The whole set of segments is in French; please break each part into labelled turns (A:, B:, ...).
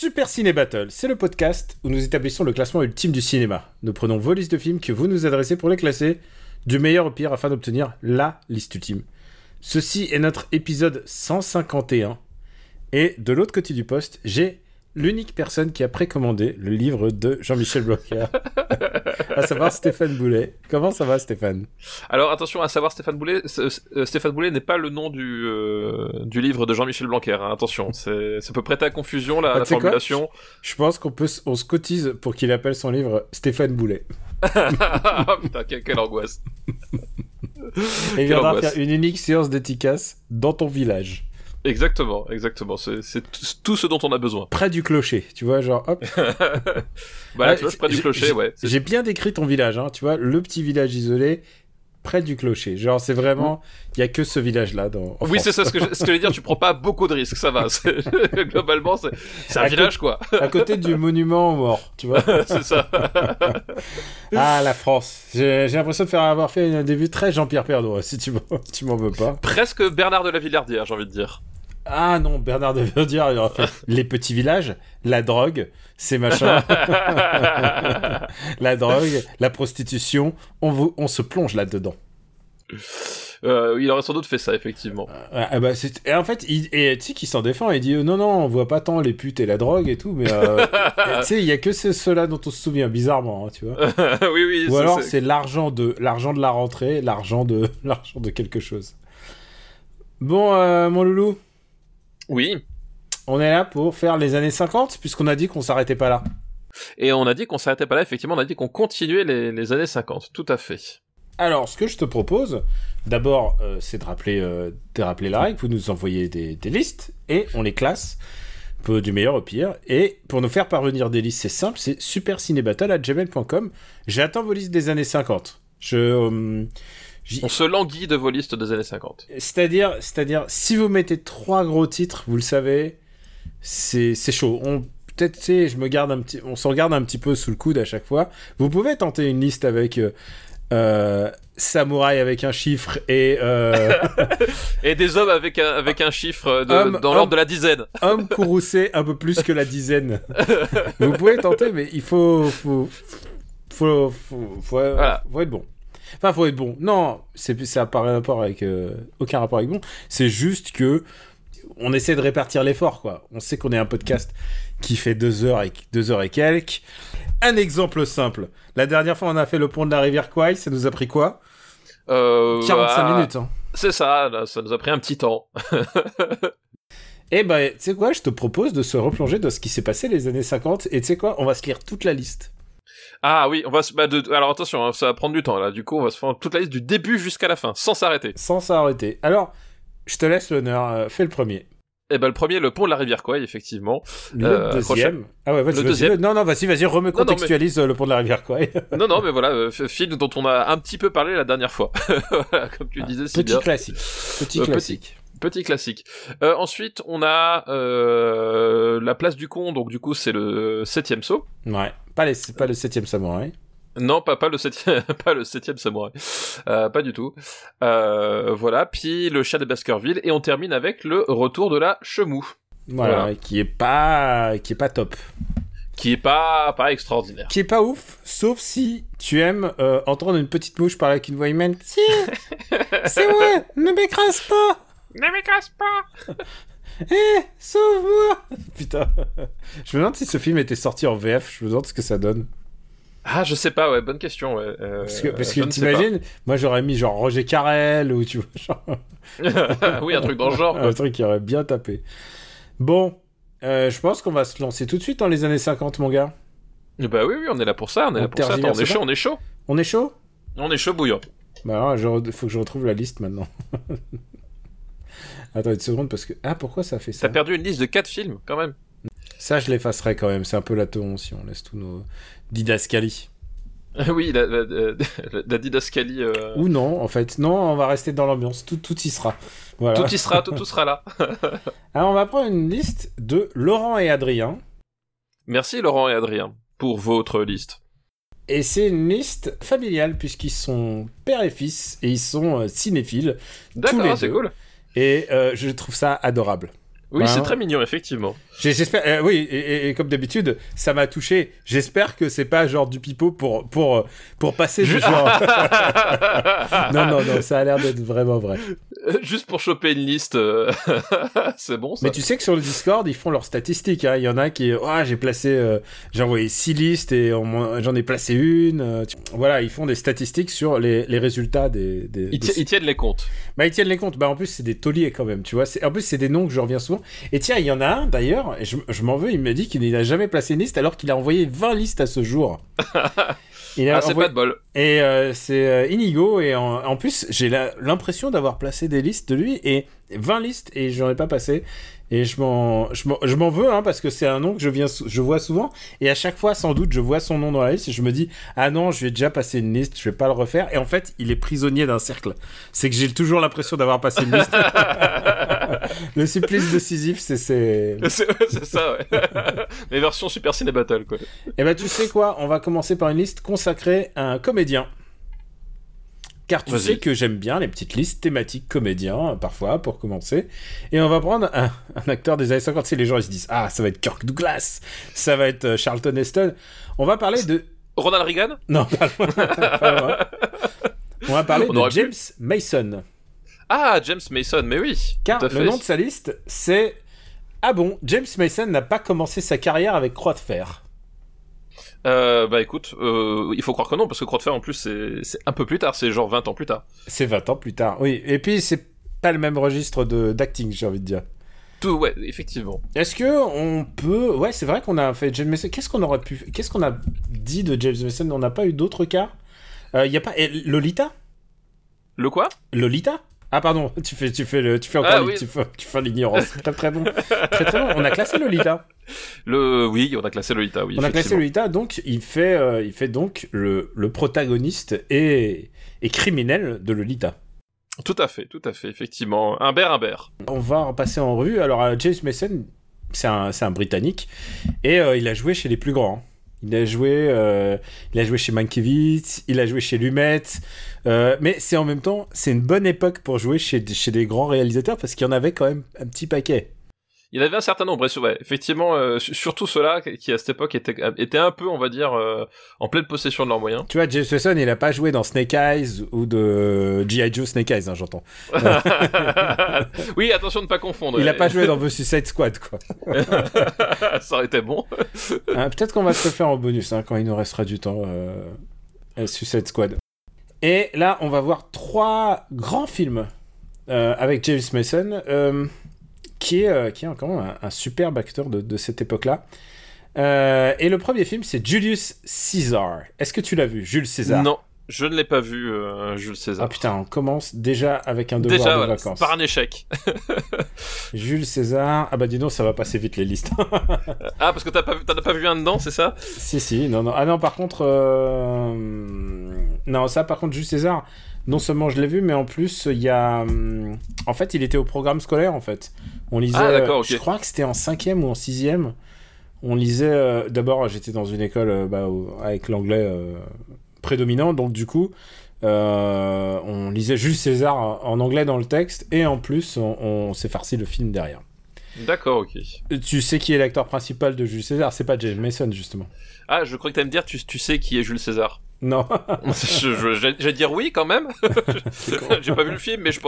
A: Super Ciné Battle, c'est le podcast où nous établissons le classement ultime du cinéma. Nous prenons vos listes de films que vous nous adressez pour les classer, du meilleur au pire afin d'obtenir LA liste ultime. Ceci est notre épisode 151. Et de l'autre côté du poste, j'ai l'unique personne qui a précommandé le livre de Jean-Michel Blocher, à savoir Stéphane Boulet. Comment ça va Stéphane?
B: Alors attention à savoir Stéphane Boulet, euh, Stéphane Boulet n'est pas le nom du, euh, du livre de Jean-Michel Blanquer, hein, attention, c'est- ça peut prêter à confusion la,
A: Ah,
B: la formulation.
A: Je pense qu'on peut, on se cotise pour qu'il appelle son livre Stéphane Boulet.
B: Ah, Putain, quelle, quelle angoisse.
A: Et il viendra faire une unique séance d'éticasse dans ton village.
B: Exactement, exactement, c'est tout, ce dont on a besoin.
A: Près du clocher, tu vois, genre hop.
B: Bah la cloche près du clocher, ouais.
A: J'ai bien décrit ton village, hein, tu vois, le petit village isolé près du clocher. Genre, c'est vraiment, il y a que ce village-là dans.
B: Oui, c'est ça ce que je- ce que je veux dire, tu prends pas beaucoup de risques, ça va. Globalement, c'est un
A: À
B: village, quoi.
A: À côté du monument aux morts, tu vois.
B: c'est ça.
A: Ah, la France. J'ai l'impression de faire avoir fait un début très Jean-Pierre Pernaut, si tu tu m'en veux pas.
B: Presque Bernard de la Villardière, j'ai envie de dire.
A: Ah non, Bernard de Verdière, il aura fait les petits villages, la drogue, ces machins, la drogue, la prostitution, on, vous, on se plonge là-dedans.
B: Euh, il aurait sans doute fait ça, effectivement.
A: Ah, ah bah, et en fait, il, et tu sais qu'il s'en défend, il dit euh, non, non, on voit pas tant les putes et la drogue et tout, mais euh, tu sais, il y a que ce- ceux-là dont on se souvient, bizarrement, hein, tu vois.
B: oui, oui.
A: Ou
B: c'est-
A: alors
B: c'est-
A: l'argent de l'argent de la rentrée, l'argent de l'argent de quelque chose. Bon, euh, mon loulou,
B: Oui.
A: on est là pour faire les années 50, puisqu'on a dit qu'on s'arrêtait pas là.
B: Et on a dit qu'on s'arrêtait pas là, effectivement, on a dit qu'on continuait les, les années 50, tout à fait.
A: Alors, ce que je te propose, d'abord, euh, c'est de rappeler, euh, de rappeler la règle. Vous nous envoyez des, des listes et on les classe peu du meilleur au pire. Et pour nous faire parvenir des listes, c'est simple, c'est supercinébattle@gmail.com. J'attends vos listes des années 50. Je, euh, j'y-
B: On se languit de vos listes des années 50.
A: c'est-à-dire, c'est-à-dire, si vous mettez trois gros titres, vous le savez, c'est, c'est chaud. On, peut-être, tu sais, je me garde un petit, on s'en garde un petit peu sous le coude à chaque fois. Vous pouvez tenter une liste avec euh, euh, samouraï avec un chiffre et euh,
B: Et des hommes avec un, avec un chiffre de-
A: Homme,
B: dans l'ordre de la dizaine.
A: homme courroucé un peu plus que la dizaine. vous pouvez tenter, mais il faut, faut, faut, faut, faut,
B: Voilà.
A: faut être bon. Enfin, faut être bon. Non, c'est, ça n'a pas rapport avec, euh, aucun rapport avec bon. C'est juste que on essaie de répartir l'effort, quoi. On sait qu'on est un podcast qui fait deux heures et, deux heures et quelques. Un exemple simple. La dernière fois, on a fait le pont de la rivière Kwai. Ça nous a pris quoi?
B: Euh,
A: 45
B: ah,
A: minutes. Hein.
B: C'est ça, là, ça nous a pris un petit temps.
A: Eh ben, tu sais quoi? Je te propose de se replonger dans ce qui s'est passé les années 50. Et tu sais quoi? On va se lire toute la liste.
B: Ah oui, on va se... Bah, de... Alors attention, hein, ça va prendre du temps, là. Du coup, on va se faire toute la liste du début jusqu'à la fin, sans s'arrêter.
A: Sans s'arrêter. Alors, je te laisse l'honneur. euh, fais le premier.
B: Et ben le premier, le pont de la rivière Kouai, effectivement.
A: Le
B: Euh,
A: deuxième. Ah ouais, vas-y,
B: Le
A: vas-y.
B: deuxième.
A: Non, non, vas-y, vas-y,
B: non, mais-
A: recontextualise euh, le pont de la rivière, quoi.
B: non, non, mais voilà, euh, film dont on a un petit peu parlé la dernière fois. Comme tu disais si
A: Ah, Petit
B: bien.
A: classique. Petit classique.
B: Petit classique. Euh, ensuite, on a euh, la place du con, donc du coup c'est le septième saut.
A: Ouais. Pas, les, pas le septième samouraï.
B: Non, pas, pas le septième, pas le septième samouraï. Euh, pas du tout. Euh, voilà. Puis le chat de Baskerville et on termine avec le retour de la chemou,
A: Voilà,
B: Voilà.
A: qui est pas qui est pas top.
B: qui est pas pas extraordinaire.
A: Qui est pas ouf, sauf si tu aimes euh, entendre une petite mouche parler avec une voix humaine. Si, c'est moi, ne m'écrase pas.
B: Ne m'écrase pas.
A: Eh, sauve-moi. Putain. Je me demande si ce film était sorti en VF, je me demande ce que ça donne.
B: Ah, je sais pas. Ouais, bonne question. Ouais. Euh,
A: Parce que, parce t'imagines, moi j'aurais mis genre Roger Carrel ou tu vois, genre,
B: oui, un truc dans le genre. quoi.
A: un truc qui aurait bien tapé. Bon, euh, je pense qu'on va se lancer tout de suite dans les années 50, mon gars.
B: Bah oui, oui, on est là pour ça. On est
A: On
B: là pour ça. Attends, on est chaud, on est chaud?
A: On est chaud?
B: On est chaud bouillant.
A: Bah alors, je faut que je retrouve la liste maintenant. Attends une seconde parce que... Ah, pourquoi ça fait ça?
B: T'as perdu une liste de 4 films quand même.
A: Ça, je l'effacerai quand même. C'est un peu la ton si on laisse tous nos didascalies.
B: oui, la, la, la, la didascalie. euh,
A: Ou non, en fait. Non, on va rester dans l'ambiance. Tout, tout y sera. Voilà.
B: Tout y sera, tout, tout sera là.
A: Alors, on va prendre une liste de Laurent et Adrien.
B: Merci Laurent et Adrien pour votre liste.
A: Et c'est une liste familiale, puisqu'ils sont père et fils et ils sont euh, cinéphiles.
B: D'accord, c'est
A: deux.
B: cool.
A: Et euh, je trouve ça adorable.
B: Oui, c'est très mignon, effectivement.
A: J'espère, euh, oui, et, et- et comme d'habitude, ça m'a touché. J'espère que c'est pas genre du pipeau pour, pour, pour passer du genre. non, non, non, ça a l'air d'être vraiment vrai.
B: Juste pour choper une liste, euh, c'est bon ça.
A: Mais tu sais que sur le Discord, ils font leurs statistiques. hein. Il y en a qui, ah, j'ai placé, euh, j'ai envoyé six listes et j'en ai placé une. Voilà, ils font des statistiques sur les, les résultats des. des-
B: Ils,
A: des-
B: ti- ils tiennent les comptes.
A: Bah, ils tiennent les comptes. Bah, en plus, c'est des tauliers quand même, tu vois. En plus, c'est des noms que je reviens souvent. Et tiens, il y en a un d'ailleurs, je, je m'en veux, il m'a dit qu'il n'a jamais placé une liste alors qu'il a envoyé 20 listes à ce jour. Il a
B: Ah, c'est
A: envoyé-
B: pas de bol.
A: Et euh, c'est Inigo, et en, en plus, j'ai l'impression d'avoir placé des listes de lui, et 20 listes, et j'en ai pas passé. Et je m'en, je m'en, veux, hein, parce que c'est un nom que je, viens, je vois souvent, et à chaque fois, sans doute, je vois son nom dans la liste, et je me dis, ah non, je vais déjà passer une liste, je vais pas le refaire. Et en fait, il est prisonnier d'un cercle. C'est que j'ai toujours l'impression d'avoir passé une liste. le supplice de Sisyphe, c'est, c'est...
B: ça, ouais. Les versions Super Ciné Battle, quoi.
A: Eh ben, tu sais quoi? On va commencer par une liste consacrée à un comédien. Car tu sais que j'aime bien les petites listes thématiques comédiens, euh, parfois, pour commencer. Et on va prendre un, un acteur des années 50. Si les gens ils se disent Ah, ça va être Kirk Douglas, ça va être euh, Charlton Heston. On va parler de.
B: Ronald Reagan?
A: Non, pas loin, pas loin. On va parler
B: On
A: de
B: pu.
A: James Mason.
B: Ah, James Mason, mais oui.
A: Car le
B: fait.
A: nom de sa liste, c'est. Ah bon, James Mason n'a pas commencé sa carrière avec Croix de Fer.
B: Euh, bah écoute, euh, il faut croire que non, parce que Croix de Fer en plus c'est un peu plus tard, c'est genre 20 ans plus tard.
A: C'est 20 ans plus tard, oui. Et puis, c'est pas le même registre d'acting, j'ai envie de dire.
B: Tout, ouais, effectivement.
A: Est-ce que on peut Ouais, c'est vrai qu'on a fait James Mason. Qu'est-ce qu'on aurait pu Qu'est-ce qu'on a dit de James Mason? On n'a pas eu d'autres cas? Il y a pas et Lolita?
B: Le quoi?
A: Lolita? Ah pardon, tu fais tu fais le tu fais encore
B: Ah oui.
A: tu fais, tu fais l'ignorance. très très bon. Très très bon. On a classé Lolita.
B: Le, oui, on a classé Lolita, oui.
A: On a classé. Lolita donc il fait euh, il fait donc le, le protagoniste et, et criminel de Lolita.
B: Tout à fait, tout à fait, effectivement. Un bear.
A: On va repasser en revue. Alors, euh, James Mason, c'est un, c'est un Britannique. Et euh, il a joué chez les plus grands. Il a joué, euh, il a joué chez Mankiewicz, il a joué chez Lumet. Euh, mais c'est en même temps, c'est une bonne époque pour jouer chez, chez des grands réalisateurs parce qu'il y en avait quand même un petit paquet.
B: Il y en avait un certain nombre, et ouais, effectivement, euh, su- surtout ceux-là qui à cette époque étaient, étaient un peu, on va dire, euh, en pleine possession de leurs moyens.
A: Tu vois, James Mason, il a pas joué dans Snake Eyes ou de G.I. Joe Snake Eyes, hein, j'entends.
B: oui, attention de ne pas confondre.
A: Il a pas joué dans The Suicide Squad, quoi.
B: Ça aurait été bon.
A: Hein, Peut-être qu'on va se le faire en bonus hein, quand il nous restera du temps. Euh, euh, Suicide Squad. Et là, on va voir trois grands films euh, avec James Mason, euh, qui est, euh, qui est quand même un, un superbe acteur de, de cette époque-là. Euh, et le premier film, c'est Julius Caesar. Est-ce que tu l'as vu, Jules César?
B: Non, je ne l'ai pas vu, euh, Jules César.
A: Ah putain, on commence déjà avec un devoir
B: Déjà,
A: de
B: voilà,
A: vacances.
B: par un échec.
A: Jules César. Ah bah dis donc, ça va passer vite les listes.
B: Ah, parce que t'as pas, vu- t'en as pas vu un dedans, c'est ça?
A: Si, si, non, non. Ah non, par contre, euh, non, ça, par contre, Jules César, non seulement je l'ai vu, mais en plus, il y a. hum, En fait, il était au programme scolaire, en fait. On lisait.
B: Ah, d'accord, ok.
A: Je crois que c'était en cinquième ou en sixième. On lisait. euh, D'abord, j'étais dans une école euh, bah, avec l'anglais euh, prédominant, donc du coup. euh, on lisait Jules César en anglais dans le texte et en plus on, on s'est farci le film derrière.
B: D'accord, ok.
A: Tu sais qui est l'acteur principal de Jules César? C'est pas James Mason justement.
B: Ah, je crois que t'allais me dire, tu, tu sais qui est Jules César?
A: Non.
B: je, j'allais dire oui quand même. j'ai pas vu le film, mais je,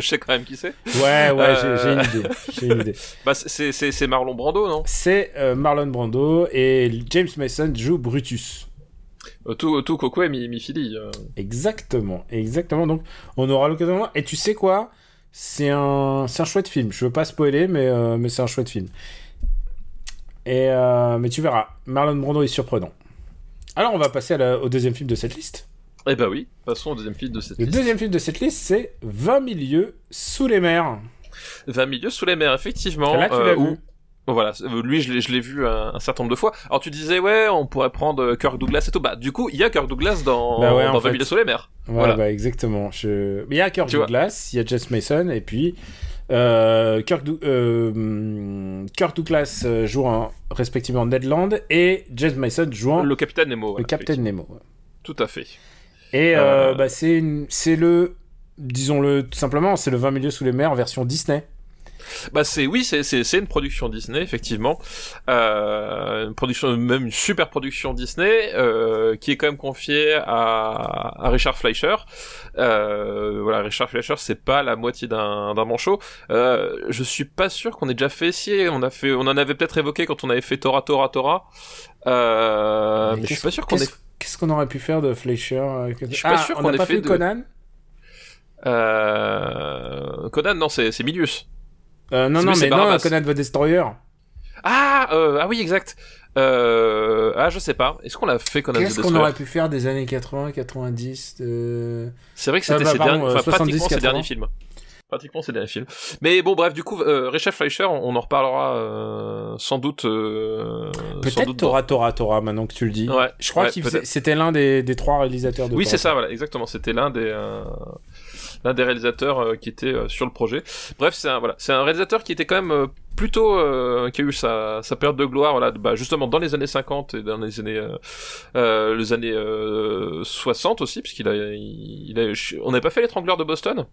B: sais quand même qui c'est.
A: Ouais, ouais,
B: Euh.
A: j'ai- j'ai une idée. J'ai une idée.
B: Bah, c'est, Marlon Brando, non?
A: C'est euh, Marlon Brando et James Mason joue Brutus.
B: Euh, Tout, tout Coco et Mi, Mi euh.
A: Exactement, exactement. Donc, on aura l'occasion. Et tu sais quoi? C'est un, c'est un chouette film. Je veux pas spoiler, mais, euh, mais c'est un chouette film. Et euh, mais tu verras, Marlon Brando est surprenant. Alors, on va passer à la- au deuxième film de cette liste.
B: Eh bah oui, passons au deuxième film de cette
A: Le
B: liste.
A: deuxième film de cette liste, c'est 20 milieux sous les mers.
B: 20 milieux sous les mers, effectivement.
A: Là, tu
B: euh,
A: l'as
B: où-
A: vu.
B: Voilà, c'est- euh, lui je l'ai, je l'ai vu un, un certain nombre de fois. Alors tu disais ouais, on pourrait prendre euh, Kirk Douglas et tout. Bah du coup, il y a Kirk Douglas dans
A: Bah ouais,
B: dans
A: fait.
B: 20 000 sous les mers.
A: Ouais,
B: Voilà.
A: bah exactement. Je... Mais il y a Kirk
B: Tu.
A: Douglas, il y a Jess Mason, et puis euh, Kirk, Dou- euh, Kirk Douglas euh, jouant respectivement Ned Land et Jess Mason jouant le,
B: Le capitaine Nemo. voilà,
A: Captain
B: effectivement.
A: Nemo. ouais.
B: Tout à fait.
A: Et euh, bah, c'est le, disons-le tout simplement, c'est le 20 milieux sous les mers version Disney.
B: Bah c'est oui, c'est c'est c'est une production Disney effectivement, euh, une production même une super production Disney euh, qui est quand même confiée à, à Richard Fleischer. Euh, voilà, Richard Fleischer c'est pas la moitié d'un d'un manchot. Euh, je suis pas sûr qu'on ait déjà fait si on a fait, on en avait peut-être évoqué quand on avait fait Tora Tora Tora. Euh, mais, je suis pas sûr qu'on ait.
A: qu'est-ce- qu'on aurait pu faire de Fleischer euh,
B: Je suis pas
A: Ah,
B: sûr
A: on
B: qu'on ait
A: pas
B: fait
A: fait
B: de-
A: Conan?
B: Euh... Conan non c'est c'est Milius.
A: Euh, Non, non, mais non. Conan the Destroyer.
B: Ah euh, ah oui exact. Euh... Ah je sais pas. Est-ce qu'on l'a fait Conan the
A: Qu'est-ce qu'on aurait pu faire des années 80, 90 de...
B: C'est vrai que
A: Ah
B: c'était
A: bah,
B: ses
A: pardon,
B: derniers,
A: euh,
B: enfin,
A: 70,
B: pratiquement ses
A: 80.
B: derniers films. Pratiquement ses derniers films. Mais bon, bref, du coup, euh, Richard Fleischer, on, on en reparlera euh, sans doute. Euh, sans
A: Peut-être
B: doute
A: Tora Tora Tora, maintenant que tu le dis.
B: Ouais,
A: Je crois
B: ouais,
A: faisait- c'était l'un des, des trois réalisateurs de
B: Oui, c'est ça, voilà, exactement. C'était l'un des euh, l'un des réalisateurs euh, qui était euh, sur le projet. Bref, c'est un voilà, c'est un réalisateur qui était quand même euh, plutôt euh, qui a eu sa, sa période de gloire, voilà, bah, justement dans les années 50 et dans les années euh, euh, les années euh, 60 aussi, puisqu'il a, il, il a, on n'avait pas fait l'étrangleur de Boston?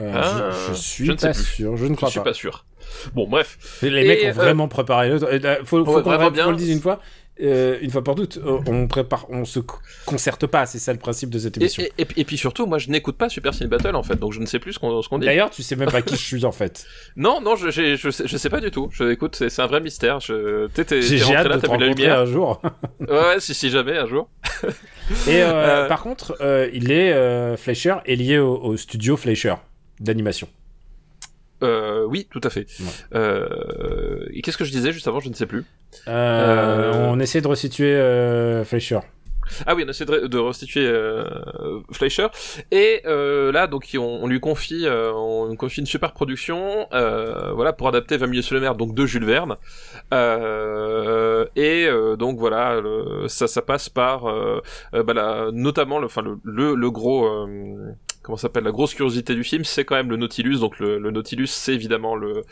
A: Euh,
B: Ah,
A: je, je suis
B: je ne sais
A: pas sûr, je ne
B: Je
A: crois
B: suis
A: pas.
B: pas sûr. Bon, bref.
A: Les
B: Et,
A: mecs ont
B: euh,
A: vraiment préparé le. Faut, faut
B: Ouais,
A: qu'on
B: vraiment
A: qu'on
B: bien.
A: le dise une fois, euh, une fois pour toutes. euh, On prépare, on se co- concerte pas. C'est ça le principe de cette
B: Et,
A: émission.
B: et, et puis- et puis surtout, moi, je n'écoute pas Super Cine Battle en fait, donc je ne sais plus ce qu'on dit.
A: D'ailleurs, tu sais même pas qui je suis en fait.
B: Non, non, je, je, sais, je sais pas du tout. Je, écoute, c'est un vrai mystère.
A: J'ai hâte
B: là,
A: de te rencontrer
B: lumière.
A: un jour.
B: Ouais, si, si jamais, un jour.
A: Et euh,
B: Euh,
A: par contre, il est Fleischer est lié au, au studio Fleischer d'animation.
B: Euh, oui, tout à fait.
A: Ouais.
B: Euh, et qu'est-ce que je disais juste avant Je ne sais plus.
A: Euh,
B: Euh,
A: On essaie de resituer euh, Fleischer.
B: Ah oui, on essaie de, restituer euh, Fleischer. Et euh, là, donc, on, on lui confie, euh, on lui confie une super production, euh, voilà, pour adapter 20 milieux sur le mer, donc de Jules Verne. Euh, et euh, donc voilà, le- ça, ça passe par, bah, la- notamment, le, enfin, le, le, le gros. Comment s'appelle la grosse curiosité du film, c'est quand même le Nautilus. Donc le, Nautilus, c'est évidemment le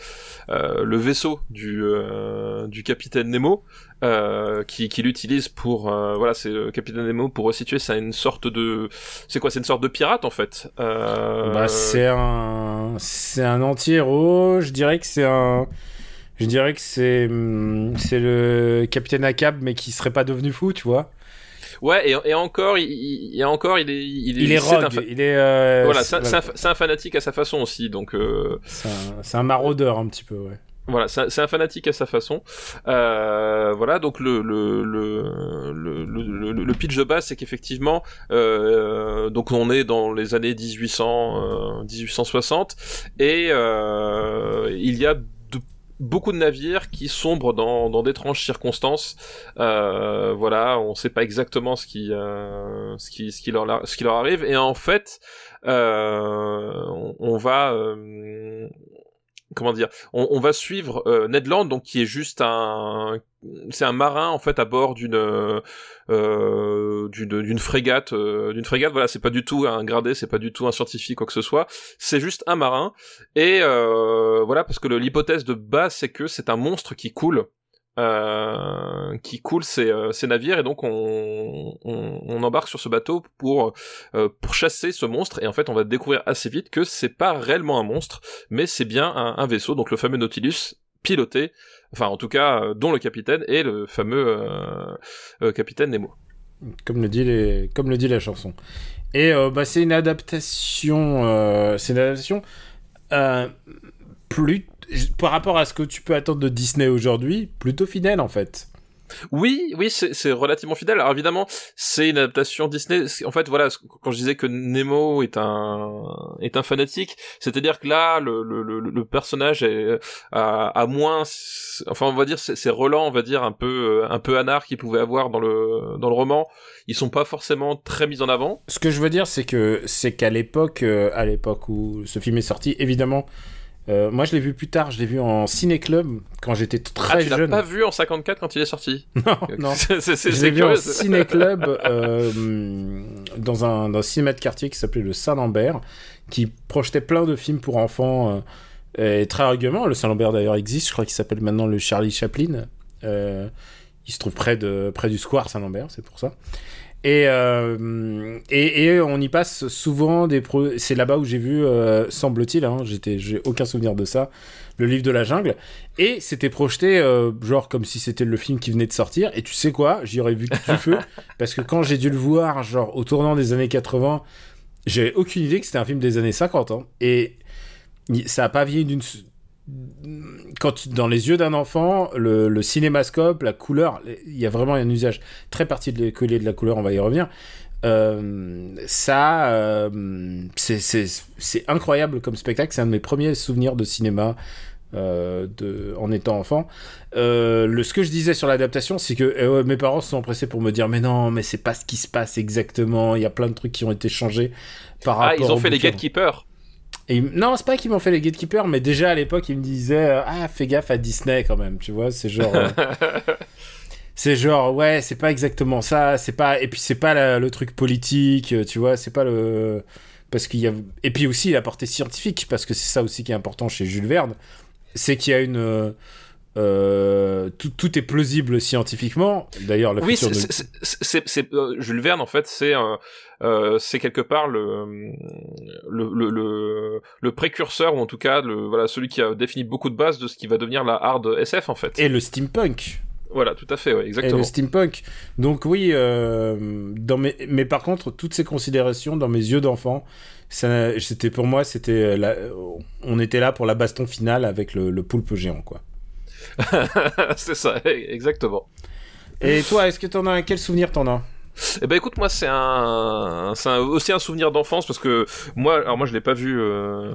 B: euh, le vaisseau du euh, du capitaine Nemo euh, qui, qui l'utilise pour euh, voilà c'est le capitaine Nemo pour resituer c'est une sorte de c'est quoi c'est une sorte de pirate en fait
A: Bah, c'est un, c'est un anti-héros. Je dirais que c'est un, je dirais que c'est, hum, c'est le capitaine Acab, mais qui serait pas devenu fou, tu vois.
B: Ouais et, et encore il, et encore il est il est,
A: Il est
B: un
A: rogue. Il est, euh,
B: voilà
A: c'est
B: un, fanatique à sa façon aussi donc euh,
A: c'est un- maraudeur un petit peu, ouais.
B: Voilà, c'est un- fanatique à sa façon. Euh, voilà, donc le le le le, le, pitch de base, c'est qu'effectivement, euh, donc on est dans les années 1800, euh, 1860, et euh, il y a beaucoup de navires qui sombrent dans, d'étranges circonstances. Euh, voilà, on sait pas exactement ce qui euh, ce qui leur arrive, et en fait, euh, on, va comment dire on, va suivre euh, Ned Land donc qui est juste un c'est un marin en fait à bord d'une euh, d'une d'une frégate euh, d'une frégate voilà c'est pas du tout un gradé c'est pas du tout un scientifique quoi que ce soit. C'est juste un marin. Et euh, voilà parce que l'hypothèse de base c'est que c'est un monstre qui coule euh, qui coule ses, euh, ses navires et donc on, embarque sur ce bateau pour euh, pour chasser ce monstre. Et en fait on va découvrir assez vite que c'est pas réellement un monstre mais c'est bien un, vaisseau. Donc le fameux Nautilus piloté enfin en tout cas euh, dont le capitaine est le fameux euh, euh, capitaine Nemo.
A: Comme le dit les, comme le dit la chanson. Et euh, bah, c'est une adaptation, euh, c'est une adaptation euh, plus par rapport à ce que tu peux attendre de Disney aujourd'hui, plutôt fidèle en fait.
B: Oui, oui, c'est c'est relativement fidèle. Alors évidemment, c'est une adaptation Disney. En fait, voilà, quand je disais que Nemo est un est un fanatique, c'est-à-dire que là, le le, le, personnage est à, à moins, enfin, on va dire, ces ces relents, on va dire un peu un peu anard qu'il pouvait avoir dans le dans le roman, ils sont pas forcément très mis en avant.
A: Ce que je veux dire, c'est que c'est qu'à l'époque, euh, à l'époque où ce film est sorti, évidemment, Euh, moi, je l'ai vu plus tard. Je l'ai vu en ciné-club quand j'étais très
B: ah, tu l'as
A: jeune.
B: pas vu en 54 quand il est sorti
A: Non, non.
B: C'est- c'est-
A: Je l'ai vu en ciné-club euh, dans, un, dans un cinéma de quartier qui s'appelait le Saint-Lambert, qui projetait plein de films pour enfants euh, et très régulièrement. Le Saint-Lambert d'ailleurs existe, je crois qu'il s'appelle maintenant le Charlie Chaplin. Il se trouve près, de, près du Square Saint-Lambert, c'est pour ça. Et, euh, et, et on y passe souvent des pro... c'est là-bas où j'ai vu euh, semble-t-il hein, j'étais j'ai aucun souvenir de ça le livre de la jungle. Et c'était projeté euh, genre comme si c'était le film qui venait de sortir. Et tu sais quoi? J'y aurais vu que du feu. Parce que quand j'ai dû le voir genre au tournant des années 80 j'avais aucune idée que c'était un film des années 50 hein. et ça a pas vieilli d'une quand dans les yeux d'un enfant, le, le cinémascope, la couleur, il y a vraiment un usage très particulier de la couleur, on va y revenir. Euh, ça, euh, c'est- incroyable comme spectacle. C'est un de mes premiers souvenirs de cinéma euh, de, en étant enfant. Le, ce que je disais sur l'adaptation, c'est que mes parents se sont empressés pour me dire Mais non, mais c'est pas ce qui se passe exactement. Il y a plein de trucs qui ont été changés par
B: Ah,
A: rapport
B: ils ont fait les gatekeepers.
A: Et ils- non, c'est pas qu'ils m'ont fait les gatekeepers, mais déjà à l'époque, ils me disaient euh, Ah, fais gaffe à Disney quand même, tu vois, c'est genre. euh, c'est genre, ouais, c'est pas exactement ça, c'est pas. Et puis c'est pas la- le truc politique, euh, tu vois, c'est pas le. Parce qu'il y a. Et puis aussi la portée scientifique, parce que c'est ça aussi qui est important chez Jules Verne, c'est qu'il y a une. Euh, tout, tout est plausible scientifiquement. D'ailleurs, le
B: Oui, c'est,
A: de-
B: euh, Jules Verne en fait, c'est euh, c'est quelque part le, le le le le précurseur ou en tout cas le voilà celui qui a défini beaucoup de bases de ce qui va devenir la hard SF en fait.
A: Et le steampunk.
B: Voilà, tout à fait, ouais,
A: Et
B: exactement.
A: le steampunk. Donc oui, dans mes... mais par contre, toutes ces considérations dans mes yeux d'enfant, c'était pour moi, c'était la... on était là pour la baston finale avec le, le poulpe géant, quoi.
B: c'est ça, exactement.
A: Et toi, est-ce que t'en as quel souvenir t'en as?
B: Eh ben écoute, moi c'est un, c'est aussi un souvenir d'enfance parce que moi, alors moi je l'ai pas vu euh,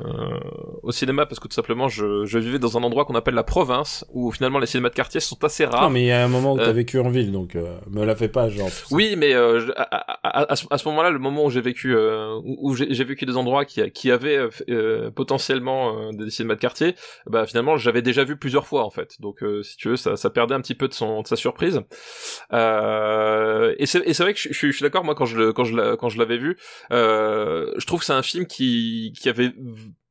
B: au cinéma parce que tout simplement je, je vivais dans un endroit qu'on appelle la province où finalement les cinémas de quartier sont assez rares.
A: Non, mais il y a un moment où t'as
B: Euh.
A: vécu en ville, donc euh, me la fais pas, genre.
B: Oui, mais euh, je- à, à- à- ce, moment-là, le moment où j'ai vécu, euh, où où j'ai j'ai vécu des endroits qui, qui avaient potentiellement euh, des cinémas de quartier, bah finalement j'avais déjà vu plusieurs fois en fait. Donc euh, si tu veux, ça, ça perdait un petit peu de son de sa surprise. Euh, et c'est vrai que je, suis- d'accord moi quand je quand je quand je l'avais vu, euh, je trouve que c'est un film qui qui avait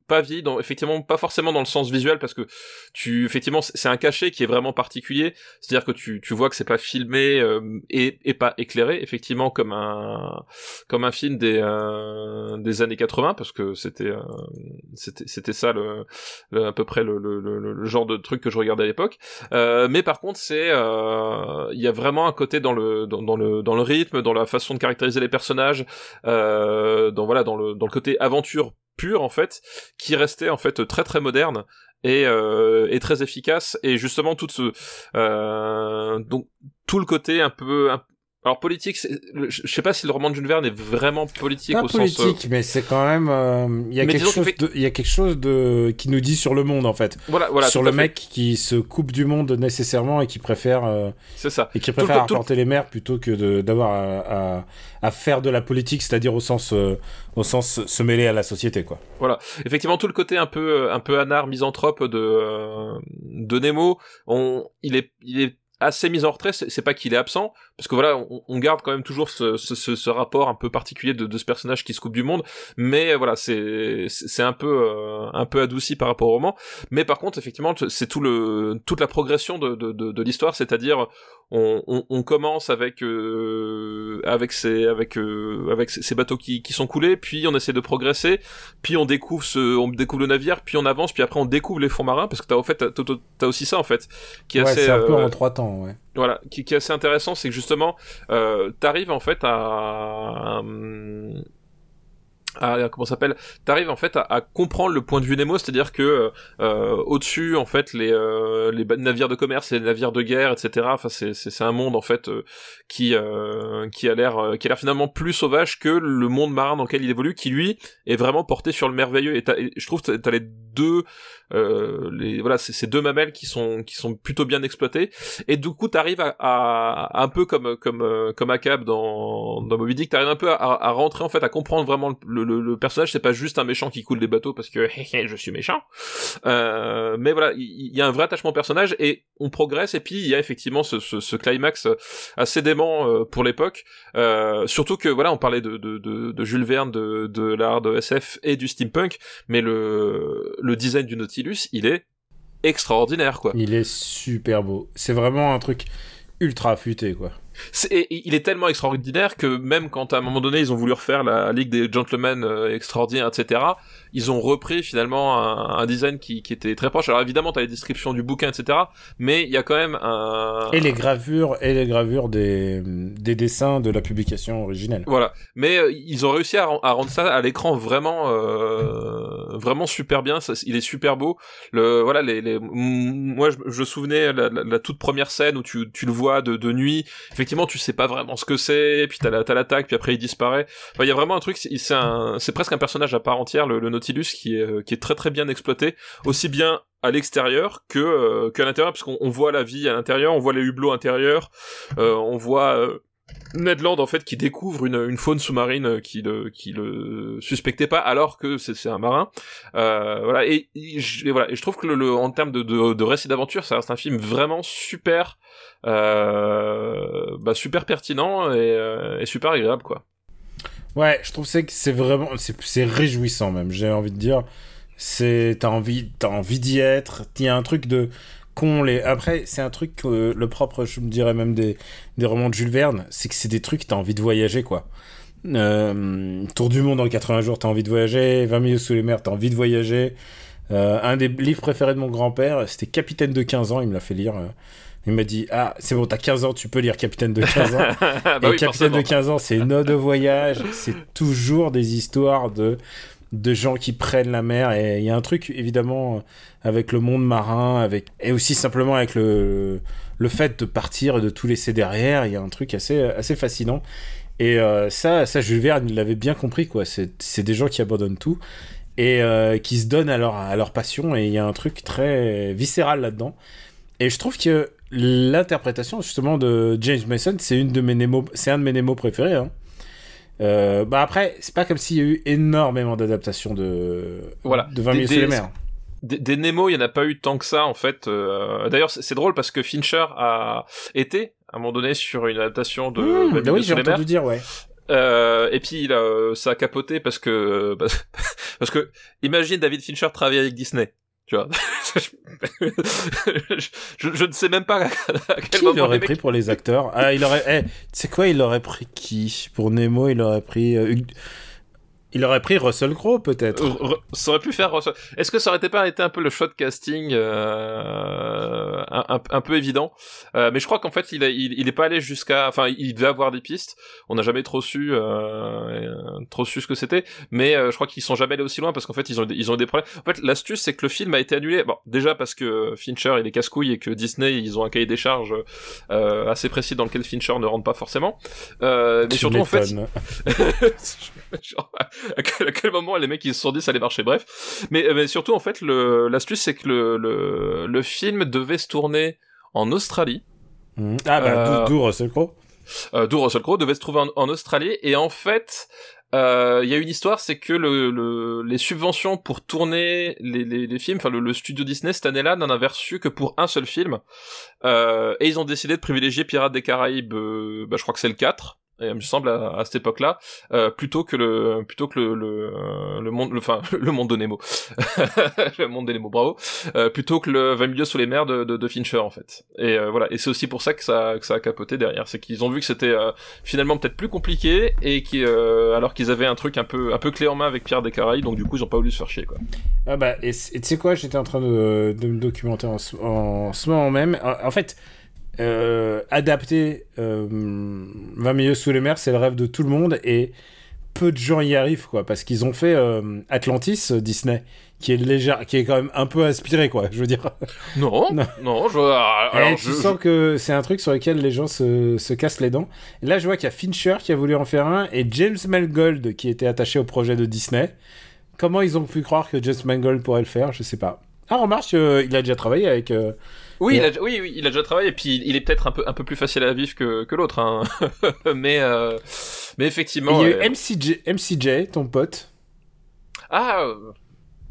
B: pas vieilli dans effectivement pas forcément dans le sens visuel parce que tu effectivement c'est c'est un cachet qui est vraiment particulier. C'est-à-dire que tu tu vois que c'est pas filmé euh, et et pas éclairé effectivement comme un comme un film des euh, des années 80 parce que c'était euh, c'était c'était ça le, le- à peu près le, le, le, le genre de truc que je regardais à l'époque. Euh, mais par contre c'est euh, il y a vraiment un côté dans le dans, dans le dans le rythme dans la façon de caractériser les personnages euh, dans voilà dans le dans le côté aventure pure en fait qui restait en fait très très moderne et, euh, et très efficace. Et justement tout ce euh, donc tout le côté un peu un- alors politique je sais pas si le roman de Jules Verne est vraiment politique
A: Pas
B: au sens euh,
A: politique, mais c'est quand même. euh, Il y a
B: Mais
A: quelque chose,
B: fait-
A: il y a quelque chose de qui nous dit sur le monde en fait,
B: voilà voilà
A: sur le
B: fait.
A: mec qui se coupe du monde nécessairement et qui préfère euh,
B: c'est ça
A: et qui préfère
B: tout le-
A: apporter les mers plutôt que de- d'avoir à, à, à faire de la politique, c'est-à-dire au sens euh, au sens se mêler à la société quoi.
B: effectivement tout le côté un peu un peu anard misanthrope de euh, de Nemo on il est il est assez mis en retrait c'est pas qu'il est absent parce que voilà on, on garde quand même toujours ce, ce, ce, rapport un peu particulier de, de ce personnage qui se coupe du monde. Mais euh, voilà c'est c'est un peu euh, un peu adouci par rapport au roman. Mais par contre effectivement c'est tout le toute la progression de de, de, de l'histoire. C'est-à-dire on, on, on commence avec euh, avec ces avec euh, avec ces bateaux qui, qui sont coulés. Puis on essaie de progresser. Puis on découvre ce on découvre le navire. Puis on avance. Puis après on découvre les fonds marins. Parce que t'as en fait t'as, aussi ça en fait qui est
A: Ouais,
B: assez
A: c'est un peu
B: euh,
A: en trois temps, ouais.
B: voilà qui, qui est assez intéressant. C'est que justement euh, t'arrives en fait à, à comment ça s'appelle t'arrives en fait à, à comprendre le point de vue Nemo c'est-à-dire que euh, au-dessus en fait les euh, les navires de commerce les navires de guerre etc enfin c'est c'est un monde en fait euh, qui euh, qui a l'air euh, qui a l'air finalement plus sauvage que le monde marin dans lequel il évolue qui lui est vraiment porté sur le merveilleux. Et, et je trouve t'as les deux euh, les voilà ces deux mamelles qui sont qui sont plutôt bien exploitées. Et du coup t'arrives à, à un peu comme comme comme Akab dans dans Moby Dick t'arrives un peu à, à rentrer en fait à comprendre vraiment le, le personnage c'est pas juste un méchant qui coule des bateaux parce que je suis méchant. Euh, mais voilà, il y, a un vrai attachement au personnage et on progresse et puis il y a effectivement ce, climax assez dément euh, pour l'époque. Euh, surtout que voilà, on parlait de, Jules Verne, de, de l'art de SF et du steampunk, mais le, le design du Nautilus, il est extraordinaire quoi.
A: Il est super beau. C'est vraiment un truc ultra affûté quoi.
B: Il est tellement extraordinaire que même quand à un moment donné ils ont voulu refaire la Ligue des Gentlemen euh, extraordinaires, etc., ils ont repris finalement un, un design qui, qui, était très proche. Alors évidemment, tu as les descriptions du bouquin, etc., mais il y a quand même un...
A: Et les gravures, et les gravures des, des dessins de la publication originelle.
B: Voilà. Mais euh, ils ont réussi à, à, rendre ça à l'écran vraiment, euh, vraiment super bien. Ça, il est super beau. Le, voilà, les, les... moi, je, je souvenais la, la, la, toute première scène où tu, tu le vois de, de nuit effectivement tu sais pas vraiment ce que c'est puis t'as la, l'attaque puis après il disparaît. Il y a vraiment un truc c'est presque un personnage à part entière le, Nautilus qui est euh, qui est très très bien exploité aussi bien à l'extérieur que euh, qu'à l'intérieur parce qu'on voit la vie à l'intérieur on voit les hublots intérieurs euh, on voit euh, Ned Land en fait qui découvre une, une faune sous-marine qui le qui le suspectait pas alors que c'est un marin. Euh, voilà et, je, voilà je trouve que le, en termes de, de, récit d'aventure ça reste un film vraiment super euh, bah, super pertinent et, euh, et, super agréable quoi.
A: Ouais je trouve que c'est vraiment c'est réjouissant même j'ai envie de dire. C'est t'as envie t'as envie d'y être. Il y a un truc de con les après c'est un truc que le propre je me dirais même des, des romans de Jules Verne c'est que c'est des trucs t'as envie de voyager quoi. Euh, Tour du monde en 80 jours t'as envie de voyager. 20 milieux sous les mers t'as envie de voyager. Euh, un des livres préférés de mon grand-père c'était Capitaine de 15 ans. Il me l'a fait lire il m'a dit ah c'est bon t'as 15 ans tu peux lire Capitaine de 15 ans.
B: Bah
A: et
B: oui,
A: Capitaine
B: forcément.
A: de 15 ans c'est une de voyage. C'est toujours des histoires de de gens qui prennent la mer. Et il y a un truc évidemment avec le monde marin avec et aussi simplement avec le le fait de partir et de tout laisser derrière il y a un truc assez assez fascinant. Et euh, ça ça Jules Verne l'avait bien compris quoi. C'est des gens qui abandonnent tout et euh, qui se donnent à leur à leur passion. Et il y a un truc très viscéral là-dedans. Et je trouve que l'interprétation justement de James Mason c'est un de mes Nemo préférés hein. Euh, bah après, c'est pas comme s'il y a eu énormément d'adaptations de
B: voilà.
A: de 20 000 sous les mers.
B: Des, des, Nemo, il y en a pas eu tant que ça en fait. Euh, D'ailleurs, c'est drôle parce que Fincher a été à un moment donné sur une adaptation de.
A: Mmh, bah oui, j'ai entendu dire ouais.
B: Euh, et puis là, ça a capoté parce que parce que imagine David Fincher travailler avec Disney. Tu vois, je, je, ne sais même pas à quel
A: qui
B: moment
A: il aurait
B: mecs...
A: pris pour les acteurs? Ah, il aurait. Eh, tu sais quoi Il aurait pris qui? Pour Nemo, il aurait pris. Euh, il aurait pris Russell Crowe, peut-être.
B: Euh, ça aurait pu faire Russell. Est-ce que ça aurait pas été un peu le de casting euh, un, un, un, peu évident? Euh, Mais je crois qu'en fait, il, a, il, il est pas allé jusqu'à. Enfin, il devait avoir des pistes. On n'a jamais trop su, euh, trop su ce que c'était. Mais euh, je crois qu'ils sont jamais allés aussi loin parce qu'en fait, ils ont, ils ont des problèmes. En fait, l'astuce, c'est que le film a été annulé. Bon, déjà parce que Fincher il est casse-couille et que Disney ils ont un cahier des charges euh, assez précis dans lequel Fincher ne rentre pas forcément. mais
A: tu
B: surtout en fait. à quel, à quel, moment les mecs ils se sont dit ça allait marcher? Bref. Mais, mais surtout en fait l'astuce c'est que le, le, le, film devait se tourner en Australie.
A: Mmh. ah bah euh, d'où Russell Crowe?
B: euh, d'où Russell Crowe devait se trouver en, en Australie. Et en fait il euh, y a une histoire, c'est que le, le, les subventions pour tourner les, les, les films, enfin le, le, studio Disney cette année-là n'en a reçu que pour un seul film, euh, et ils ont décidé de privilégier Pirates des Caraïbes, euh, bah, je crois que c'est le 4, et, me semble à, à cette époque-là, euh, plutôt que le plutôt que le le, le monde, enfin le, le, monde de Nemo, le monde des Nemo, bravo, euh, plutôt que le 20 milieux sous les mers de, de, de Fincher en fait. Et euh, voilà, et c'est aussi pour ça que ça que ça a capoté derrière, c'est qu'ils ont vu que c'était euh, finalement peut-être plus compliqué et qui alors qu'ils avaient un truc un peu un peu clé en main avec Pierre des donc du coup ils ont pas voulu se faire chier quoi.
A: Ah bah et tu sais quoi, j'étais en train de, de me documenter en, ce moment même. En fait euh, adapter euh, 20 milieux sous les mers, c'est le rêve de tout le monde et peu de gens y arrivent quoi parce qu'ils ont fait euh, Atlantis Disney qui est légère qui est quand même un peu inspiré quoi je veux dire.
B: Non non, non je alors,
A: et je, je sens que c'est un truc sur lequel les gens se, se cassent les dents. Et là je vois qu'il y a Fincher qui a voulu en faire un et James Mangold qui était attaché au projet de Disney. Comment ils ont pu croire que James Mangold pourrait le faire? Je sais pas. Ah remarque euh, il a déjà travaillé avec euh,
B: oui, il a, oui, oui, il a déjà travaillé, et puis il est peut-être un peu, un peu plus facile à vivre que, que l'autre, hein. mais, euh, mais effectivement.
A: Il y a eu MCJ, MCJ, ton pote.
B: Ah, euh,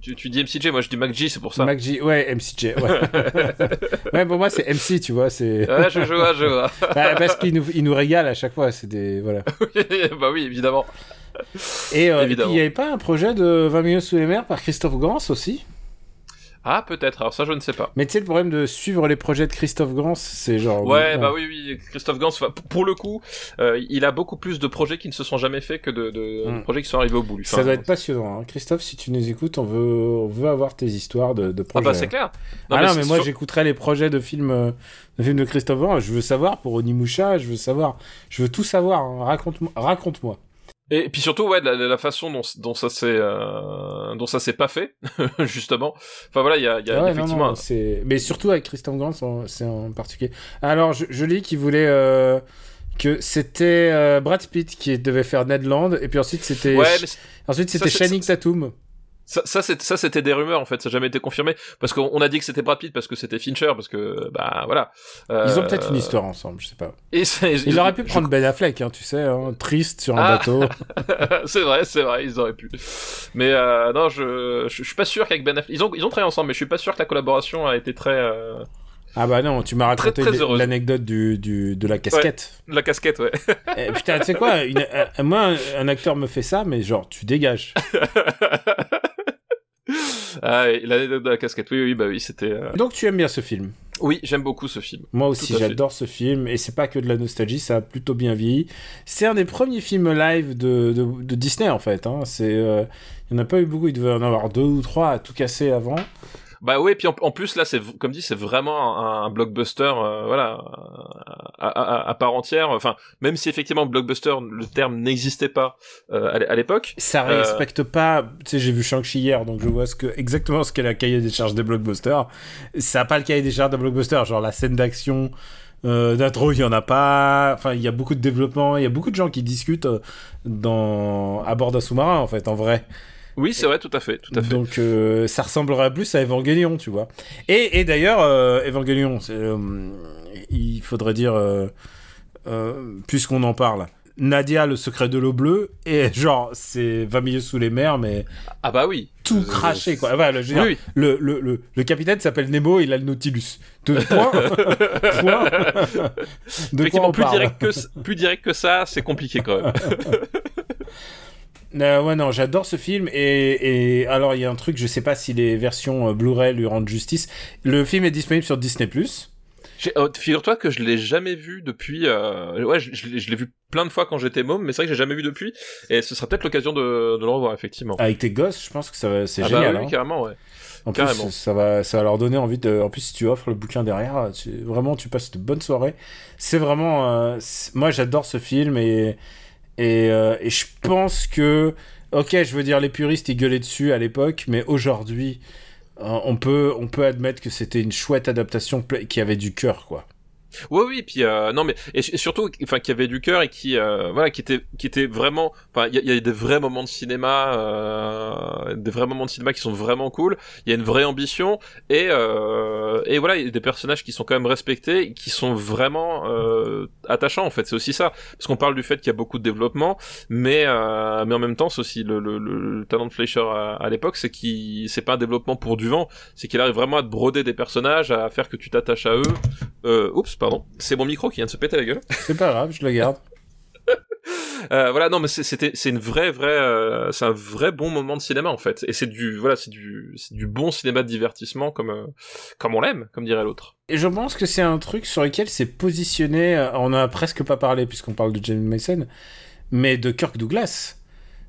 B: tu, tu dis MCJ, moi je dis MacG, c'est pour ça.
A: MacG, ouais, MCJ, ouais. ouais, pour moi c'est MC, tu vois, c'est.
B: Ouais, je vois, je vois.
A: Bah, parce qu'il nous, il nous régale à chaque fois, c'est des. Voilà.
B: bah oui, évidemment.
A: Et, euh, et puis
B: Évidemment.
A: il n'y avait pas un projet de 20 millions sous les mers par Christophe Gans aussi?
B: Ah, peut-être, alors ça je ne sais pas.
A: Mais tu sais, le problème de suivre les projets de Christophe Gans, c'est genre.
B: Ouais, bah oui, oui, Christophe Gans, pour le coup, euh, il a beaucoup plus de projets qui ne se sont jamais faits que de, de
A: Mm.
B: projets qui sont arrivés au bout. lui.
A: Ça doit être passionnant. Hein. Christophe, si tu nous écoutes, on veut, on veut avoir tes histoires de, de
B: Ah
A: projets.
B: bah c'est clair.
A: ah non,
B: c'est
A: mais moi
B: sur-
A: j'écouterai les projets de films, euh, de films de Christophe Gans. Je veux savoir pour Onimusha, je veux savoir. Je veux tout savoir. hein. Raconte-moi. Raconte-moi.
B: Et puis surtout, ouais, la, la façon dont, dont ça s'est, euh, dont ça s'est pas fait, justement. Enfin voilà, il y a, y a
A: Ouais, non,
B: effectivement.
A: non, c'est... Mais surtout avec Christophe Gans, c'est en particulier. Alors, je, je lis qu'il voulait. euh, Que c'était euh, Brad Pitt qui devait faire Ned Land, et puis ensuite c'était
B: Ouais,
A: ensuite c'était Channing Tatum.
B: Ça, ça, c'était des rumeurs en fait, ça n'a jamais été confirmé parce qu'on on a dit que c'était Brad Pitt parce que c'était Fincher parce que bah voilà. Euh,
A: Ils ont peut-être une histoire ensemble, je sais pas.
B: Et c'est-
A: Il
B: je-
A: aurait pu
B: je-
A: prendre Ben Affleck, hein, tu sais, hein, triste sur un
B: Ah.
A: bateau.
B: c'est vrai, c'est vrai, ils auraient pu. Mais euh, non, je, je, je suis pas sûr qu'avec Ben Affleck, ils ont, ils ont travaillé ensemble, mais je suis pas sûr que la collaboration a été très. euh,
A: Ah bah non, tu m'as raconté l'anecdote du, du, de la casquette.
B: La casquette, ouais.
A: Eh, putain, tu sais quoi une- Moi, un, un acteur me fait ça, mais genre, tu dégages.
B: ah, l'anecdote de la casquette, oui, oui, bah oui, c'était. euh,
A: Donc tu aimes bien ce film
B: Oui, j'aime beaucoup ce film.
A: Moi aussi, j'adore ce film, et c'est pas que de la nostalgie, ça a plutôt bien vieilli. C'est un des premiers films live de, de, de Disney, en fait. Hein. C'est, euh, il n'y en a pas eu beaucoup, il devait en avoir deux ou trois à tout casser avant.
B: Bah oui, puis en, en plus là, c'est comme dit, c'est vraiment un, un blockbuster, euh, voilà, à, à- à part entière. Enfin, même si effectivement blockbuster, le terme n'existait pas euh, à l'é- à l'époque.
A: Ça
B: Euh.
A: respecte pas. Tu sais, j'ai vu Shang-Chi hier, donc je vois ce que, exactement ce qu'est la cahier des charges des blockbusters. Ça n'a pas le cahier des charges des blockbusters, genre la scène d'action. Euh, d'intro, il y en a pas. Enfin, il y a beaucoup de développement. Il y a beaucoup de gens qui discutent euh, dans à bord d'un sous-marin, en fait, en vrai.
B: Oui, c'est vrai, tout à fait, tout à fait.
A: Donc, euh, ça ressemblerait plus à Evangelion, tu vois. Et, et d'ailleurs, euh, Evangelion, euh, il faudrait dire, euh, puisqu'on en parle, Nadia, le secret de l'eau bleue, et genre, c'est 20 milieux sous les mers, mais
B: Ah bah oui.
A: tout craché, quoi. Enfin, le, je veux
B: Oui,
A: dire,
B: oui.
A: le, le, le, le capitaine s'appelle Nemo, il a le Nautilus. De quoi on
B: plus
A: parle
B: direct, que, plus direct que ça, c'est compliqué quand même.
A: Euh, ouais, non, j'adore ce film. Et, et alors, il y a un truc, je sais pas si les versions euh, Blu-ray lui rendent justice. Le film est disponible sur Disney.
B: Oh, Figure-toi que je l'ai jamais vu depuis. euh, Ouais, je, je l'ai- je l'ai vu plein de fois quand j'étais môme, mais c'est vrai que j'ai jamais vu depuis. Et ce sera peut-être l'occasion de, de le revoir, effectivement.
A: Avec tes gosses, je pense que ça c'est
B: Ah bah
A: génial.
B: oui,
A: hein.
B: carrément, ouais.
A: En
B: carrément.
A: plus, ça va, ça va leur donner envie de. En plus, si tu offres le bouquin derrière, tu- vraiment, tu passes de bonnes soirées. C'est vraiment. euh, Moi, j'adore ce film et et, euh, et je pense que. Ok, je veux dire, les puristes ils gueulaient dessus à l'époque, mais aujourd'hui, euh, on peut on peut admettre que c'était une chouette adaptation qui avait du cœur, quoi.
B: Oui, oui, puis euh, non, mais et, et surtout, enfin, qui avait du cœur et qui, euh, voilà, qui était, qui était vraiment, enfin, il y, y a des vrais moments de cinéma, euh, des vrais moments de cinéma qui sont vraiment cool. Il y a une vraie ambition et euh, et voilà, il y a des personnages qui sont quand même respectés, et qui sont vraiment euh, attachants en fait. C'est aussi ça, parce qu'on parle du fait qu'il y a beaucoup de développement, mais euh, mais en même temps, c'est aussi le, le, le, le talent de Fleischer à, à l'époque, c'est qu'il, c'est pas un développement pour du vent, c'est qu'il arrive vraiment à te broder des personnages, à faire que tu t'attaches à eux. Oups, pardon. C'est mon micro qui vient de se péter la gueule.
A: C'est pas grave, je le garde.
B: Euh, voilà, non, mais c'est- c'était, c'est une vraie, vraie, euh, c'est un vrai bon moment de cinéma en fait. Et c'est du, voilà, c'est du, c'est du bon cinéma de divertissement comme, euh, comme on l'aime, comme dirait l'autre.
A: Et je pense que c'est un truc sur lequel c'est positionné. On a presque pas parlé puisqu'on parle de James Mason, mais de Kirk Douglas.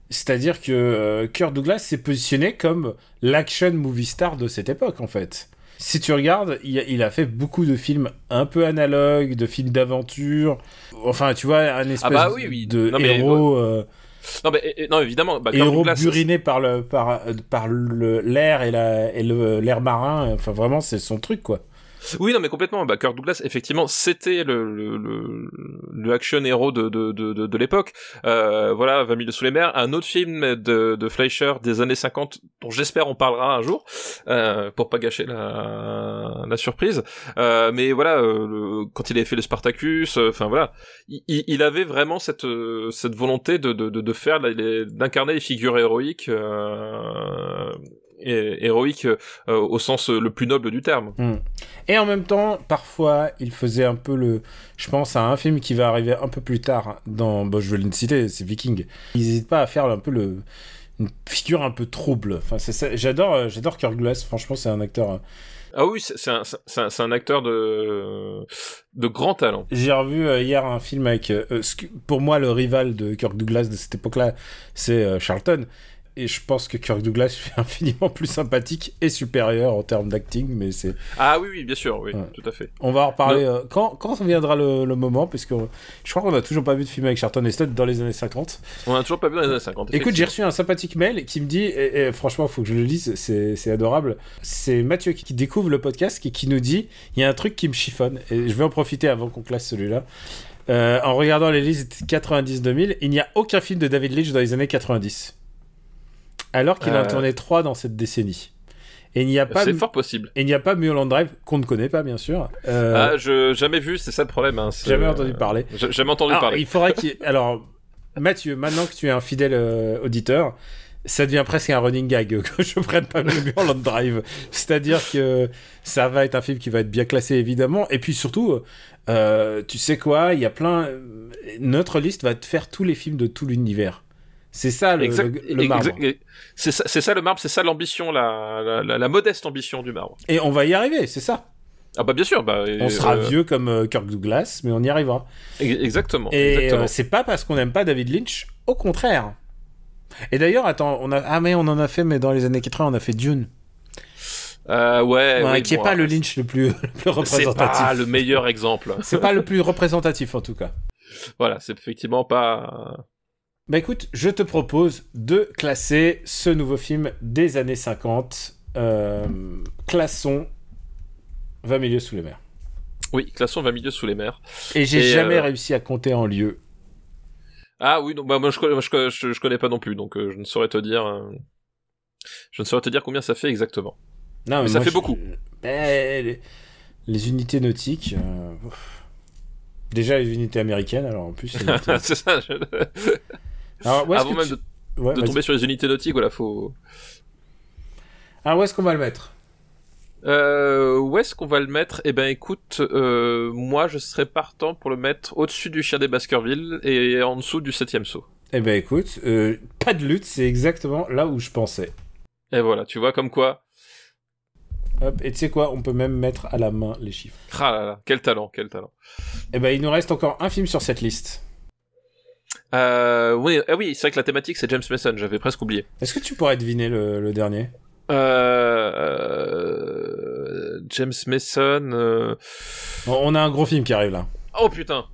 A: C'est-à-dire que euh, Kirk Douglas s'est positionné comme l'action movie star de cette époque en fait. Si tu regardes, il a, il a fait beaucoup de films un peu analogues, de films d'aventure. Enfin, tu vois, un espèce
B: bah oui, oui.
A: de
B: Non, mais,
A: héros, euh,
B: Non, mais et- et- non, évidemment, bah,
A: héros buriné par le par par l'air et la et l'air marin. Enfin, vraiment, c'est son truc quoi.
B: Oui, non, mais complètement. Bah, Kirk Douglas, effectivement, c'était le, le, le, action héros de, de, de, de, de l'époque. Euh, voilà, 20 000 sous les mers. Un autre film de, de Fleischer des années 50, dont j'espère on parlera un jour, euh, pour pas gâcher la, la surprise. Euh, mais voilà, euh, le- quand il avait fait le Spartacus, euh, enfin voilà, il, il- avait vraiment cette, euh, cette volonté de, de, de, de faire, d'incarner les figures héroïques, euh, et, héroïques euh, au sens le plus noble du terme.
A: Hmm. Et en même temps, parfois, il faisait un peu le. Je pense à un film qui va arriver un peu plus tard dans. Bon, je vais le citer, c'est Viking. Ils n'hésitent pas à faire un peu le. Une figure un peu trouble. Enfin, c'est. J'adore, euh, j'adore Kirk Douglas. Franchement, c'est un acteur. euh,
B: Ah oui, c'est un, acteur de, de grand talent.
A: J'ai revu euh, hier un film avec, euh, euh, pour moi, le rival de Kirk Douglas de cette époque-là, c'est euh, Charlton. Et je pense que Kirk Douglas est infiniment plus sympathique et supérieur en termes d'acting, mais c'est.
B: Ah oui, oui, bien sûr, oui,
A: Ouais.
B: tout à fait.
A: On va en reparler euh, quand, quand viendra le, le moment, parce que je crois qu'on n'a toujours pas vu de film avec Charlton Heston dans les années 50.
B: On a toujours pas vu dans les années 50.
A: Écoute, j'ai reçu un sympathique mail qui me dit, et, et franchement, faut que je le lise, c'est adorable. C'est Mathieu qui, qui découvre le podcast et qui nous dit il y a un truc qui me chiffonne, et je vais en profiter avant qu'on classe celui-là. Euh, en regardant les listes 90-2000, il n'y a aucun film de David Lynch dans les années 90. Alors qu'il en a
B: Euh.
A: tourné 3 dans cette décennie. Et il n'y a pas.
B: C'est fort possible.
A: Et il n'y a pas Mulholland Drive, qu'on ne connaît pas, bien sûr. Euh,
B: Ah, je jamais vu, c'est ça le problème. Hein,
A: Jamais entendu parler.
B: Jamais entendu
A: Alors,
B: parler.
A: il faudrait qu'il. Alors, Mathieu, maintenant que tu es un fidèle euh, auditeur, ça devient presque un running gag que je prenne pas le Mulholland Drive. C'est-à-dire que ça va être un film qui va être bien classé, évidemment. Et puis surtout, euh, tu sais quoi, il y a plein. Notre liste va te faire tous les films de tout l'univers. C'est ça le,
B: Exact-
A: le- le marbre.
B: C'est ça, c'est ça le marbre, c'est ça l'ambition, la, la, la, la modeste ambition du marbre.
A: Et on va y arriver, c'est ça.
B: Ah bah bien sûr, bah,
A: On sera
B: euh,
A: vieux comme euh, Kirk Douglas, mais on y arrivera.
B: ex- Exactement.
A: Et euh, c'est pas parce qu'on n'aime pas David Lynch, au contraire. Et d'ailleurs, attends, on a ah mais on en a fait, mais dans les années 80, on a fait Dune,
B: Euh, ouais,
A: Ouais,
B: oui,
A: qui est
B: bon,
A: pas le Lynch le plus, le plus
B: C'est
A: représentatif.
B: pas le meilleur exemple.
A: C'est pas le plus représentatif en tout cas.
B: voilà, c'est effectivement pas.
A: Bah écoute, je te propose de classer ce nouveau film des années 50. Euh, classons 20 milieux sous les mers.
B: Oui, classons 20 milieux sous les mers.
A: Et j'ai jamais
B: euh,
A: réussi à compter en lieux.
B: Ah oui, donc bah moi je connais, je, je, je connais pas non plus, donc euh, je ne saurais te dire. euh, Je ne saurais te dire combien ça fait exactement.
A: Non,
B: mais ça fait beaucoup.
A: Ben, les, les unités nautiques. Déjà les unités américaines, alors en plus.
B: c'est ça. je-
A: Alors, est-ce
B: Avant même
A: tu-
B: de,
A: Ouais,
B: de
A: vas-y.
B: tomber sur les unités nautiques, voilà, faut.
A: Alors où est-ce qu'on va le mettre?
B: Euh, où est-ce qu'on va le mettre? Eh ben, écoute, euh, moi, je serais partant pour le mettre au-dessus du chien des Baskerville et en dessous du septième saut.
A: Eh ben écoute, euh, pas de lutte, c'est exactement là où je pensais.
B: Et voilà, tu vois comme quoi.
A: Hop, et tu sais quoi, on peut même mettre à la main les chiffres.
B: Ah là là, quel talent, quel talent.
A: Eh ben il nous reste encore un film sur cette liste.
B: Euh, oui, ah oui, c'est vrai que la thématique c'est James Mason, j'avais presque oublié.
A: Est-ce que tu pourrais deviner le, le dernier?
B: Euh, euh, James Mason. euh,
A: Bon, On a un gros film qui arrive là.
B: Oh putain,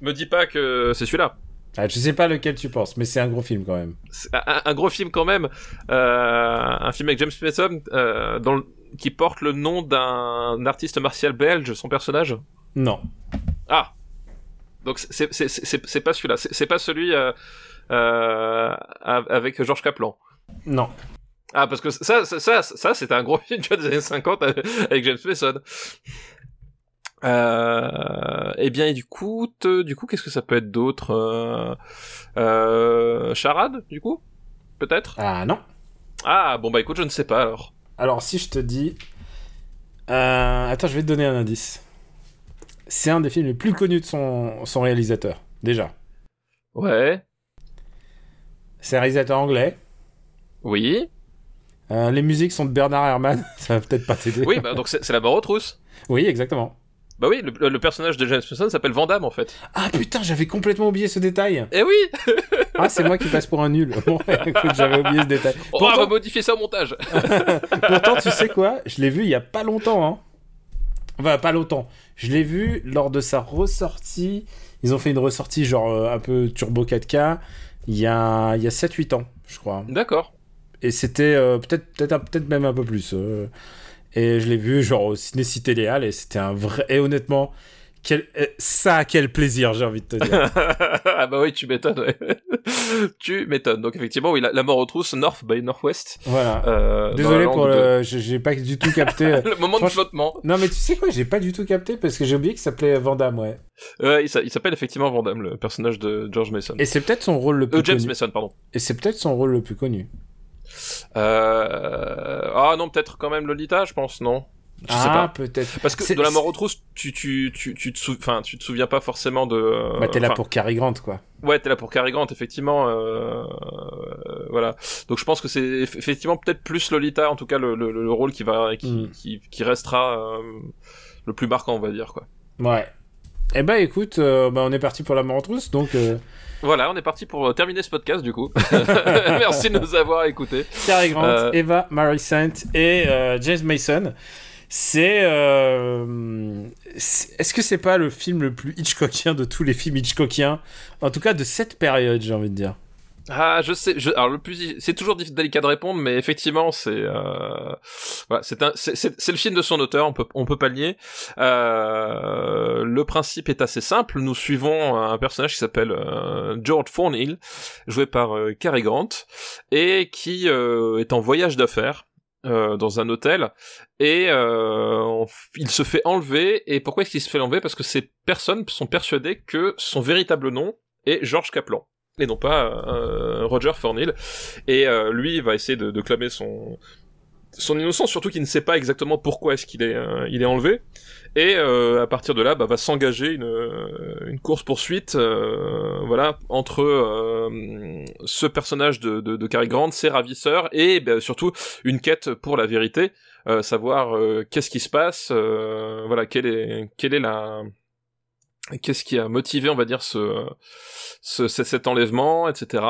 B: me dis pas que c'est celui-là.
A: Ah, je sais pas lequel tu penses, mais c'est un gros film quand même.
B: Un, un gros film quand même, euh, un film avec James Mason dans le- qui porte le nom d'un artiste martial belge, son personnage?
A: Non.
B: Ah Donc c'est pas celui-là, c'est pas celui euh, euh, avec Georges Kaplan.
A: Non.
B: Ah, parce que ça, ça, ça, ça c'était un gros film des années 50 avec James Mason. Euh, et bien, et du coup, te- du coup, qu'est-ce que ça peut être d'autre euh, euh, Charade, du coup? Peut-être?
A: Ah non.
B: Ah, bon bah écoute, je ne sais pas alors.
A: Alors si je te dis... Attends, je vais te donner un indice. C'est un des films les plus connus de son, son réalisateur, déjà.
B: Ouais,
A: C'est un réalisateur anglais.
B: oui,
A: Euh, les musiques sont de Bernard Herrmann, ça va peut-être pas t'aider.
B: oui, bah donc c'est la aux trousses.
A: Oui, exactement.
B: Bah oui, le, le personnage de James Mason s'appelle Vandame en fait.
A: Ah putain, j'avais complètement oublié ce détail.
B: Eh oui
A: Ah, c'est moi qui passe pour un nul. Bon, écoute, j'avais oublié ce détail.
B: On va modifier ça au montage.
A: pourtant, tu sais quoi? Je l'ai vu il y a pas longtemps. Hein. Enfin, pas longtemps. Je l'ai vu lors de sa ressortie. Ils ont fait une ressortie genre euh, un peu turbo 4K il y a, il y a 7-8 ans, je crois.
B: D'accord.
A: Et c'était euh, peut-être un- peut-être même un peu plus. euh. Et je l'ai vu genre au ciné Cité Léal et c'était un vrai. Et honnêtement, quel... euh, ça, quel plaisir, j'ai envie de te dire.
B: ah bah oui, tu m'étonnes. ouais. tu m'étonnes. Donc effectivement, oui, la, la mort aux trousses, North by Northwest.
A: voilà.
B: Euh,
A: Désolé pour le. j'ai- J'ai pas du tout capté. euh,
B: de- le moment de
A: Franchement-
B: flottement.
A: Non, mais tu sais quoi, j'ai pas du tout capté parce que j'ai oublié qu'il s'appelait Vandame, ouais.
B: Euh, il s'a- il s'appelle effectivement Van Damme, le personnage de George Mason.
A: Et c'est peut-être son rôle le plus
B: Euh, James
A: connu.
B: Mason, pardon.
A: Et c'est peut-être son rôle le plus connu.
B: Euh... Ah non, peut-être quand même Lolita, je pense, non? Je sais
A: ah,
B: pas.
A: peut-être.
B: Parce que
A: c'est-
B: de la mort aux trousses, tu, tu, tu, tu, te, sou... enfin, tu te souviens pas forcément de...
A: Bah, t'es là
B: enfin,
A: pour Cary Grant, quoi.
B: Ouais, t'es là pour Cary Grant, effectivement. Euh... Voilà. Donc je pense que c'est eff- effectivement peut-être plus Lolita, en tout cas le, le, le rôle qui va, qui,
A: Mm.
B: qui, qui restera euh, le plus marquant, on va dire quoi.
A: Ouais. Eh bah, écoute, euh, bah, on est parti pour la mort en trousse, donc. euh,
B: Voilà, on est parti pour terminer ce podcast du coup. Merci de nous avoir écoutés.
A: Cary Grant,
B: Euh,
A: Eva Marie Saint et euh, James Mason. C'est. euh, Est-ce que c'est pas le film le plus Hitchcockien de tous les films Hitchcockiens? En tout cas, de cette période, j'ai envie de dire.
B: Ah, je sais. Je... Alors le plus, c'est toujours délicat de répondre, mais effectivement, c'est euh... voilà, c'est un, c'est le film de son auteur. On peut, on peut pas le nier. Euh... Le principe est assez simple. Nous suivons un personnage qui s'appelle euh, George Thornhill, joué par euh, Cary Grant, et qui euh, est en voyage d'affaires. Euh, dans un hôtel et euh, il se fait enlever et pourquoi est-ce qu'il se fait enlever? Parce que ces personnes sont persuadées que son véritable nom est George Kaplan et non pas euh, Roger Thornhill. Et euh, lui, va essayer de, de clamer son son innocence, surtout qu'il ne sait pas exactement pourquoi est-ce qu'il est euh, il est enlevé. Et euh, à partir de là, bah, va s'engager une euh, une course poursuite, voilà, entre euh, ce personnage de, de, de Cary Grant, ses ravisseurs, et bah, surtout une quête pour la vérité, euh, savoir euh, qu'est-ce qui se passe, euh, voilà, quelle est quelle est la qu'est-ce qui a motivé, on va dire, ce, ce, ce- cet enlèvement, etc.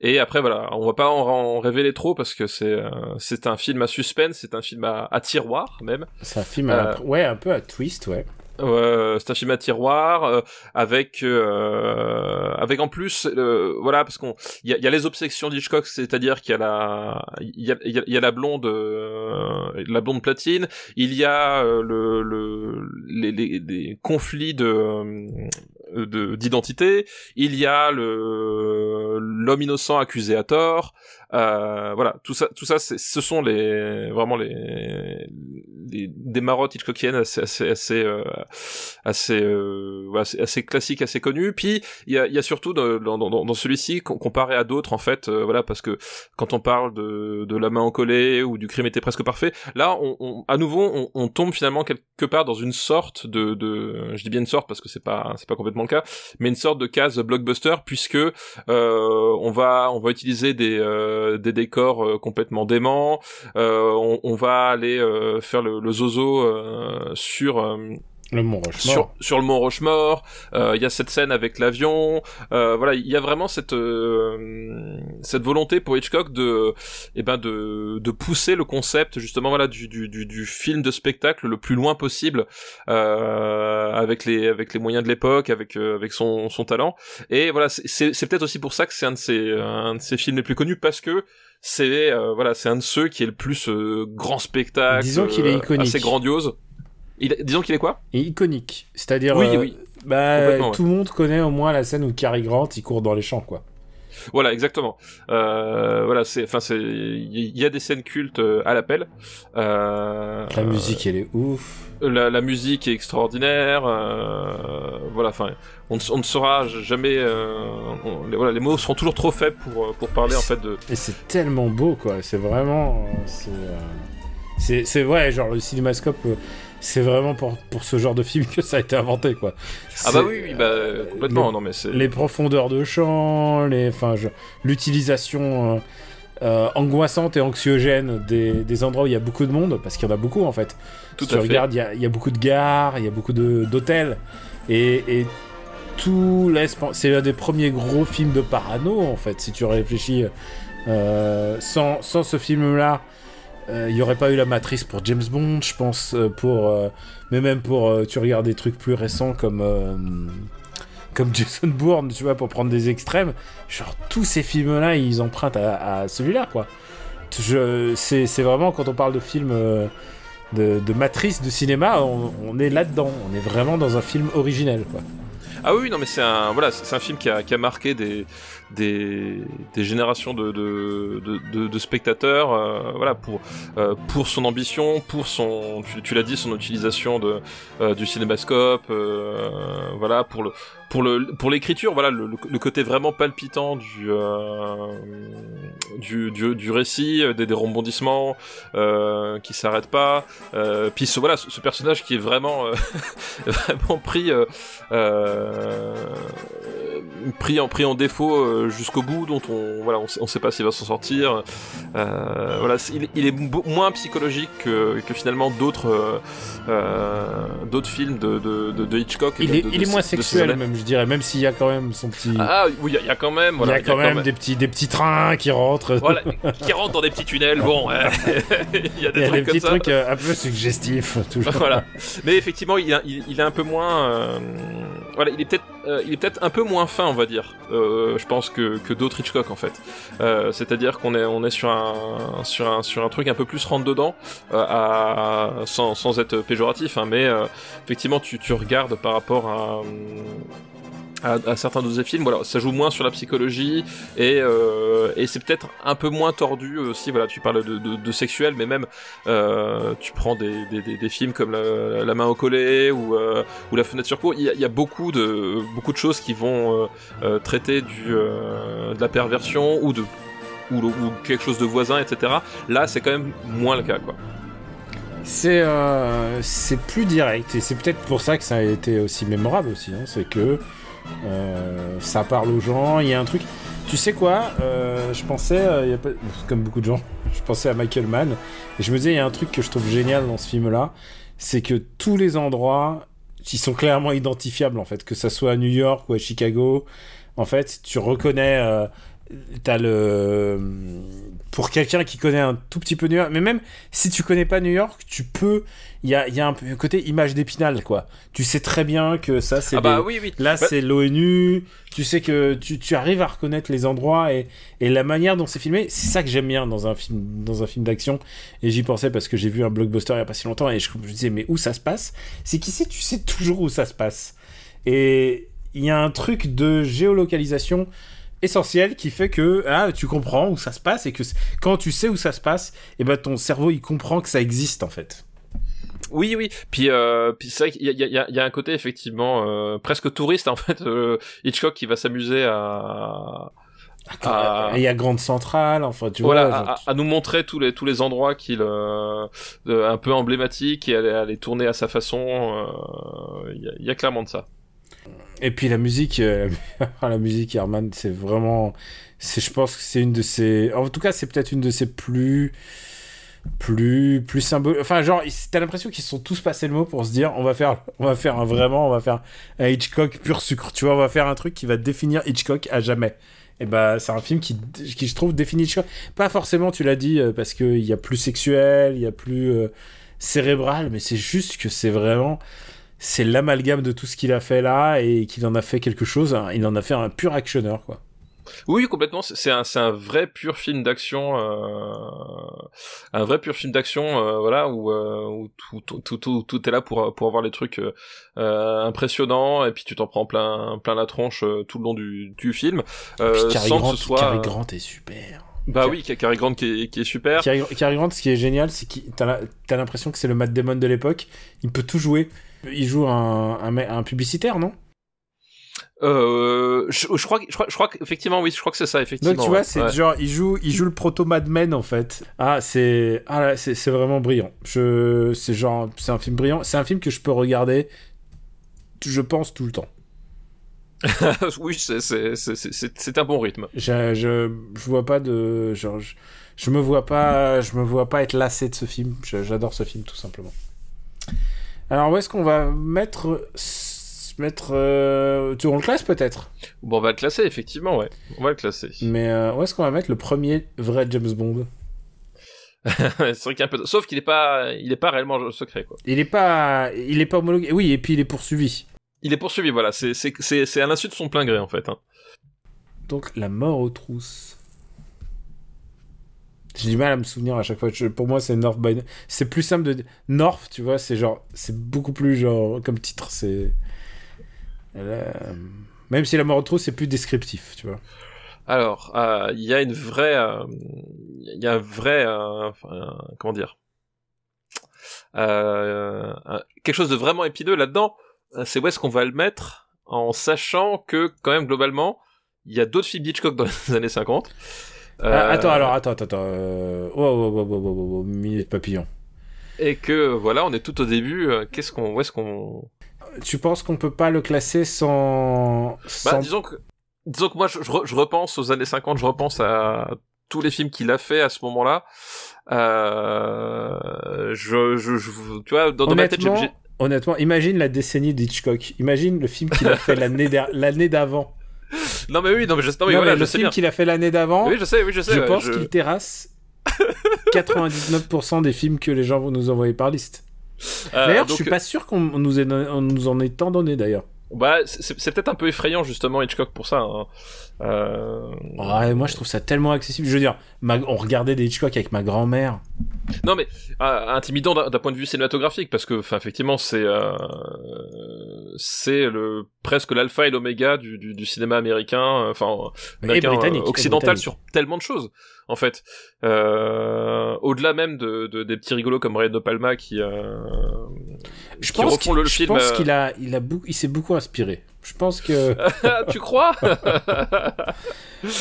B: Et après, voilà, on va pas en, en révéler trop parce que c'est euh, c'est un film à suspense, c'est un film à, à tiroir même.
A: C'est un film, à
B: Euh,
A: ouais, un peu à twist, ouais.
B: Euh, à tiroir euh, avec euh, avec en plus euh, voilà parce qu'on il y a, y a les obsessions d'Hitchcock c'est-à-dire qu'il y a la il y a, y a, y a la blonde euh, la blonde platine il y a euh, le, le les, les, les conflits euh, de d'identité il y a le l'homme innocent accusé à tort euh, voilà tout ça tout ça ce sont les vraiment les, des marottes Hitchcockiennes assez assez assez euh, assez, euh, assez classiques assez connues. Puis il y a y a surtout dans dans, dans, celui-ci com- comparé à d'autres en fait euh, voilà parce que quand on parle de de la main en collée ou du crime était presque parfait là on, on à nouveau on, on tombe finalement quelque part dans une sorte de de je dis bien une sorte parce que c'est pas c'est pas complètement le cas mais une sorte de case blockbuster puisque euh, on va on va utiliser des euh, des décors euh, complètement déments. Euh, on, va aller euh, faire le, le zozo euh, sur euh,
A: Le Mont Rochemort.
B: sur, sur le mont Rochemort, euh, il y a cette scène avec l'avion, euh, voilà, il y a vraiment cette euh, cette volonté pour Hitchcock de eh ben de de pousser le concept justement voilà du du du, du film de spectacle le plus loin possible euh, avec les avec les moyens de l'époque, avec euh, avec son son talent et voilà c'est peut-être aussi pour ça que c'est un de ses un de ses films les plus connus parce que c'est euh, voilà c'est un de ceux qui est le plus euh, grand spectacle
A: Disons qu'il est iconique.
B: assez grandiose il, disons qu'il est quoi
A: Et iconique. C'est-à-dire.
B: Oui,
A: euh,
B: oui.
A: Bah,
B: ouais.
A: tout le monde connaît au moins la scène où Cary Grant il court dans les champs, quoi.
B: Voilà, exactement. Euh, voilà, c'est, enfin, c'est, il y, a des scènes cultes euh, à l'appel. Euh,
A: La musique, elle est ouf.
B: la, la musique est extraordinaire. euh, voilà, enfin, on, ne- on ne saura jamais. euh, on- les, voilà, les mots seront toujours trop faibles pour pour parler en fait de.
A: Et c'est tellement beau, quoi. C'est vraiment. C'est. C'est, vrai, genre le cinémascope, c'est vraiment pour, pour ce genre de film que ça a été inventé, quoi.
B: Ah bah oui, oui, bah complètement.
A: les-
B: non mais.
A: Les profondeurs de champ, les, enfin, l'utilisation euh, euh, angoissante et anxiogène des, des endroits où il y a beaucoup de monde, parce qu'il y en a beaucoup en fait.
B: Tout
A: si tu
B: fait.
A: regardes, il y a, il y a beaucoup de gares, il y a beaucoup d'hôtels, et, et tout laisse. C'est un des premiers gros films de parano en fait, si tu réfléchis. Euh, sans, sans ce film-là, euh, il n'y aurait pas eu la matrice pour James Bond, je pense, euh, pour, euh, mais même pour, euh, tu regardes des trucs plus récents comme, euh, comme Jason Bourne, tu vois, pour prendre des extrêmes, genre tous ces films-là, ils empruntent à, celui-là, quoi. C'est, vraiment quand on parle de films, euh, de, de matrice de cinéma, on, on est là-dedans. On est vraiment dans un film originel, quoi.
B: Ah oui, non, mais c'est un, voilà, c'est un film qui a, qui a marqué des, des, des générations de, de, de, de, spectateurs, euh, voilà, pour, euh, pour son ambition, pour son, tu, tu l'as dit, son utilisation de, euh, du cinémascope, euh, voilà, pour le, pour le, pour l'écriture, voilà, le, le, côté vraiment palpitant du, euh, du, du, du, récit, des, des rebondissements qui s'arrêtent pas, puis ce, voilà, ce, ce, personnage qui est vraiment, vraiment pris. Euh, pris en pris en défaut euh, jusqu'au bout, dont on voilà, on, on sait pas s'il va s'en sortir. Euh, voilà, il, il, est moins psychologique que, que finalement d'autres d'autres films de, de, de, de Hitchcock.
A: Il
B: est,
A: de, il est moins sexuel même, je dirais, même s'il y a quand même son petit.
B: Ah oui, il y, a quand même. Voilà,
A: il y a quand, y a même, quand même, des petits des petits trains qui rentrent.
B: Voilà, qui rentrent dans des petits tunnels. Bon, il y a des,
A: il y a
B: trucs
A: des petits
B: comme
A: trucs un peu suggestifs toujours.
B: Voilà, mais effectivement, il, a, il, il est un peu moins. Euh, voilà, il est peut-être euh, il est peut-être un peu moins fin, on va dire. Euh, je pense que, que d'autres Hitchcock en fait. Euh, C'est-à-dire qu'on est on est sur un sur un sur un truc un peu plus rentre dedans, sans, sans être péjoratif, hein, mais effectivement tu tu regardes par rapport à à, certains de ces films, voilà, ça joue moins sur la psychologie et, euh, et c'est peut-être un peu moins tordu aussi. Voilà, tu parles de, de, sexuel, mais même euh, tu prends des, des, des, films comme la, la, main au collet ou, euh, ou la fenêtre sur cour. Il y a, beaucoup de beaucoup de choses qui vont traiter du de la perversion ou de ou, quelque chose de voisin, etc. Là, c'est quand même moins le cas, quoi.
A: C'est euh, plus direct et c'est peut-être pour ça que ça a été aussi mémorable aussi. Hein, c'est que ça parle aux gens, il y a un truc. Tu sais quoi euh, Je pensais, euh, comme beaucoup de gens, je pensais à Michael Mann et je me disais il y a un truc que je trouve génial dans ce film-là, c'est que tous les endroits, ils sont clairement identifiables en fait, que ça soit à New York ou à Chicago. En fait, tu reconnais euh, t'as le pour quelqu'un qui connaît un tout petit peu New York mais même si tu connais pas New York tu peux il y a, y a un côté image d'épinal quoi. Tu sais très bien que ça c'est
B: ah bah, oui, oui.
A: là
B: bah...
A: c'est l'ONU. Tu sais que tu, tu, arrives à reconnaître les endroits et, et la manière dont c'est filmé c'est ça que j'aime bien dans un film dans un film d'action. Et j'y pensais parce que j'ai vu un blockbuster il y a pas si longtemps et je, je disais mais où ça se passe? C'est qu'ici tu sais toujours où ça se passe. Et il y a un truc de géolocalisation essentiel qui fait que ah, tu comprends où ça se passe et que quand tu sais où ça se passe, et eh ben ton cerveau il comprend que ça existe en fait.
B: Oui, oui. Puis, euh, puis c'est vrai qu'il y a, il y, a, il y a un côté effectivement euh, presque touriste en fait. Euh, Hitchcock qui va s'amuser à.
A: À... Il y a Grande Centrale, enfin tu
B: voilà,
A: vois.
B: À, à, nous montrer tous les tous les endroits qu'il euh, un peu emblématiques et à, à, les tourner à sa façon. Il y, y, a clairement de ça.
A: Et puis la musique, euh, la musique Herman, c'est vraiment, c'est, je pense que c'est une de ses, en tout cas, c'est peut-être une de ses plus, plus, plus symboliques. Enfin, genre, t'as l'impression qu'ils se sont tous passés le mot pour se dire, on va faire, on va faire un vraiment, on va faire un Hitchcock pur sucre. Tu vois, on va faire un truc qui va définir Hitchcock à jamais. Et bah, c'est un film qui, qui je trouve définit Hitchcock. Pas forcément, tu l'as dit, parce qu'il y a plus sexuel, il y a plus euh, cérébral, mais c'est juste que c'est vraiment c'est l'amalgame de tout ce qu'il a fait là et qu'il en a fait quelque chose. Hein. Il en a fait un pur actionneur, quoi.
B: Oui, complètement. C'est un, c'est un vrai pur film d'action, euh, un vrai pur film d'action, euh, voilà, où, euh, où tout, tout, tout, tout, est là pour pour avoir les trucs impressionnants et puis tu t'en prends plein plein la tronche tout le long du, du film, sans
A: Grant,
B: que ce soit.
A: Cary Grant est super.
B: Bah oui, Cary Grant qui est, qui est super.
A: Cary, Cary Grant, ce qui est génial, c'est que t'as l'impression que c'est le Matt Damon de l'époque. Il peut tout jouer. Il joue un, un, un publicitaire, non?
B: Euh, je, je, crois, je crois, je crois qu'effectivement, oui, je crois que c'est ça, effectivement.
A: Donc tu vois,
B: ouais.
A: c'est
B: ouais.
A: genre, il joue, il joue le proto Mad Men en fait. Ah, c'est, ah, c'est, c'est vraiment brillant. Je, c'est genre, c'est un film brillant. C'est un film que je peux regarder, je pense tout le temps.
B: oui, c'est, c'est, c'est, c'est un bon rythme.
A: Je, je, je vois pas de, genre, je, je me vois pas, je me vois pas être lassé de ce film. J'adore ce film tout simplement. Alors où est-ce qu'on va mettre mettre euh... tu on le classe peut-être?
B: Bon, on va le classer effectivement, ouais. On va le classer.
A: Mais euh, où est-ce qu'on va mettre le premier vrai James Bond?
B: C'est vrai qu'il un peu sauf qu'il est pas il est pas réellement secret quoi.
A: Il est pas il est pas homologué. Oui, et puis il est poursuivi.
B: Il est poursuivi, voilà, c'est c'est c'est c'est à l'insu de son plein gré en fait hein.
A: Donc la mort aux trousses. J'ai du mal à me souvenir à chaque fois. Je- pour moi, c'est North by. C'est plus simple de. North, tu vois, c'est genre. C'est beaucoup plus genre. Comme titre, c'est. Euh, Même si la mort au trou, c'est plus descriptif, tu vois.
B: Alors, euh, il y a une vraie, euh, il y a un vrai, euh, comment dire, euh, quelque chose de vraiment épineux là-dedans. euh, C'est où est-ce qu'on va le mettre, en sachant que quand même globalement, il y a d'autres films d'Hitchcock dans les années 50.
A: Ah,
B: Euh,
A: attends, alors, attends, attends, attends. Euh... Oh, oh, oh, oh, oh, oh, minute papillon.
B: Et que voilà, on est tout au début. euh, Qu'est-ce qu'on, où est-ce qu'on,
A: Tu penses qu'on peut pas le classer sans.
B: Bah, disons que, disons que moi, je, je re- je repense aux années 50, je repense à tous les films qu'il a fait à ce moment-là. Euh, je, je, je- tu vois, dans, dans ma tête, j'ai-
A: honnêtement, imagine la décennie d'Hitchcock. Imagine le film qu'il a fait l'année l'année d'avant.
B: non mais oui, non mais je, non, mais
A: Non,
B: voilà,
A: mais
B: je
A: le
B: sais
A: film qu'il a fait l'année d'avant,
B: Oui, je sais, oui, je sais.
A: je
B: ouais,
A: pense
B: je-
A: qu'il terrasse 99% des films que les gens vont nous envoyer par liste.
B: Euh,
A: D'ailleurs, je suis pas sûr qu'on nous, ait- on nous en ait tant donné d'ailleurs.
B: Bah, c'est c'est peut-être un peu effrayant justement Hitchcock pour ça. hein. Euh,
A: Ouais, moi je trouve ça tellement accessible. Je veux dire, ma- on regardait des Hitchcock avec ma grand-mère.
B: Non mais euh, intimidant d'un point de vue cinématographique parce que, enfin, effectivement, c'est euh, c'est le presque l'alpha et l'oméga du, du, du cinéma américain, enfin américain,
A: britannique,
B: occidental
A: britannique.
B: sur tellement de choses en fait. Euh, Au-delà même de, de- des petits rigolos comme Ray De Palma qui euh,
A: Je
B: qui
A: pense
B: le
A: je
B: film.
A: pense
B: euh,
A: qu'il a, il a beaucoup, il s'est beaucoup inspiré. Je pense que.
B: tu crois?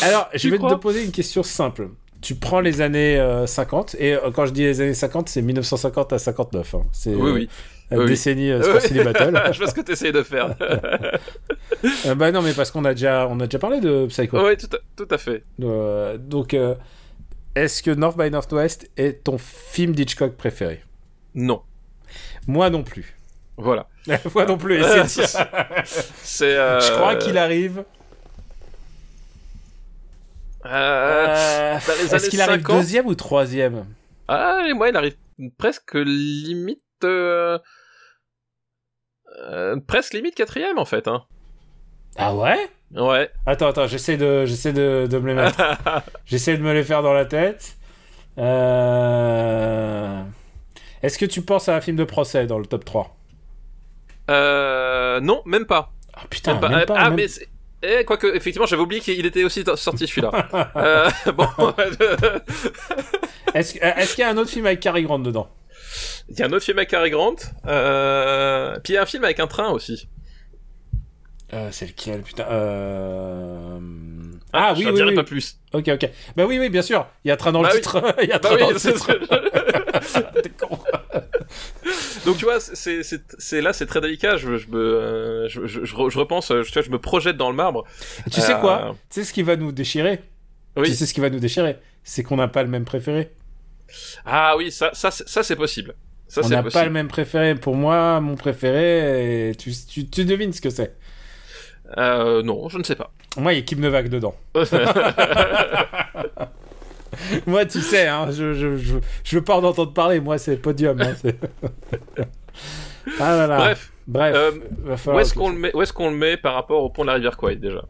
A: Alors, je vais te poser une question simple. Tu prends les années euh, 50, et euh, quand je dis les années 50, c'est 1950 à 59. hein. C'est
B: Oui, oui.
A: euh,
B: Oui, oui.
A: décennie euh,
B: Oui.
A: City Battle.
B: Je vois ce que tu essayes de faire.
A: Euh, bah non, mais parce qu'on a déjà, on a déjà parlé de Psycho.
B: oui, tout à, tout à fait.
A: Euh, donc, euh, est-ce que North by Northwest est ton film d'Hitchcock préféré?
B: Non.
A: Moi non plus.
B: Voilà.
A: Moi non plus. c'est-
B: C'est. euh,
A: Je crois qu'il arrive.
B: euh,
A: Euh, Est-ce qu'il arrive
B: 50?
A: deuxième ou troisième?
B: Ah, et moi, il arrive presque limite. euh, euh, presque limite quatrième en fait. Hein.
A: Ah ouais?
B: Ouais.
A: Attends, attends, j'essaie de, j'essaie de, de me les mettre. j'essaie de me les faire dans la tête. Euh... Est-ce que tu penses à un film de procès dans le top 3
B: euh, non, même pas.
A: Ah putain,
B: Même pas.
A: même pas,
B: ah,
A: même-
B: mais eh, quoique, effectivement, j'avais oublié qu'il était aussi sorti celui-là. euh, bon,
A: Est-ce qu'il y a un autre film avec Cary Grant dedans?
B: Il y a un autre film avec Cary Grant. Euh... Puis il y a un film avec un train aussi.
A: euh, C'est lequel, putain euh... Ah
B: je
A: oui,
B: t'en
A: oui,
B: dirai
A: oui.
B: pas plus.
A: Ok, ok. Bah oui, oui, bien sûr. Il y a train dans
B: Bah
A: le
B: oui.
A: titre. Il y a
B: Bah
A: train dans
B: oui,
A: le titre. T'es con.
B: Donc tu vois, c'est là, c'est très délicat. Je je me euh, je, repense, euh, je, tu vois, je me projette dans le marbre.
A: Tu sais
B: Euh,
A: quoi Tu sais ce qui va nous déchirer
B: Oui.
A: Tu sais ce qui va nous déchirer C'est qu'on n'a pas le même préféré.
B: Ah oui, ça ça c'est- ça c'est possible. Ça
A: on n'a pas le même préféré. Pour moi, mon préféré, et tu, tu, tu devines ce que c'est.
B: Euh, non, je ne sais pas.
A: Moi, il y a Kim Novak dedans. Moi, tu sais, hein, je, je, je, je veux pas en entendre parler. Moi, c'est podium. hein, ah là là.
B: Bref,
A: Bref.
B: euh, où est-ce qu'on le met Où est-ce qu'on le met par rapport au pont de la rivière Kwai déjà?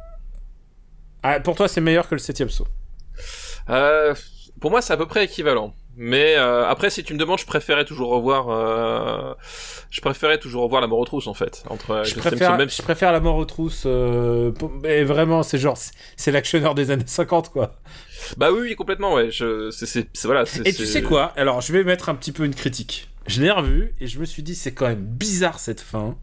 A: Ah, pour toi, c'est meilleur que le septième saut.
B: euh, Pour moi, c'est à peu près équivalent. Mais euh, après, si tu me demandes, je préférais toujours revoir. Euh, je préférais toujours revoir la mort aux trousses en fait. Entre
A: Je préfère,
B: même
A: je préfère la mort aux trousses. euh, pour- vraiment, c'est genre, c'est- c'est l'actionneur des années 50, quoi.
B: Bah oui, oui, complètement, ouais. Je, c'est, c'est, c'est- voilà. c'est-
A: Et tu sais quoi? Alors, je vais mettre un petit peu une critique. Je l'ai revu et je me suis dit, c'est quand même bizarre cette fin.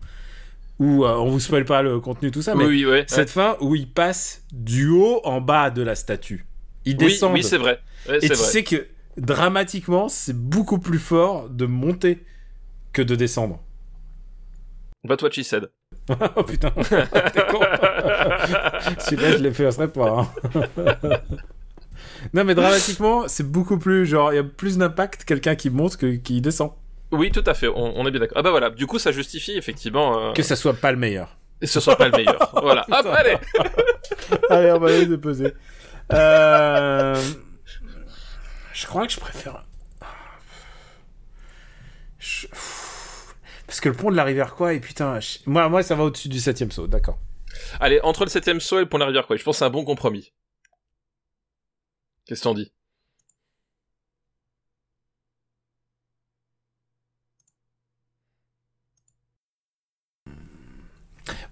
A: Où euh, on vous spoil pas le contenu, tout ça, mais
B: Oui, oui, ouais.
A: cette fin où il passe du haut en bas de la statue. Il
B: Oui,
A: descend.
B: oui, c'est vrai. Ouais,
A: et
B: c'est
A: tu
B: vrai.
A: sais que dramatiquement, c'est beaucoup plus fort de monter que de descendre.
B: But what she said.
A: oh putain, t'es con. Celui-là, je l'ai fait exprès pas. hein. non, mais dramatiquement, c'est beaucoup plus genre, il y a plus d'impact quelqu'un qui monte que qui descend.
B: Oui, tout à fait. On, on est bien d'accord. Ah bah voilà. Du coup, ça justifie effectivement euh,
A: Que ça soit pas le meilleur.
B: que ce soit pas le meilleur. voilà. Hop, allez.
A: Allez, on va aller déposer. Euh... Je crois que je préfère. Je- Parce que le pont de la rivière quoi et putain, je- moi, moi ça va au-dessus du septième saut, d'accord.
B: Allez, entre le septième saut et le pont de la rivière, quoi. Je pense que c'est un bon compromis. Qu'est-ce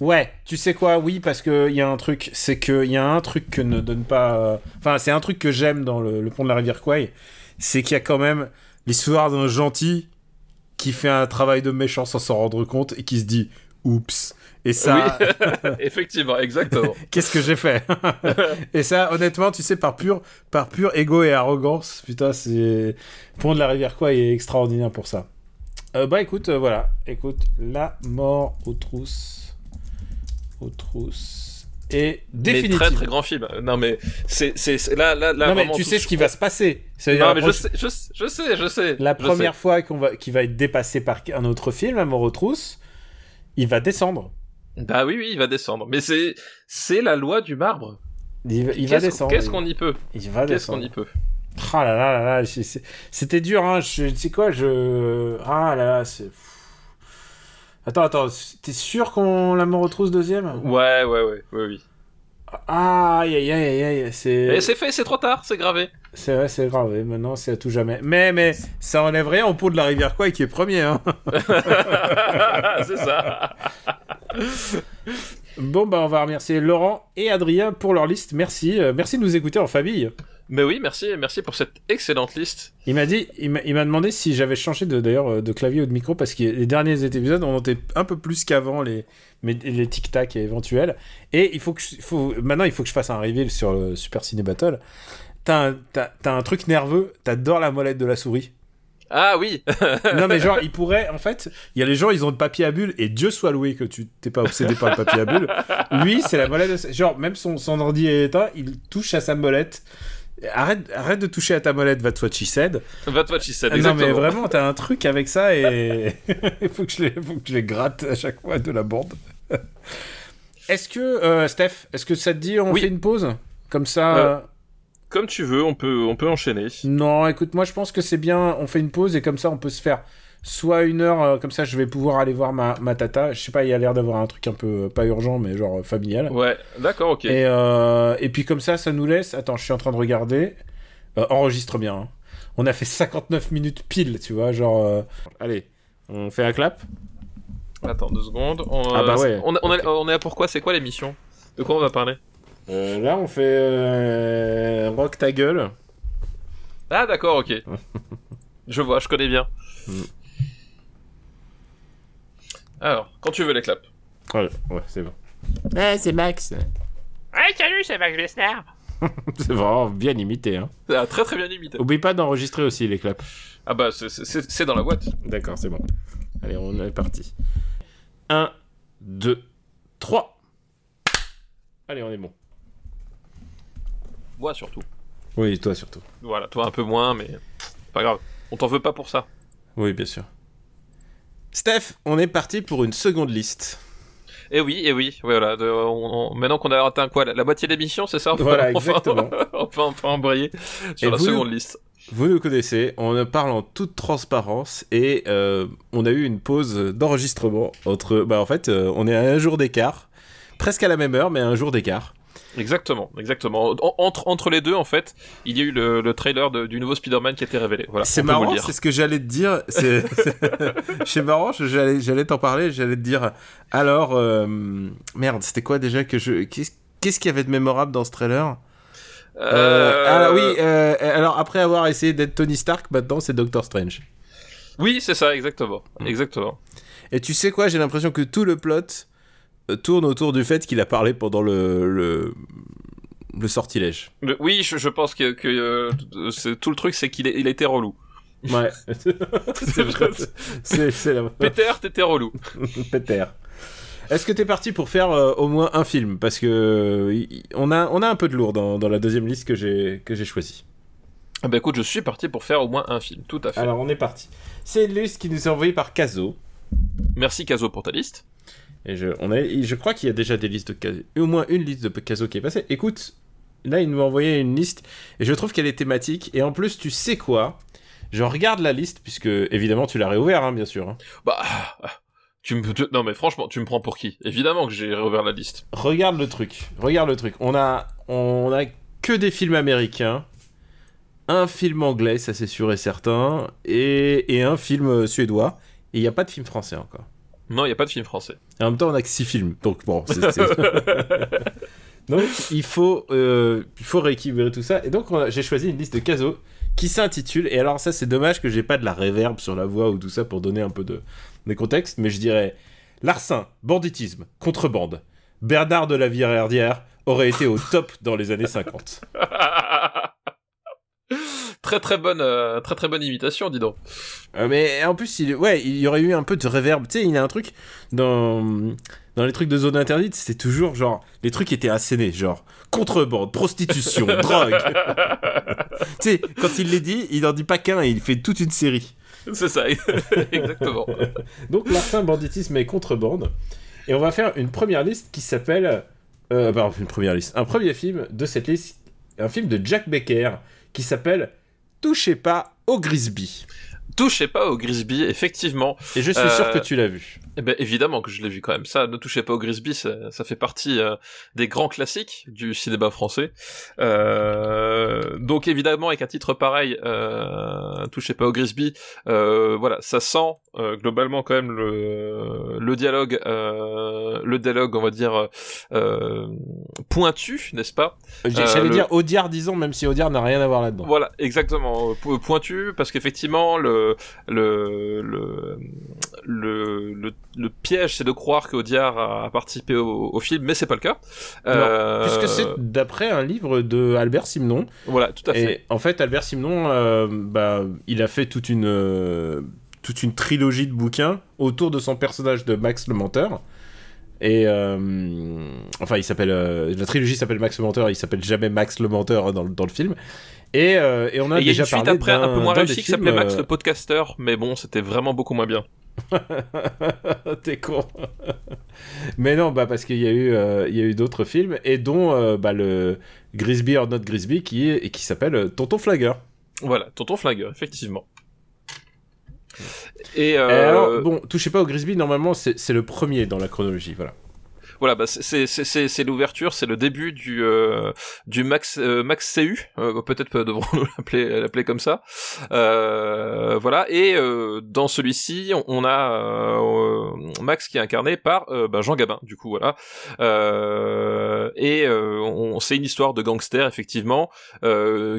A: Ouais, tu sais quoi, oui, parce qu'il y a un truc, c'est qu'il y a un truc que ne donne pas. Euh, enfin, c'est un truc que j'aime dans le, pont de la rivière Kwai, c'est qu'il y a quand même l'histoire d'un gentil qui fait un travail de méchant sans s'en rendre compte et qui se dit Oups, et ça,
B: Effectivement, exactement.
A: qu'est-ce que j'ai fait Et ça, honnêtement, tu sais, par pur, par pur ego et arrogance, putain, c'est pont de la rivière Kwai est extraordinaire pour ça. Euh, bah écoute, euh, voilà, écoute, la mort aux trousses, aux trousses et
B: Mais
A: définitive.
B: très très grand film. Non mais c'est là là là
A: non mais tu sais ce qui va se passer.
B: Non mais je sais je sais je sais je sais.
A: La première fois qu'on va, qu'il va être dépassé par un autre film, La mort aux trousses, il va descendre.
B: Bah oui oui il va descendre. Mais c'est c'est la loi du marbre.
A: Il, va- il va
B: Qu'est-ce
A: descendre.
B: qu'est-ce qu'on y peut
A: Il va
B: Qu'est-ce qu'on
A: descendre.
B: y peut
A: Ah là là là là, c'était dur, hein. Je, tu sais quoi, je. Ah là là, c'est. Attends, attends, t'es sûr qu'on la mort aux trousses deuxième?
B: Ouais ouais ouais ouais oui.
A: Ah, aïe aïe aïe aïe, c'est.
B: Et c'est fait c'est trop tard c'est gravé.
A: C'est vrai, c'est grave, et maintenant c'est à tout jamais. Mais, mais, ça enlève rien au pot de la rivière quoi qui est premier, hein.
B: c'est ça.
A: Bon, bah, on va remercier Laurent et Adrien pour leur liste. Merci, euh, merci de nous écouter en famille.
B: Mais oui merci merci pour cette excellente liste.
A: Il m'a dit, il m'a demandé si j'avais changé de d'ailleurs euh, de clavier ou de micro parce que les derniers épisodes on était un peu plus qu'avant les mais les tic tac éventuels et il faut que je- faut maintenant il faut que je fasse un reveal sur le Super Ciné Battle. T'as un, un truc nerveux, t'adores la molette de la souris.
B: Ah oui.
A: non mais genre il pourrait en fait, il y a les gens ils ont le papier à bulles et Dieu soit loué que tu t'es pas obsédé par le papier à bulles. Lui c'est la molette, de- genre même son son ordi est éteint, il touche à sa molette. Arrête, arrête de toucher à ta molette, va te what she said.
B: Va te watch said
A: Ah Non mais
B: exactement.
A: vraiment, t'as un truc avec ça et il faut que je les, faut que je les gratte à chaque fois de la bande. est-ce que euh, Steph, est-ce que ça te dit on
B: Oui.
A: fait une pause? Comme ça
B: Euh, Comme tu veux on peut on peut enchaîner.
A: Non, écoute, moi je pense que c'est bien. On fait une pause et comme ça on peut se faire soit une heure, euh, comme ça je vais pouvoir aller voir ma, ma tata. Je sais pas, il y a l'air d'avoir un truc un peu euh, pas urgent mais genre euh, familial.
B: Ouais d'accord ok.
A: Et, et puis comme ça, ça nous laisse. Attends, je suis en train de regarder. Enregistre bien. hein. On a fait 59 minutes pile, tu vois, genre. euh, Allez, on fait un clap.
B: Attends deux secondes. On,
A: Ah bah ouais.
B: On, on, est, on est là pourquoi C'est quoi l'émission? De quoi on va parler?
A: Euh, là, on fait euh, rock ta gueule.
B: Ah d'accord, ok. je vois, je connais bien.
A: Mm.
B: Alors, quand tu veux les claps.
A: Ouais, ouais, c'est bon.
C: Ouais, c'est Max.
B: Ouais, salut, c'est Max Vesner.
A: C'est vraiment bien imité. Hein.
B: Ah, très très bien imité.
A: Oublie pas d'enregistrer aussi les claps.
B: Ah bah, c'est dans la boîte.
A: D'accord, c'est bon. Allez, on est parti. 1, 2, 3. Allez, on est bon.
B: Moi surtout.
A: Oui, toi surtout.
B: Voilà, toi un peu moins, mais pas grave. On t'en veut pas pour ça.
A: Oui, bien sûr. Steph, on est parti pour une seconde liste.
B: Eh oui, eh oui, voilà. de- on- on- maintenant qu'on a atteint quoi La, la moitié de l'émission, c'est ça?
A: Voilà,
B: Enfin-
A: exactement.
B: enfin, on peut embrayer sur
A: Et
B: la seconde liste.
A: Vous nous connaissez, on parle en toute transparence et euh, on a eu une pause d'enregistrement entre. Bah en fait, euh, on est à un jour d'écart, presque à la même heure, mais à un jour d'écart.
B: Exactement, exactement. En- entre, entre les deux, en fait, il y a eu le, le trailer de- du nouveau Spider-Man qui a été révélé. Voilà,
A: c'est marrant, c'est ce que j'allais te dire. C'est marrant, j'allais t'en parler, j'allais te dire. Alors, euh, merde, c'était quoi déjà que je. Qu'est-ce qu'il y avait de mémorable dans ce trailer? Euh,
B: Euh,
A: Alors oui, euh, alors après avoir essayé d'être Tony Stark, maintenant c'est Doctor Strange.
B: Oui, c'est ça, exactement.
A: Mm.
B: Exactement.
A: Et tu sais quoi, j'ai l'impression que tout le plot tourne autour du fait qu'il a parlé pendant le, le, le sortilège.
B: Le- oui, je, je pense que, que euh, tout le truc, c'est qu'il il était relou.
A: Ouais. c'est vrai. C'est la
B: Peter, t'étais relou.
A: Peter. Est-ce que t'es parti pour faire euh, au moins un film? Parce que euh, on a, on a un peu de lourd dans, dans la deuxième liste que j'ai que j'ai choisie.
B: Ah bah écoute, je suis parti pour faire au moins un film, tout à fait.
A: Alors on est parti. C'est une liste qui nous est envoyée par Caso.
B: Merci Caso pour ta liste.
A: Et je, on a, je crois qu'il y a déjà des listes de Caso, au moins une liste de Caso qui est passée. Écoute, là, il nous a envoyé une liste et je trouve qu'elle est thématique. Et en plus, tu sais quoi? Je regarde la liste, puisque évidemment, tu l'as réouvert, hein, bien sûr. hein.
B: Bah, ah, tu me, tu- non mais franchement, tu me prends pour qui? Évidemment que j'ai réouvert la liste.
A: Regarde le truc. Regarde le truc. On a, on a que des films américains, un film anglais, ça c'est sûr et certain, et, et un film euh, suédois. Et il n'y a pas de film français encore.
B: Non, il n'y a pas de film français.
A: Et en même temps, on a que 6 films. Donc bon, c'est- Donc il faut, euh, il faut rééquilibrer tout ça. Et donc j'ai choisi une liste de casos qui s'intitule. Et alors ça, c'est dommage que j'ai pas de la réverb sur la voix ou tout ça pour donner un peu de, de contexte. Mais je dirais larcin, banditisme, contrebande. Bernard de la Villardière aurait été au top dans les années 50.
B: très très bonne, euh, très très bonne imitation, dis donc.
A: Euh, mais en plus, il, ouais, il y aurait eu un peu de réverb. Tu sais, il y a un truc dans, dans les trucs de zone interdite, c'était toujours genre les trucs étaient assénés, genre contrebande, prostitution, drogue. tu sais, quand il les dit, il n'en dit pas qu'un, il fait toute une série.
B: C'est ça, exactement.
A: Donc larcin, banditisme et contrebande. Et on va faire une première liste qui s'appelle, euh, pardon, une première liste, un premier film de cette liste, un film de Jack Becker qui s'appelle Touchez pas au Grisby.
B: Touchez pas au Grisby, effectivement.
A: Et je suis
B: Euh,
A: sûr que tu l'as vu.
B: Eh ben évidemment que je l'ai vu quand même. Ça, ne touchez pas au Grisby, ça, ça fait partie euh, des grands classiques du cinéma français. Euh, donc évidemment, avec un titre pareil, euh, touchez pas au Grisby, euh, voilà, ça sent euh, globalement quand même le, le dialogue, euh, le dialogue, on va dire euh, pointu, n'est-ce pas?
A: J'allais
B: le-
A: dire Audiard, disons, même si Audiard n'a rien à voir là-dedans.
B: Voilà, exactement, po- pointu, parce qu'effectivement, le, le, le, le, le, le piège, c'est de croire qu'Audiard a, a participé au, au film, mais c'est pas le cas. Euh,
A: Puisque c'est d'après un livre de Albert Simon.
B: Voilà, tout à fait.
A: Et en fait, Albert Simon, euh, bah, il a fait toute une, euh, toute une trilogie de bouquins autour de son personnage de Max le Menteur. Et enfin, il s'appelle la trilogie s'appelle Max le Menteur. Il s'appelle jamais Max le Menteur dans, le- dans le film. Et, et on a
B: Et il y a
A: déjà
B: suite
A: parlé
B: après un peu moins réussie qui s'appelait Max le Podcaster, mais bon, c'était vraiment beaucoup moins bien.
A: T'es con. Mais non, bah parce qu'il y a eu, euh, il y a eu d'autres films et dont euh, bah, le Grisby or Not Grisby qui est et qui s'appelle euh, Tonton Flagueur.
B: Voilà, Tonton Flingueur, effectivement. Et,
A: Et alors, bon, touchez pas au Grisby. Normalement, c'est le premier dans la chronologie. Voilà.
B: Voilà, bah c'est c'est l'ouverture, c'est le début du euh, du Max euh, Max CU, euh, peut-être euh, devrons-nous l'appeler l'appeler comme ça. Euh, voilà, et dans celui-ci, on, on a Max qui est incarné par bah, Jean Gabin, du coup voilà. Et on c'est une histoire de gangsters effectivement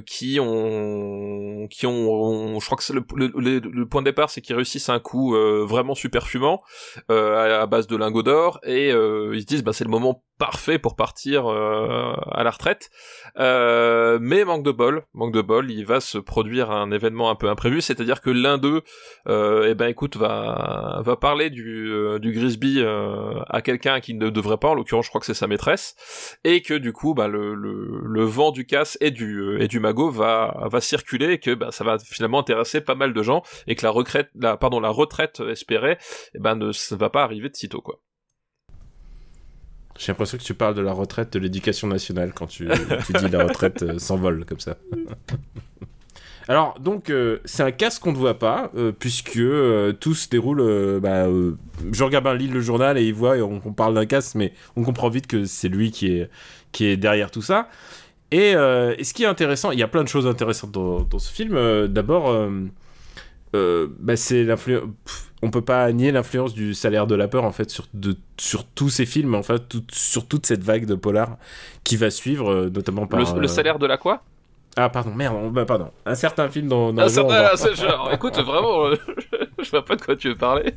B: qui ont qui ont, on- je crois que le, le, le- point de départ, c'est qu'ils réussissent un coup vraiment super fumant euh, à, base de lingots d'or et euh, bah c'est le moment parfait pour partir euh, à la retraite. Euh, mais manque de bol manque de bol il va se produire un événement un peu imprévu c'est-à-dire que l'un d'eux euh, eh ben écoute va va parler du euh, du Grisby euh, à quelqu'un qui ne devrait pas en l'occurrence je crois que c'est sa maîtresse et que du coup bah le le, le vent du casse et du et du magot va va circuler et que bah ça va finalement intéresser pas mal de gens et que la retraite la pardon la retraite espérée eh ben ne va pas arriver de sitôt quoi
A: J'ai l'impression que tu parles de la retraite de l'éducation nationale quand tu, dis la retraite euh, s'envole comme ça. Alors, donc, euh, c'est un casse qu'on ne voit pas, euh, puisque tout se déroule. bah, Jean Gabin lit le journal et il voit, et on, parle d'un casse, mais on comprend vite que c'est lui qui est, qui est derrière tout ça. Et, ce qui est intéressant, il y a plein de choses intéressantes dans, ce film. D'abord, euh, bah, c'est l'influence. On peut pas nier l'influence du salaire de la peur en fait sur, de, sur tous ces films, en fait, tout- sur toute cette vague de polar qui va suivre, euh, notamment par.
B: le, le
A: euh,
B: salaire de la quoi?
A: Ah pardon, merde, bah, pardon. Un certain film dans, dans genre, on
B: ah,
A: va-
B: c'est genre écoute vraiment euh, je vois pas de quoi tu veux parler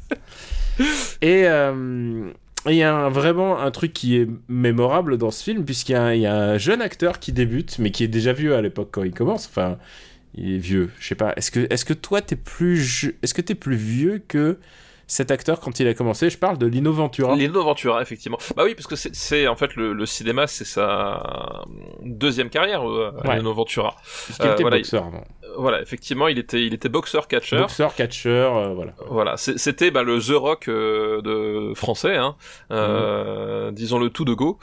A: Et euh, il y a un- vraiment un truc qui est mémorable dans ce film, puisqu'il y, un- y a un jeune acteur qui débute, mais qui est déjà vieux à l'époque quand il commence. Enfin, il est vieux, je sais pas. Est-ce que, est-ce que toi, t'es plus, est-ce que t'es plus vieux que cet acteur quand il a commencé Je parle de Lino Ventura.
B: Lino Ventura effectivement bah oui parce que c'est- en fait le, le cinéma c'est sa deuxième carrière euh,
A: Ouais.
B: Lino Ventura
A: Puisqu'il
B: euh,
A: était
B: voilà,
A: boxeur avant.
B: voilà effectivement il était il était boxeur catcheur
A: Boxeur, catcheur, euh, voilà.
B: Voilà, c'était bah, le The Rock euh, de français, hein, euh, disons-le tout de go.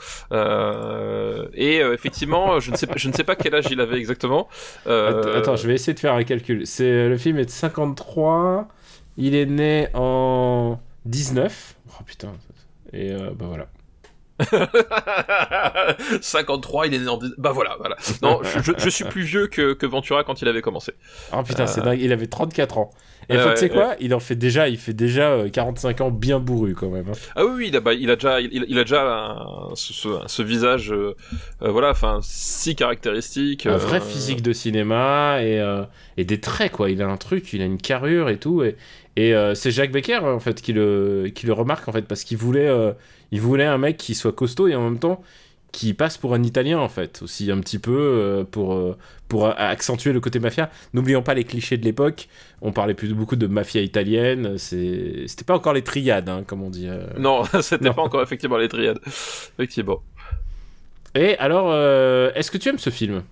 B: Et effectivement, je ne sais pas, je ne sais pas quel âge il avait exactement.
A: Attends, attends, je vais essayer de faire un calcul. C'est le film est de 53. Il est né en 19. Oh putain. Et euh, bah voilà.
B: 53, il est né en... Bah voilà, voilà. Non, je suis plus vieux que, que Ventura quand il avait commencé.
A: Oh putain, c'est
B: Euh.
A: dingue. Il avait 34 ans. Et
B: Ouais,
A: tu sais quoi Il en fait déjà, il fait déjà euh, 45 ans bien bourru quand même. hein.
B: Ah oui, il a, bah, il a déjà, il, il a déjà un- ce, ce, ce visage, euh, euh, voilà, enfin, si caractéristique.
A: Un
B: euh,
A: vrai physique de cinéma et, euh, et des traits quoi. Il a un truc, il a une carrure et tout. Et, et euh, c'est Jacques Becker en fait qui le, qui le remarque en fait parce qu'il voulait, euh, il voulait un mec qui soit costaud et en même temps qui passe pour un Italien en fait aussi un petit peu euh, pour euh, pour accentuer le côté mafia. N'oublions pas les clichés de l'époque. On parlait plus beaucoup de mafia italienne. C'était pas encore les triades hein, comme on dit. euh.
B: Non, c'était pas encore effectivement les triades. Effectivement.
A: Et alors, est-ce que tu aimes ce film?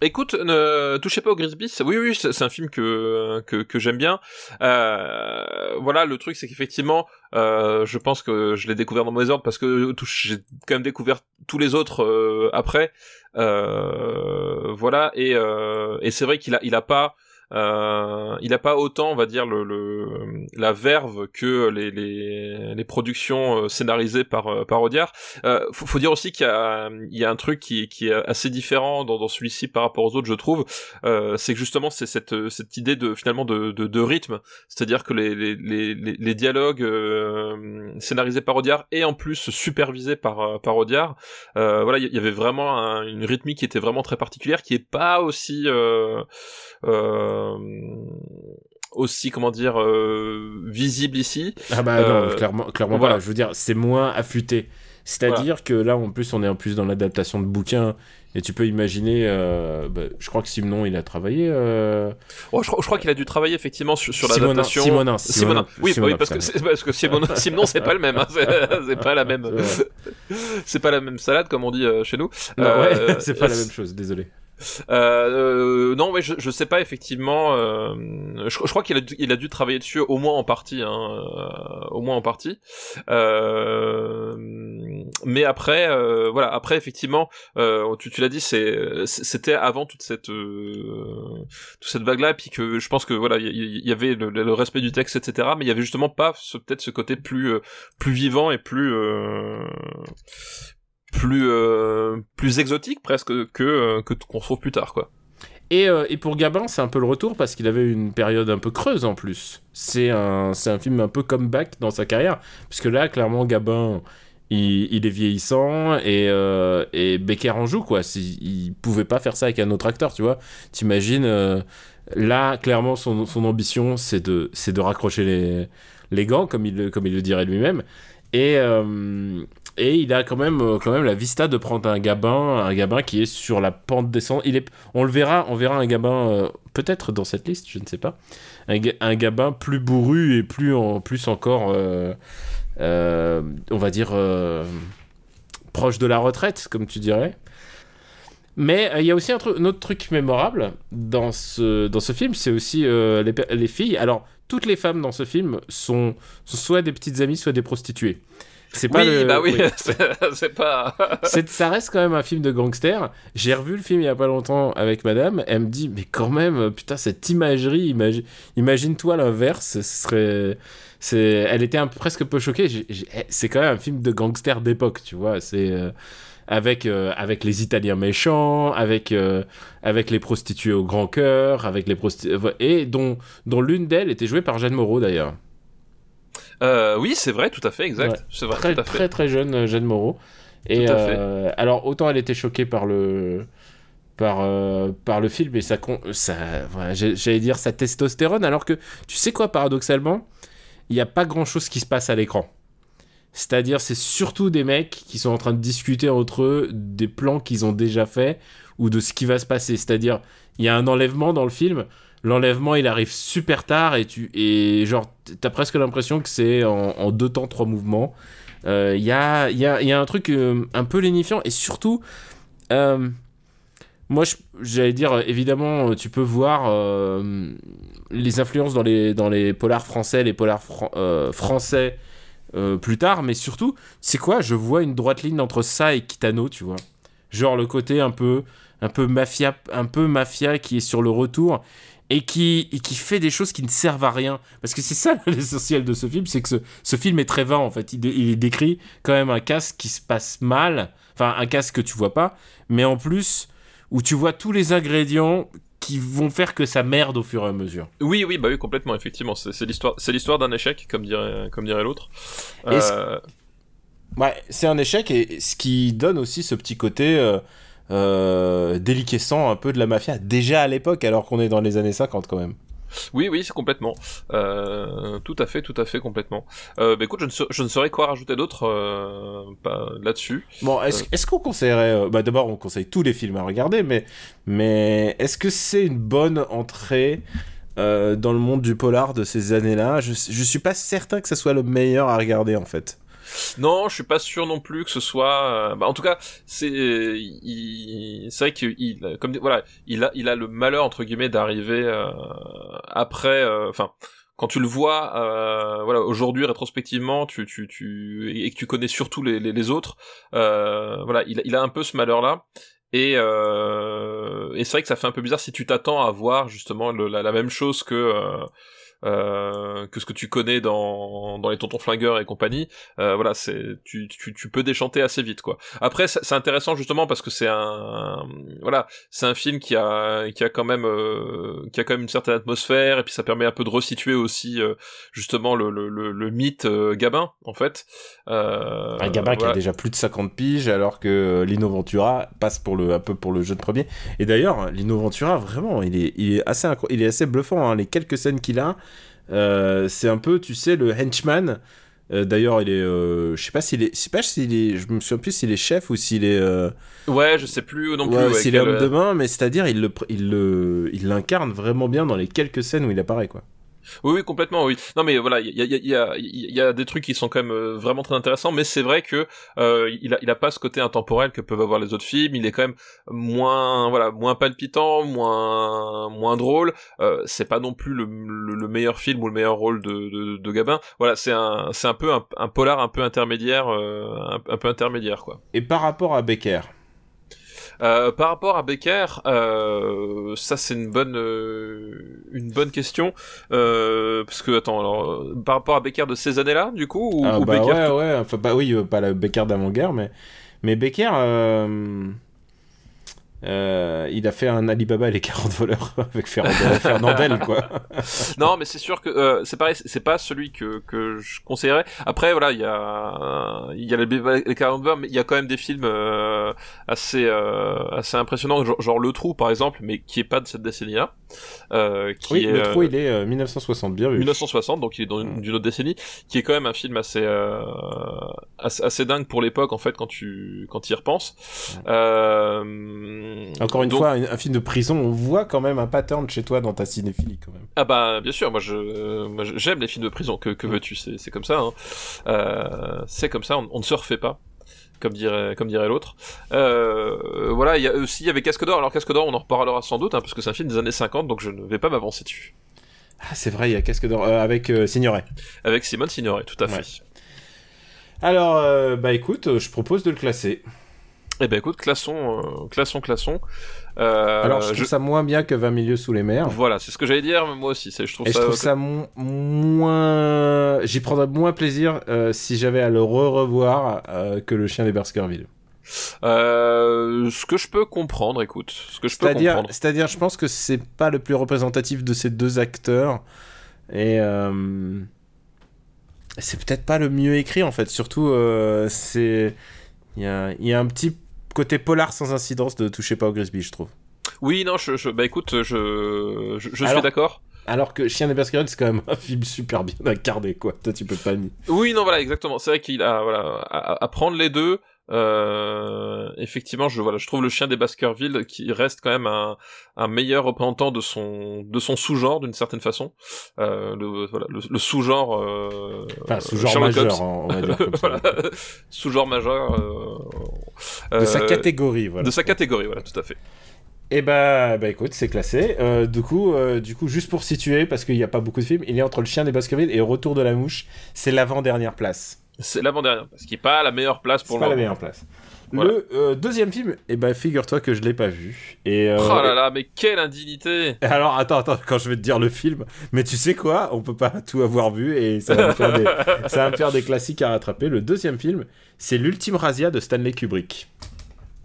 B: Écoute, ne touchez pas au Grisby. Oui, oui, c'est un film que que, j'aime bien. Euh, voilà, le truc, c'est qu'effectivement, euh, je pense que je l'ai découvert dans mauvais ordre parce que j'ai quand même découvert tous les autres euh, après. Voilà, et et c'est vrai qu'il a il a pas euh, il a pas autant, on va dire, le, le la verve que les les, les productions euh, scénarisées par euh, par Audiard. Euh, faut, faut dire aussi qu'il y a y a un truc qui qui est assez différent dans, dans celui-ci par rapport aux autres, je trouve. Euh, c'est que justement c'est cette cette idée de finalement de de, de rythme, c'est-à-dire que les les les les, dialogues euh, scénarisés par Audiard et en plus supervisés par par Audiard. Voilà, il y, avait vraiment un- une rythmique qui était vraiment très particulière, qui est pas aussi euh, euh, aussi comment dire euh, visible ici.
A: Ah bah
B: Euh,
A: non, clairement, clairement
B: voilà.
A: pas. Je veux dire, c'est moins affûté. C'est-à-dire que là, en plus, on est en plus dans l'adaptation de bouquins. Et tu peux imaginer, euh, bah, je crois que Simon, il a travaillé. euh,
B: Oh, je, crois- qu'il a dû travailler effectivement sur, sur
A: Simonin,
B: l'adaptation.
A: Simonin,
B: Simonin.
A: Simonin,
B: Oui,
A: Simonin,
B: oui, parce que parce que Simonin, Simon, c'est pas le même. hein. C'est pas la même. C'est pas la même salade comme on dit euh, chez nous. Euh,
A: ouais, c'est pas la même chose, désolé.
B: Euh, euh, non, ouais, je, je sais pas effectivement. euh, je, crois qu'il a, il a dû travailler dessus au moins en partie, hein, euh, au moins en partie. Euh, mais après, euh, voilà, après effectivement, tu, tu l'as dit, c'est, c'était avant toute cette, toute cette vague-là, puis que je pense que voilà, il y, avait le, le respect du texte, etc. Mais il y avait justement pas ce- peut-être ce côté plus, plus vivant et plus. Plus euh, plus exotique presque que euh, que qu'on trouve plus tard quoi.
A: Et, euh, et pour Gabin, c'est un peu le retour parce qu'il avait une période un peu creuse en plus. C'est un, c'est un film un peu comeback dans sa carrière. Parce que là, clairement, Gabin, il, il est vieillissant et, euh, et Becker en joue, quoi. Si- il pouvait pas faire ça avec un autre acteur, tu vois. T'imagines, là, clairement, son, son ambition, c'est de, c'est de raccrocher les, les gants, comme il, comme il le dirait lui-même. Et, et il a quand même, euh, quand même la vista de prendre un Gabin, un Gabin qui est sur la pente descendante. On le verra, on verra un Gabin euh, peut-être dans cette liste, je ne sais pas, un, un Gabin plus bourru et plus en plus encore, euh, on va dire proche de la retraite, comme tu dirais. Mais il y a aussi un, autre truc mémorable dans ce, film, c'est aussi les, filles. Alors, toutes les femmes dans ce film sont soit des petites amies, soit des prostituées. C'est pas
B: oui,
A: le-
B: bah oui,
A: oui.
B: c'est pas.
A: Ça reste quand même un film de gangster. J'ai revu le film il y a pas longtemps avec madame. Elle me dit, mais quand même, putain, cette imagerie, imagi- imagine-toi l'inverse. Ce serait. Elle était un, presque peu choquée. Eh, C'est quand même un film de gangster d'époque, tu vois. C'est. euh, avec, euh, avec les Italiens méchants, avec, euh, avec les prostituées au grand cœur, avec les prostituées. Et dont, dont l'une d'elles était jouée par Jeanne Moreau d'ailleurs.
B: Euh, oui, c'est vrai, tout à fait, exact.
A: Ouais.
B: C'est vrai,
A: très,
B: tout à fait.
A: très très jeune euh, Jeanne Moreau. Et
B: Tout à fait.
A: euh, alors autant elle était choquée par le par euh, par le film et ça con- ça j'allais dire sa testostérone alors que tu sais quoi paradoxalement il n'y a pas grand chose qui se passe à l'écran. C'est-à-dire c'est surtout des mecs qui sont en train de discuter entre eux des plans qu'ils ont déjà fait ou de ce qui va se passer. C'est-à-dire il y a un enlèvement dans le film. L'enlèvement, il arrive super tard et tu et genre t'as presque l'impression que c'est en, deux temps trois mouvements. Euh, Il y, a, il y, a, il y a un truc euh, un peu lénifiant et surtout, euh, moi j'allais dire évidemment tu peux voir euh, les influences dans les, dans les polars français, les polars fran- euh, français euh, plus tard, mais surtout, c'est quoi Je vois une droite ligne entre ça et Kitano, tu vois. Genre le côté un peu, un peu mafia, un peu mafia qui est sur le retour et qui, et qui fait des choses qui ne servent à rien. Parce que c'est ça l'essentiel de ce film, c'est que ce, ce film est très vain en fait. Il, dé- il décrit quand même un casque qui se passe mal, enfin un casque que tu vois pas, mais en plus où tu vois tous les ingrédients qui vont faire que ça merde au fur et à mesure.
B: Oui, oui, bah oui, complètement, effectivement. C'est l'histoire, c'est l'histoire d'un échec, comme dirait, comme dirait l'autre. Euh,
A: Ouais, c'est un échec et ce qui donne aussi ce petit côté euh, euh, déliquescent un peu de la mafia, déjà à l'époque, alors qu'on est dans les années 50 quand même.
B: Oui, oui, c'est complètement. Euh, tout à fait, tout à fait, complètement. Euh, bah écoute, je ne, sa- je ne saurais quoi rajouter d'autre euh, là-dessus.
A: Bon, est-ce
B: Euh.
A: qu'on conseillerait... bah d'abord, on conseille tous les films à regarder, mais, mais est-ce que c'est une bonne entrée dans le monde du polar de ces années-là? Je, je suis pas certain que ça soit le meilleur à regarder, en fait.
B: Non, je suis pas sûr non plus que ce soit. euh, bah, en tout cas, c'est il... c'est vrai qu'il il- comme voilà, il a il a le malheur entre guillemets d'arriver euh, après. euh, Enfin. quand tu le vois, euh, voilà, aujourd'hui rétrospectivement, tu, tu, tu, et que tu connais surtout les, les, autres, euh, voilà, il, a- il a un peu ce malheur-là. Et, euh, et c'est vrai que ça fait un peu bizarre si tu t'attends à voir justement la, la même chose que euh, que ce que tu connais dans, dans les tontons flingueurs et compagnie. Euh, voilà, c'est tu, tu, tu peux déchanter assez vite quoi. Après, c'est intéressant justement parce que c'est un voilà, c'est un film qui a qui a quand même euh, qui a quand même une certaine atmosphère et puis ça permet un peu de resituer aussi euh, justement le, le, le, le mythe euh, Gabin en fait. Euh,
A: Un gamin qui a déjà plus de 50 piges, alors que Lino Ventura passe pour le, un peu pour le jeune premier. Et d'ailleurs, Lino Ventura, vraiment, il est, il est, assez, il est assez bluffant. hein. Les quelques scènes qu'il a, c'est un peu, tu sais, le henchman. Euh, d'ailleurs, il est, euh, je sais pas s'il est, je sais pas s'il est, je me souviens plus s'il est chef ou s'il est, euh,
B: Ouais, je sais plus non plus.
A: ouais,
B: ouais,
A: s'il est
B: quel-
A: homme de main, mais c'est-à-dire, il le, il le, il l'incarne vraiment bien dans les quelques scènes où il apparaît, quoi.
B: Oui, oui, complètement, oui. Non, mais voilà, il y a, y, a, y, a, y a des trucs qui sont quand même euh, vraiment très intéressants, mais c'est vrai que euh, il a, a pas ce côté intemporel que peuvent avoir les autres films. Il est quand même moins, voilà, moins palpitant, moins, moins drôle. Euh, c'est pas non plus le, le, le meilleur film ou le meilleur rôle de, de, Gabin. Voilà, c'est un, c'est un peu un, polar un peu intermédiaire, euh, un peu intermédiaire, quoi.
A: Et par rapport à Becker,
B: Euh, par rapport à Becker, euh, ça c'est une bonne euh, une bonne question. Euh, parce que attends alors par rapport à Becker de ces années-là du coup ou,
A: Ah,
B: ou
A: bah
B: Becker
A: ouais, ouais, enfin, bah oui, euh, pas la Becker d'avant-guerre, mais, mais Becker, euh, euh, il a fait un Alibaba et les 40 voleurs avec Fernandel, Fernandel, quoi.
B: Non, mais c'est sûr que euh, c'est pareil, c'est pas celui que que je conseillerais. Après voilà, il y a il y a les, les 40 voleurs, mais il y a quand même des films euh, assez euh, assez impressionnants, genre, genre Le Trou par exemple, mais qui est pas de cette décennie-là. Euh,
A: Oui,
B: est,
A: le
B: euh,
A: trou, il est euh, 1960, bien vu.
B: 1960, donc il est dans une, d'une autre décennie, qui est quand même un film assez euh, assez, assez dingue pour l'époque en fait quand tu quand tu y repenses. Euh,
A: Encore une
B: donc-
A: fois, un, un film de prison, on voit quand même un pattern chez toi dans ta cinéphilie, quand même.
B: Ah bah bien sûr, moi je euh, j'aime les films de prison. Que que veux-tu, c'est comme ça. Hein. Euh, c'est comme ça, on, on ne se refait pas. Comme dirait, comme dirait l'autre. Euh, voilà, il y a aussi il y avait Casque d'Or. Alors Casque d'Or, on en reparlera sans doute, hein, parce que c'est un film des années 50, donc je ne vais pas m'avancer dessus.
A: Ah, c'est vrai, il y a Casque d'or euh, avec euh, Signoret.
B: Avec Simone Signoret, tout à fait.
A: Alors, euh, bah écoute, euh, je propose de le classer.
B: Eh ben écoute, classons, euh, classons, classons. Euh,
A: Alors, je trouve ça moins bien que 20 milieux sous les mers.
B: Voilà, c'est ce que j'allais dire, mais moi aussi. C'est, je trouve
A: Et
B: ça.
A: je trouve ça moins. J'y prendrais moins plaisir euh, si j'avais à le re-revoir euh, que le chien des Baskerville.
B: Ce que je peux comprendre, écoute, ce que je peux
A: C'est-à-dire,
B: comprendre.
A: c'est-à-dire, je pense que c'est pas le plus représentatif de ces deux acteurs. Et. C'est peut-être pas le mieux écrit en fait. Surtout, c'est. Il y a, il y a un petit côté polar sans incidence de Touchez pas au Grisby, je trouve.
B: Oui, non, je, je, bah écoute, je, je, je suis d'accord.
A: Alors que Chien des Baskerville, c'est quand même un film super bien incarné, quoi. Toi, tu peux pas nier.
B: Oui, non, voilà, exactement. C'est vrai qu'il a, voilà, à, à prendre les deux. Euh, effectivement, je voilà, je trouve le chien des Baskerville qui reste quand même un, un meilleur représentant de son de son sous-genre d'une certaine façon. Euh, le voilà, le, le sous-genre. Euh,
A: Enfin, sous-genre majeur, on va dire comme ça.
B: voilà, sous-genre majeur. euh,
A: De sa
B: euh,
A: catégorie, voilà.
B: De sa catégorie, voilà, tout à fait.
A: Et bah, bah écoute, c'est classé. Euh, du coup, euh, du coup, juste pour situer, parce qu'il n'y a pas beaucoup de films, il est entre le chien des Baskerville et Retour de la mouche. C'est l'avant-dernière place.
B: C'est l'avant-dernière, parce qui est pas la meilleure place
A: C'est
B: pour
A: pas
B: le
A: la
B: moment.
A: meilleure place.
B: Voilà.
A: Le euh, deuxième film, et bah figure-toi que je l'ai pas vu. Et euh,
B: Oh là là, mais quelle indignité
A: Alors attends, attends, quand je vais te dire le film, mais tu sais quoi, on peut pas tout avoir vu et ça va me faire des, ça va me faire des classiques à rattraper. Le deuxième film, c'est l'ultime razzia de Stanley Kubrick.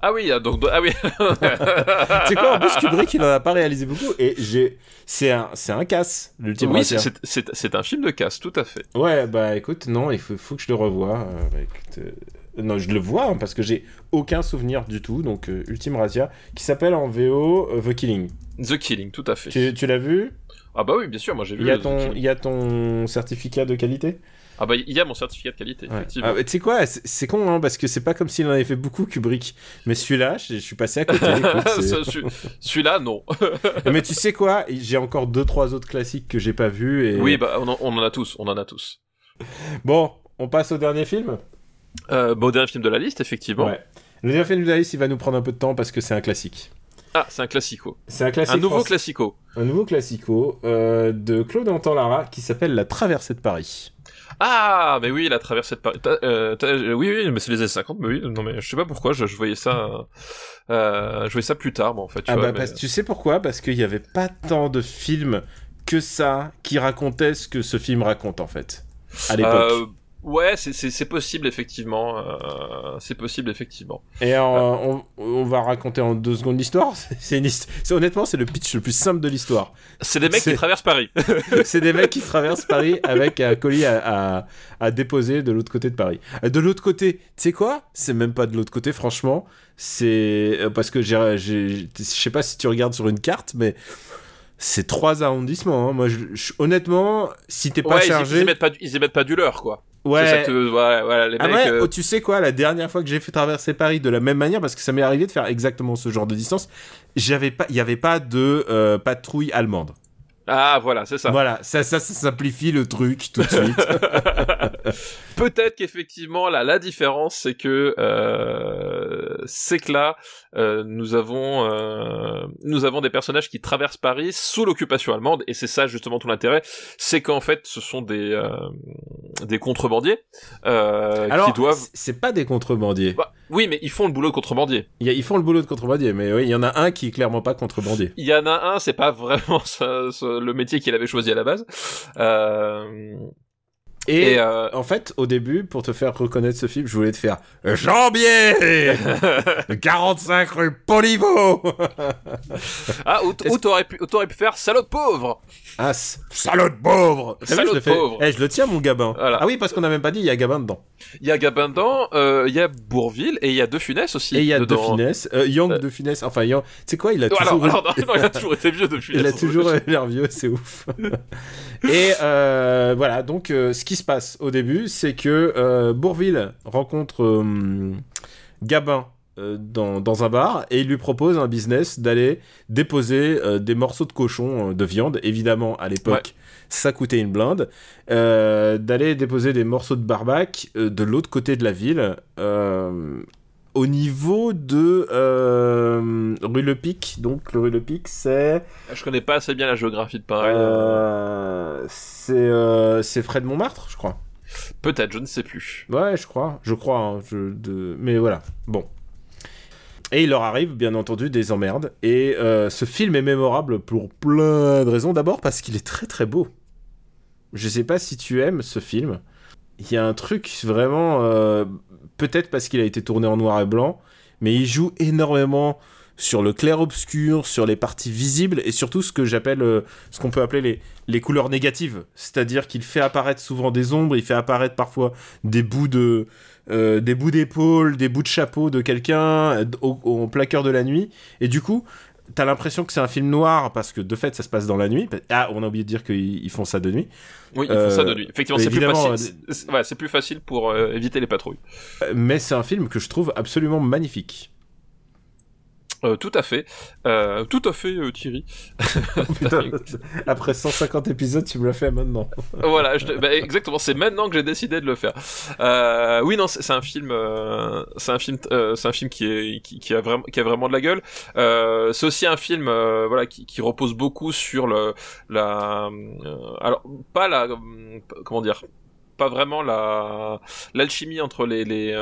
B: Ah oui, ah, donc ah oui.
A: c'est quoi en plus Kubrick il en a pas réalisé beaucoup et j'ai c'est un c'est un casse l'ultime
B: Oui,
A: Razia.
B: c'est- un film de casse, tout à fait.
A: Ouais bah écoute non il faut, faut que je le revoie. euh, bah, écoute, euh, non je le vois hein, parce que j'ai aucun souvenir du tout donc euh, Ultime Razia qui s'appelle en VO euh, The Killing.
B: The Killing, tout à fait.
A: Tu, tu l'as vu?
B: Ah bah oui, bien sûr, moi j'ai vu.
A: Il y a ton il y a ton certificat de qualité?
B: Ah bah il y a mon certificat de qualité,
A: Ouais.
B: effectivement.
A: Ah, bah, tu sais quoi, c'est con hein, parce que c'est pas comme s'il en avait fait beaucoup Kubrick, mais celui-là, je, suis passé à côté.
B: Celui-là, non.
A: mais tu sais quoi, j'ai encore deux trois autres classiques que j'ai pas vus et
B: Oui, bah on en, on en a tous, on en a tous.
A: bon, on passe au dernier film?
B: Euh, bon, dernier film de la liste, effectivement.
A: Ouais. Le dernier film de la liste, il va nous prendre un peu de temps parce que c'est un classique.
B: Ah, c'est un classico.
A: C'est un classique.
B: Un nouveau classico.
A: Un nouveau classico euh, de Claude Anton Lara qui s'appelle La Traversée de Paris.
B: Ah, mais oui, la traversée de Paris. Euh, euh, oui, oui, mais c'est les années 50, mais oui, non, mais je sais pas pourquoi, je, je voyais ça, euh, je voyais ça plus tard, moi, en fait. Tu
A: Ah
B: vois,
A: bah
B: mais-
A: parce- tu sais pourquoi? Parce qu'il y avait pas tant de films que ça qui racontaient ce que ce film raconte en fait à l'époque.
B: Euh, ouais, c'est- possible, effectivement. euh, c'est possible, effectivement.
A: Et en- on, on va raconter en deux secondes l'histoire. C'est honnêtement c'est le pitch le plus simple de l'histoire.
B: C'est des mecs qui traversent Paris.
A: c'est des mecs qui traversent Paris avec un colis à, à- à déposer de l'autre côté de Paris. Euh, De l'autre côté, tu sais quoi? C'est même pas de l'autre côté, franchement. C'est euh, parce que je sais pas si tu regardes sur une carte, mais c'est trois arrondissements. hein. Moi, je- je- honnêtement, si t'es pas
B: ouais, ils-
A: chargé,
B: ils, émettent pas, du- ils émettent pas du leur, quoi.
A: Ouais.
B: Ça que, ouais, voilà, les
A: Ah
B: mecs.
A: ouais,
B: euh,
A: oh, tu sais quoi, la dernière fois que j'ai fait traverser Paris de la même manière, parce que ça m'est arrivé de faire exactement ce genre de distance, j'avais pas, il y avait pas de euh, patrouille allemande.
B: Ah, voilà, c'est ça.
A: Voilà, ça, ça, ça simplifie le truc tout de suite.
B: Peut-être qu'effectivement, là, la différence, c'est que euh, c'est que là, euh, nous avons euh, nous avons des personnages qui traversent Paris sous l'occupation allemande, et c'est ça justement tout l'intérêt, c'est qu'en fait, ce sont des euh, des contrebandiers euh,
A: Alors,
B: qui doivent.
A: c'est- pas des contrebandiers.
B: Bah, oui, mais ils font le boulot de contrebandier.
A: Ils font le boulot de contrebandier, mais oui, il y en a un qui est clairement pas contrebandier.
B: Il y en a un, c'est pas vraiment ça- ça- le métier qu'il avait choisi à la base.
A: Et,
B: et euh,
A: en fait, au début, pour te faire reconnaître ce film, je voulais te faire Jambier 45 rue Poliveau
B: ah, ou, t'aurais pu, pu faire salaud de pauvre?
A: Ah, c- salaud pauvre
B: Salaud
A: je
B: de
A: fais-
B: pauvre.
A: Eh, je le tiens, mon gabin.
B: Voilà.
A: Ah oui, parce qu'on n'a même pas dit, il y a Gabin dedans.
B: Il y a Gabin dedans, euh, il y a Bourville et il y a De Funès aussi.
A: Et il y a De. Finesse, euh, Young
B: Euh.
A: De Finesse, enfin, Young... tu sais quoi, il a toujours...
B: alors, alors, non, non, il a toujours été vieux De Funès.
A: Il a toujours l'air vieux, c'est ouf. Et euh, voilà, donc euh, ce qui se passe au début, c'est que Bourville rencontre euh, Gabin dans, dans un bar et il lui propose un business d'aller déposer euh, des morceaux de cochon euh, de viande. Évidemment, à l'époque,
B: Ouais.
A: ça coûtait une blinde. Euh, d'aller déposer des morceaux de barbac euh, de l'autre côté de la ville. euh, au niveau de euh, rue Le Pic, donc le rue Le Pic, c'est
B: Je connais pas assez bien la géographie de Paris.
A: euh, c'est euh, c'est Fred Montmartre, je crois.
B: Peut-être, je ne sais plus.
A: Ouais, je crois, je crois. hein, je- de... Mais voilà, bon. Et il leur arrive, bien entendu, des emmerdes. Et euh, ce film est mémorable pour plein de raisons. D'abord parce qu'il est très très beau. Je sais pas si tu aimes ce film. Il y a un truc vraiment... euh, Peut-être parce qu'il a été tourné en noir et blanc, mais il joue énormément sur le clair-obscur, sur les parties visibles, et surtout ce euh, ce qu'on peut appeler les couleurs négatives. C'est-à-dire qu'il fait apparaître souvent des ombres, il fait apparaître parfois des bouts de... euh, des bouts d'épaule, des bouts de chapeau de quelqu'un euh, au, au de la nuit. Et du coup, t'as l'impression que c'est un film noir parce que de fait ça se passe dans la nuit. Ah, on a oublié de dire qu'ils ils font ça de nuit.
B: Oui, il faut
A: Euh,
B: ça de lui. Effectivement, c'est plus facile. c'est- Ouais, plus facile pour euh, éviter les patrouilles.
A: Euh, Mais c'est un film que je trouve absolument magnifique.
B: Euh, tout à fait. Euh, tout à fait, euh, Thierry.
A: Putain, après 150 épisodes, tu me l'as fait maintenant.
B: voilà, je te- bah, exactement. C'est maintenant que j'ai décidé de le faire. Euh, oui, non, c'est un film, euh, c'est un film, euh, c'est un film qui est, qui, qui a vraiment, qui a vraiment de la gueule. Euh, c'est aussi un film, euh, voilà, qui, qui repose beaucoup sur le, la, euh, alors pas la, euh, comment dire. Pas vraiment la l'alchimie entre les les,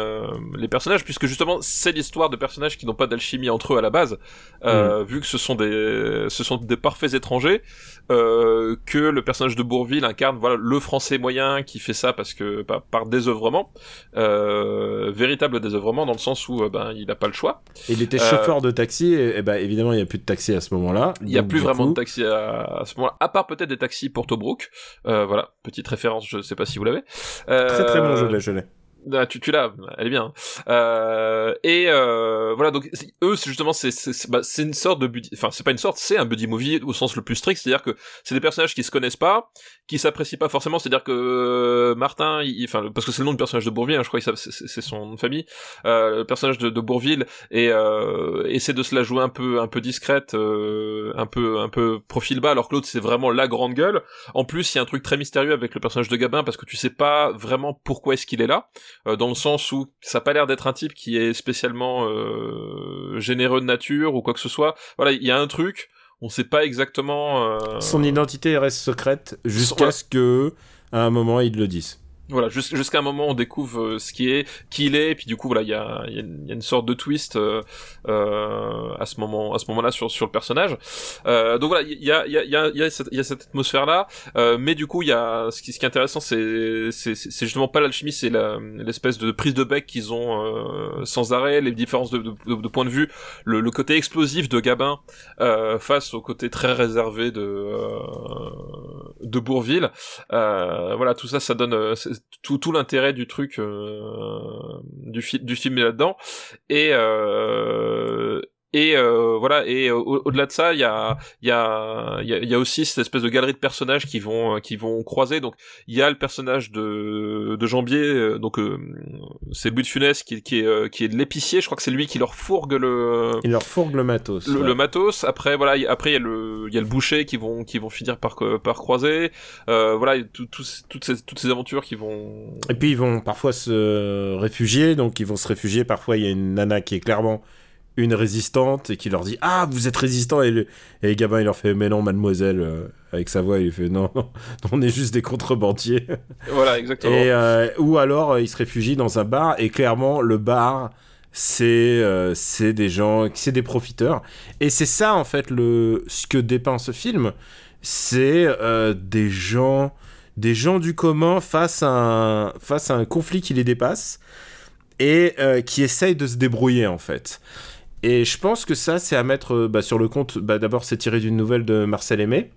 B: les personnages puisque justement c'est l'histoire de personnages qui n'ont pas d'alchimie entre eux à la base euh, vu que ce sont des ce sont des parfaits étrangers euh, que le personnage de Bourville incarne voilà le français moyen qui fait ça parce que bah, par désœuvrement euh, véritable désœuvrement dans le sens où ben il n'a pas le choix.
A: Il était chauffeur de taxi et, ben évidemment il y a plus de taxi à ce moment-là.
B: Il y a plus vraiment de taxi à, ce moment-là à part peut-être des taxis pour Tobruk. Voilà petite référence je sais pas si vous l'avez
A: très très bon je l'ai je l'ai
B: ah, tu, tu l'as, elle est bien. Euh, et euh, voilà, donc eux, justement, c'est bah, une sorte de buddy, enfin c'est pas une sorte, c'est un buddy movie au sens le plus strict, c'est-à-dire que c'est des personnages qui se connaissent pas, qui s'apprécient pas forcément, c'est-à-dire que euh, Martin, enfin parce que c'est le nom du personnage de Bourville, hein, je crois que c'est son nom de famille, euh, le personnage de, de Bourville et euh, essaie de se la jouer un peu un peu discrète, euh, un peu un peu profil bas, alors que l'autre c'est vraiment la grande gueule. En plus, il y a un truc très mystérieux avec le personnage de Gabin parce que tu sais pas vraiment pourquoi est-ce qu'il est là. Euh, dans le sens où ça a pas l'air d'être un type qui est spécialement euh, généreux de nature ou quoi que ce soit. Voilà, il y a un truc, on sait pas exactement. Euh,
A: Son identité reste secrète jusqu'à ce que, à un moment, ils le disent
B: voilà jusqu'à un moment on découvre euh, ce qui est qui il est et puis du coup voilà il y a, y, y a, une sorte de twist euh, euh, à ce moment à ce moment là sur sur le personnage. Euh, donc voilà il y a il y a il y a, y a, cette, cette atmosphère là euh, mais du coup il y a ce qui, ce qui est intéressant c'est c'est c'est justement pas l'alchimie c'est l'espèce de prise de bec qu'ils ont euh, sans arrêt les différences de, de, de, point de vue le, le, côté explosif de Gabin face au côté très réservé de de Bourville. Voilà tout ça ça donne tout, l'intérêt du truc euh, du, du film là-dedans. Et euh, et euh, voilà et au-delà de ça il y a il y a il y a, aussi cette espèce de galerie de personnages qui vont qui vont croiser donc il y a le personnage de de Jambier euh, donc euh, c'est But Funès qui, qui est qui est de l'épicier je crois que c'est lui qui leur fourgue le
A: il leur fourgue le matos
B: le, matos après voilà après il y a le il y a le boucher qui vont qui vont finir par par croiser voilà tout, toutes ces toutes ces aventures qui vont
A: et puis ils vont parfois se réfugier donc ils vont se réfugier parfois il y a une nana qui est clairement une résistante et qui leur dit ah vous êtes résistant et, le, et Gabin il leur fait mais non mademoiselle euh, avec sa voix il fait non, non on est juste des contrebandiers
B: voilà exactement.
A: Et euh, ou alors euh, il se réfugie dans un bar et clairement le bar c'est c'est des gens c'est des profiteurs. Et c'est ça en fait le ce que dépeint ce film. C'est des gens des gens du commun face à un face à un conflit qui les dépasse et qui essayent de se débrouiller en fait et je pense que ça, c'est à mettre euh, bah, sur le compte. Bah, D'abord, c'est tiré d'une nouvelle de Marcel Aimé.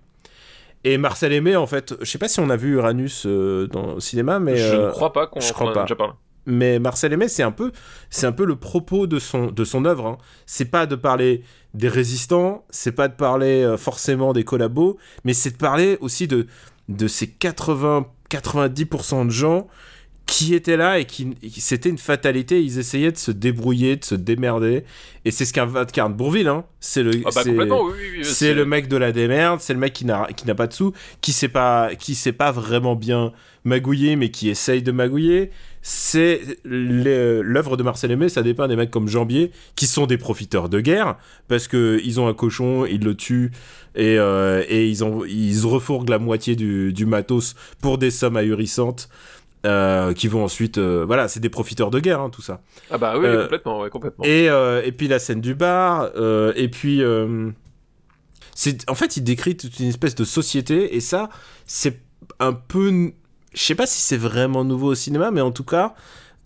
A: Et Marcel Aimé, en fait, je sais pas si on a vu Uranus euh, dans le cinéma, mais
B: je
A: ne
B: euh, crois pas qu'on
A: en
B: a déjà parlé.
A: Mais Marcel Aimé, c'est un peu, c'est un peu le propos de son de son œuvre. Hein. C'est pas de parler des résistants, c'est pas de parler forcément des collabos, mais c'est de parler aussi de de ces 80 90% de gens qui étaient là et qui, c'était une fatalité. Ils essayaient de se débrouiller, de se démerder. Et c'est ce qu'incarne Bourville. Hein. C'est le,
B: ah bah
A: c'est, le mec de la démerde. C'est le mec qui n'a, qui n'a pas de sous, qui sait pas, qui sait pas vraiment bien magouiller, mais qui essaye de magouiller. C'est l'œuvre de Marcel Aimé. Ça dépend des mecs comme Jambier, qui sont des profiteurs de guerre parce que ils ont un cochon, ils le tuent et, euh, et ils ont, ils refourguent la moitié du, du matos pour des sommes ahurissantes. Euh, qui vont ensuite, euh, voilà, c'est des profiteurs de guerre, hein, tout ça.
B: Ah bah oui, euh, complètement, ouais, complètement.
A: Et, et puis la scène du bar, et puis c'est, en fait, il décrit toute une espèce de société, et ça, c'est un peu, je sais pas si c'est vraiment nouveau au cinéma, mais en tout cas,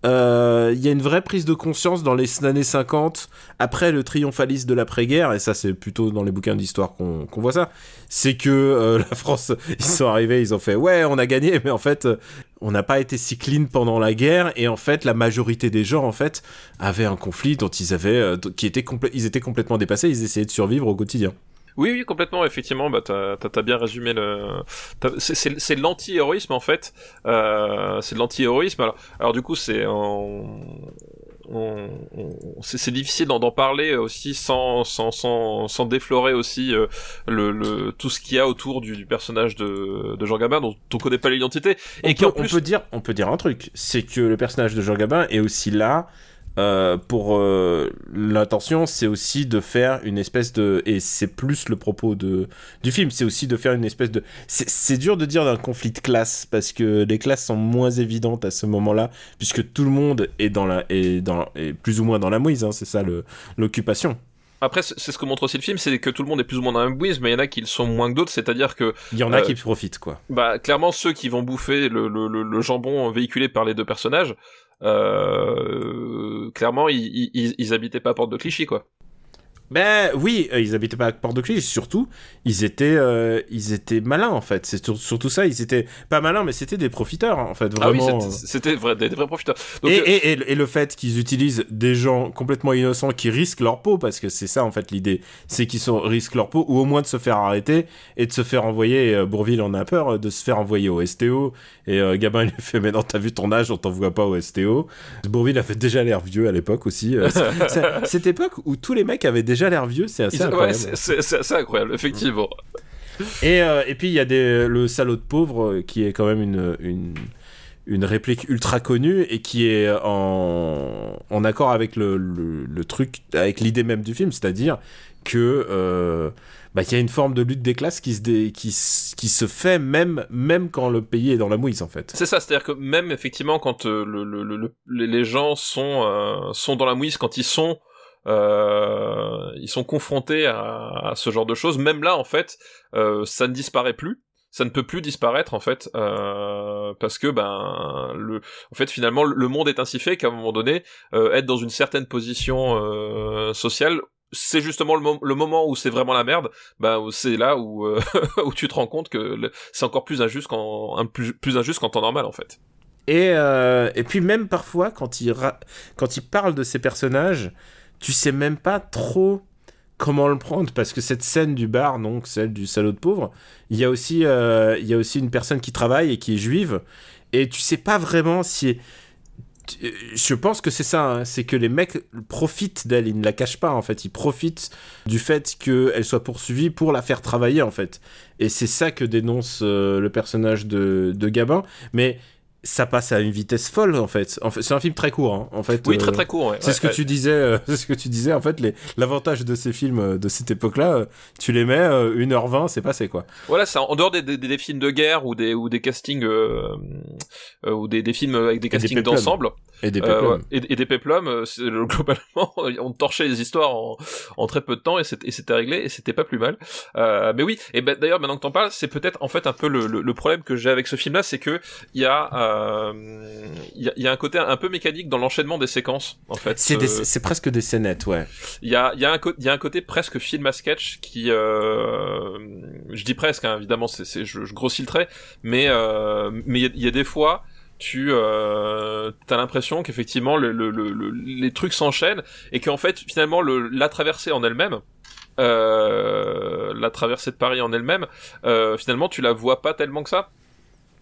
A: euh, il y a une vraie prise de conscience dans les années 50, après le triomphalisme de l'après-guerre, et ça c'est plutôt dans les bouquins d'histoire qu'on voit ça, c'est que euh, la France, ils sont arrivés, ils ont fait ouais on a gagné, mais en fait on n'a pas été si clean pendant la guerre, et en fait la majorité des gens en fait avaient un conflit dont ils avaient, euh, qui était ils étaient complètement dépassés, ils essayaient de survivre au quotidien.
B: Oui, oui, complètement, effectivement, bah, t'as as, bien résumé le. C'est l'anti-héroïsme, en fait. Euh, c'est de l'anti-héroïsme. Alors, alors, du coup, c'est en. c'est difficile d'en parler aussi sans, sans, sans, sans déflorer aussi euh, le, le, tout ce qu'il y a autour du, du, personnage de, de Jean Gabin dont on connaît pas l'identité.
A: Et on, peut, on, peut dire, on peut dire un truc, c'est que le personnage de Jean Gabin est aussi là euh, pour euh, l'intention, c'est aussi de faire une espèce de et c'est plus le propos de du film, c'est aussi de faire une espèce de c'est dur de dire d'un conflit de classe parce que les classes sont moins évidentes à ce moment-là puisque tout le monde est dans la est dans est plus ou moins dans la mouise, hein, c'est ça l'occupation.
B: Après, c'est ce que montre aussi le film, c'est que tout le monde est plus ou moins dans la même bouise, mais il y en a qui le sont moins que d'autres, c'est-à-dire que
A: Il y en a
B: Euh,
A: qui profitent quoi.
B: bah clairement ceux qui vont bouffer le, le, le, le jambon véhiculé par les deux personnages clairement ils, ils, ils- ils habitaient pas à Porte de Clichy quoi
A: Ben oui, euh, ils habitaient pas à Port de Clichy, surtout ils étaient euh, ils étaient malins en fait. C'est sur- surtout ça, ils étaient pas malins mais c'était des profiteurs en fait
B: ah oui
A: vraiment.
B: c'était- vrai, des, des vrais profiteurs donc
A: et,
B: euh,
A: et, et, et le fait qu'ils utilisent des gens complètement innocents qui risquent leur peau, parce que c'est ça en fait l'idée, c'est qu'ils risquent leur peau, ou au moins de se faire arrêter et de se faire envoyer, euh, Bourville en a peur, euh, de se faire envoyer au STO. Et euh, Gabin il lui fait Mais non, t'as vu ton âge, on t'envoie pas au STO. Bourville avait déjà l'air vieux à l'époque aussi. euh, cette époque où tous les mecs avaient déjà l'air vieux, c'est assez
B: ouais,
A: incroyable.
B: c'est- assez incroyable effectivement
A: Et, euh, et puis il y a des, le salaud de pauvre euh, qui est quand même une, une, une réplique ultra connue et qui est en, en accord avec le, le, le truc, avec l'idée même du film, c'est-à-dire que euh, bah, qu'il y a une forme de lutte des classes qui se, dé- qui, s- qui se fait même, même quand le pays est dans la mouise en fait.
B: C'est ça, c'est-à-dire que même effectivement quand euh, le, le, le- le- les les gens sont euh, sont dans la mouise, quand ils sont euh, ils sont confrontés à, ce genre de choses, même là en fait, euh, ça ne disparaît plus. Ça ne peut plus disparaître en fait euh, parce que ben en fait finalement le monde est ainsi fait qu'à un moment donné être dans une certaine position sociale c'est justement le, mo- le moment où c'est vraiment la merde. Bah c'est là où tu te rends compte que c'est encore plus injuste qu'en temps normal en fait.
A: Et, et puis même parfois, quand il, quand il parle de ces personnages, tu sais même pas trop comment le prendre, parce que cette scène du bar, donc celle du salaud de pauvre, il y, a aussi, euh, il y a aussi une personne qui travaille et qui est juive, et tu sais pas vraiment si... tu- Je pense que c'est ça, hein, c'est que les mecs profitent d'elle, ils ne la cachent pas en fait, ils profitent du fait qu'elle soit poursuivie pour la faire travailler en fait. Et c'est ça que dénonce euh, le personnage de, de Gabin, mais ça passe à une vitesse folle en fait. En fait c'est un film très court hein, en fait.
B: oui
A: euh,
B: très très court ouais.
A: C'est ce que
B: Ouais,
A: tu disais, euh, c'est ce que tu disais en fait. L'avantage de ces films euh, de cette époque-là, tu les mets euh, 1h20, c'est passé quoi.
B: Voilà, c'est en en dehors des, des, des films de guerre ou des ou des castings euh, ou des, des films avec des castings d'ensemble
A: Et des péplums.
B: et, et des péplums, globalement on torchait les histoires en, en très peu de temps et c'était réglé et c'était pas plus mal. Mais oui, et ben d'ailleurs maintenant que t'en parles, c'est peut-être en fait un peu le, le, le problème que j'ai avec ce film-là, c'est que il y a il y, a, il y a un côté un peu mécanique dans l'enchaînement des séquences en fait.
A: C'est
B: Euh,
A: presque des scénettes, ouais.
B: il y a, il y, a un co- il y a un côté presque film à sketch qui, euh, je dis presque, hein, évidemment, c'est, je, je grossis le trait, mais euh, mais il y a- il y, a des fois, tu euh, as l'impression qu'effectivement le, le, le, le- les trucs s'enchaînent et qu'en fait finalement le, la traversée en elle-même, euh, la traversée de Paris en elle-même, euh, finalement tu la vois pas tellement que ça.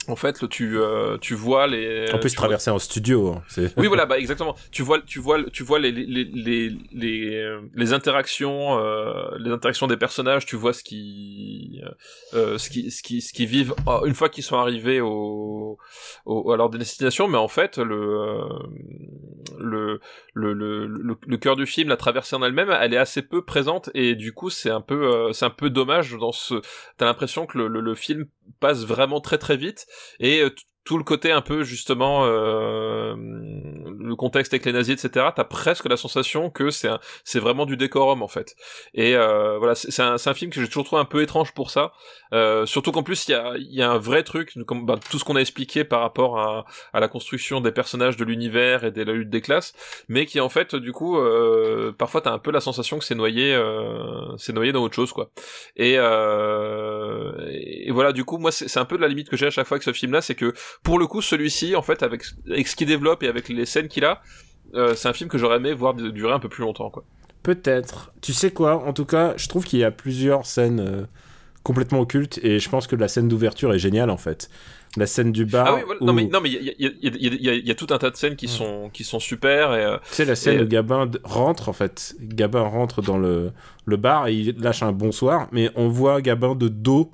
B: En fait, le- tu euh, tu vois les.
A: En plus,
B: tu vois-
A: traverser en studio. hein,
B: oui voilà bah exactement tu vois tu vois tu vois les les les les euh, les interactions euh, les interactions des personnages tu vois ce qui euh, ce qui ce qui ce qui vivent euh, une fois qu'ils sont arrivés au, au à leur destination mais en fait le euh, le le le le, le cœur du film la traversée en elle-même elle est assez peu présente et du coup c'est un peu euh, c'est un peu dommage dans ce t'as l'impression que le, le le film passe vraiment très très vite et euh, tout le côté un peu justement euh, le contexte avec les nazis etc t'as presque la sensation que c'est c'est vraiment du décorum en fait. Et euh, voilà c'est un, un film que j'ai toujours trouvé un peu étrange pour ça. Euh, surtout qu'en plus il y a, y a un vrai truc comme bah, tout ce qu'on a expliqué par rapport à, à la construction des personnages de l'univers et de la lutte des classes mais qui en fait du coup euh, parfois t'as un peu la sensation que c'est noyé euh, c'est noyé dans autre chose quoi. Et, euh, et voilà du coup moi c'est c'est un peu de la limite que j'ai à chaque fois avec ce film là c'est que pour le coup, celui-ci, en fait, avec, avec ce qu'il développe et avec les scènes qu'il a, euh, c'est un film que j'aurais aimé voir durer un peu plus longtemps, quoi.
A: Peut-être. Tu sais quoi? En tout cas, je trouve qu'il y a plusieurs scènes euh, complètement occultes et je pense que la scène d'ouverture est géniale en fait. La scène du bar.
B: Ah oui, voilà.
A: où-
B: non mais non mais il y a, y, y, y, tout un tas de scènes qui sont qui sont super et euh,
A: Tu sais, la scène
B: Et-
A: où Gabin rentre, en fait. Gabin rentre dans le, le bar et il lâche un bonsoir, mais on voit Gabin de dos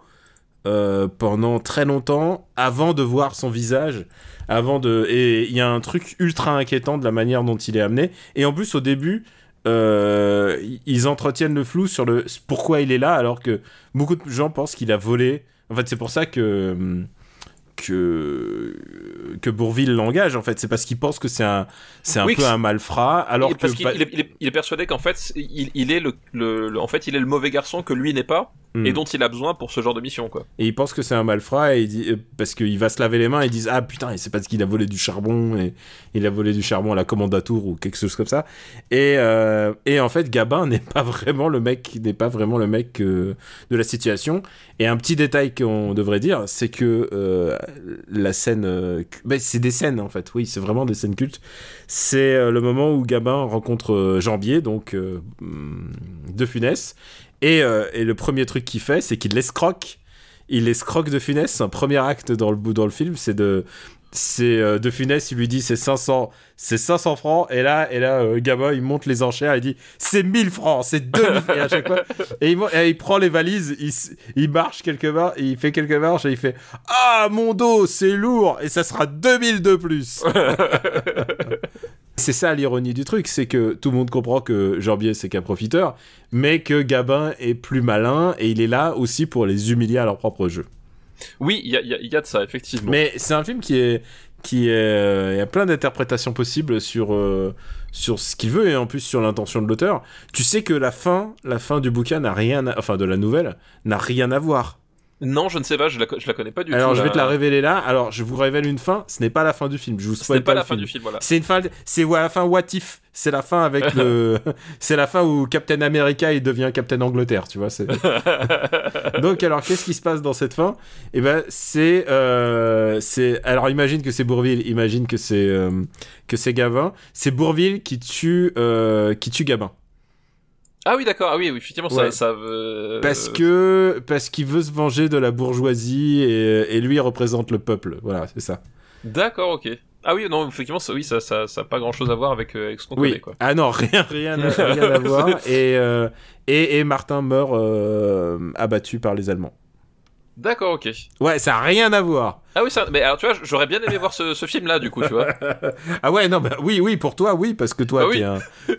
A: euh, pendant très longtemps avant de voir son visage. Avant de et il y a un truc ultra inquiétant de la manière dont il est amené. Et en plus au début, euh, ils entretiennent le flou sur le pourquoi il est là alors que beaucoup de gens pensent qu'il a volé. En fait, c'est pour ça que hum, que que Bourville l'engage en fait c'est parce qu'il pense que c'est un c'est un
B: Oui,
A: peu un malfrat alors
B: parce
A: que
B: qu'il
A: pas-
B: il est, il persuadé qu'en fait, il, il est le, le- le- en fait, il est le mauvais garçon que lui n'est pas
A: Hmm.
B: et dont il a besoin pour ce genre de mission, quoi.
A: et il pense que c'est un malfrat et il dit, euh, parce qu'il va se laver les mains et disent ah putain c'est parce qu'il a volé du charbon et il a volé du charbon à la commandature ou quelque chose comme ça et euh, et en fait Gabin n'est pas vraiment le mec n'est pas vraiment le mec euh, de la situation et un petit détail qu'on devrait dire c'est que euh, la scène euh, ben, c'est des scènes en fait oui c'est vraiment des scènes cultes c'est euh, le moment où Gabin rencontre euh, Jambier donc hum, de Funès et, et le premier truc qu'il fait, c'est qu'il l'escroque. Il escroque de Funès. Un premier acte dans le dans le film, c'est de c'est euh, de Funès, il lui dit c'est 500 c'est 500 francs et là et là euh, Gabin il monte les enchères, il dit c'est 1000 francs, c'est 2000 et à chaque fois et il, mo- et il prend les valises, il, marche quelques marches, il fait quelques marches et il fait ah mon dos, c'est lourd et ça sera 2000 de plus. C'est ça l'ironie du truc, c'est que tout le monde comprend que Jambier c'est qu'un profiteur, mais que Gabin est plus malin et il est là aussi pour les humilier à leur propre jeu.
B: Oui, il y a, de ça, effectivement.
A: Mais c'est un film qui est qui il y a plein d'interprétations possibles sur euh, sur ce qu'il veut et en plus sur l'intention de l'auteur. Tu sais que la fin la fin du bouquin n'a rien à- enfin de la nouvelle n'a rien à voir.
B: Non, je ne sais pas, je la, je la connais pas du
A: Alors
B: tout.
A: je vais te la révéler là. Alors je vous révèle une fin, ce n'est pas la fin du film, je vous
B: Ce
A: spoil
B: n'est pas
A: le
B: la fin
A: film.
B: du film, voilà.
A: C'est une fin, c'est la fin What If. C'est la fin avec le, c'est la fin où Captain America il devient Captain Angleterre, tu vois. Donc alors qu'est-ce qui se passe dans cette fin? Eh ben c'est, euh, c'est, alors imagine que c'est Bourville, imagine que c'est euh, que c'est Gavin. C'est Bourville qui tue euh, qui tue Gabin.
B: Ah oui, d'accord. Ah oui, oui, effectivement,
A: Ouais.
B: ça, ça veut...
A: Parce que parce qu'il veut se venger de la bourgeoisie et, et lui il représente le peuple. Voilà, c'est ça.
B: D'accord, ok. Ah oui, non, effectivement, ça, oui, ça, ça, ça a pas grand-chose à voir avec, euh, avec ce qu'on
A: Oui.
B: connaît, quoi.
A: Ah non, rien, rien, à- rien à voir. Et, euh, et, et Martin meurt euh, abattu par les Allemands.
B: D'accord, ok.
A: Ouais, ça a rien à voir.
B: Ah oui, ça... Mais alors, tu vois, j'aurais bien aimé voir ce, ce film-là, du coup, tu vois.
A: Ah ouais, non, bah, oui, oui, pour toi, oui, parce que toi,
B: Ah oui.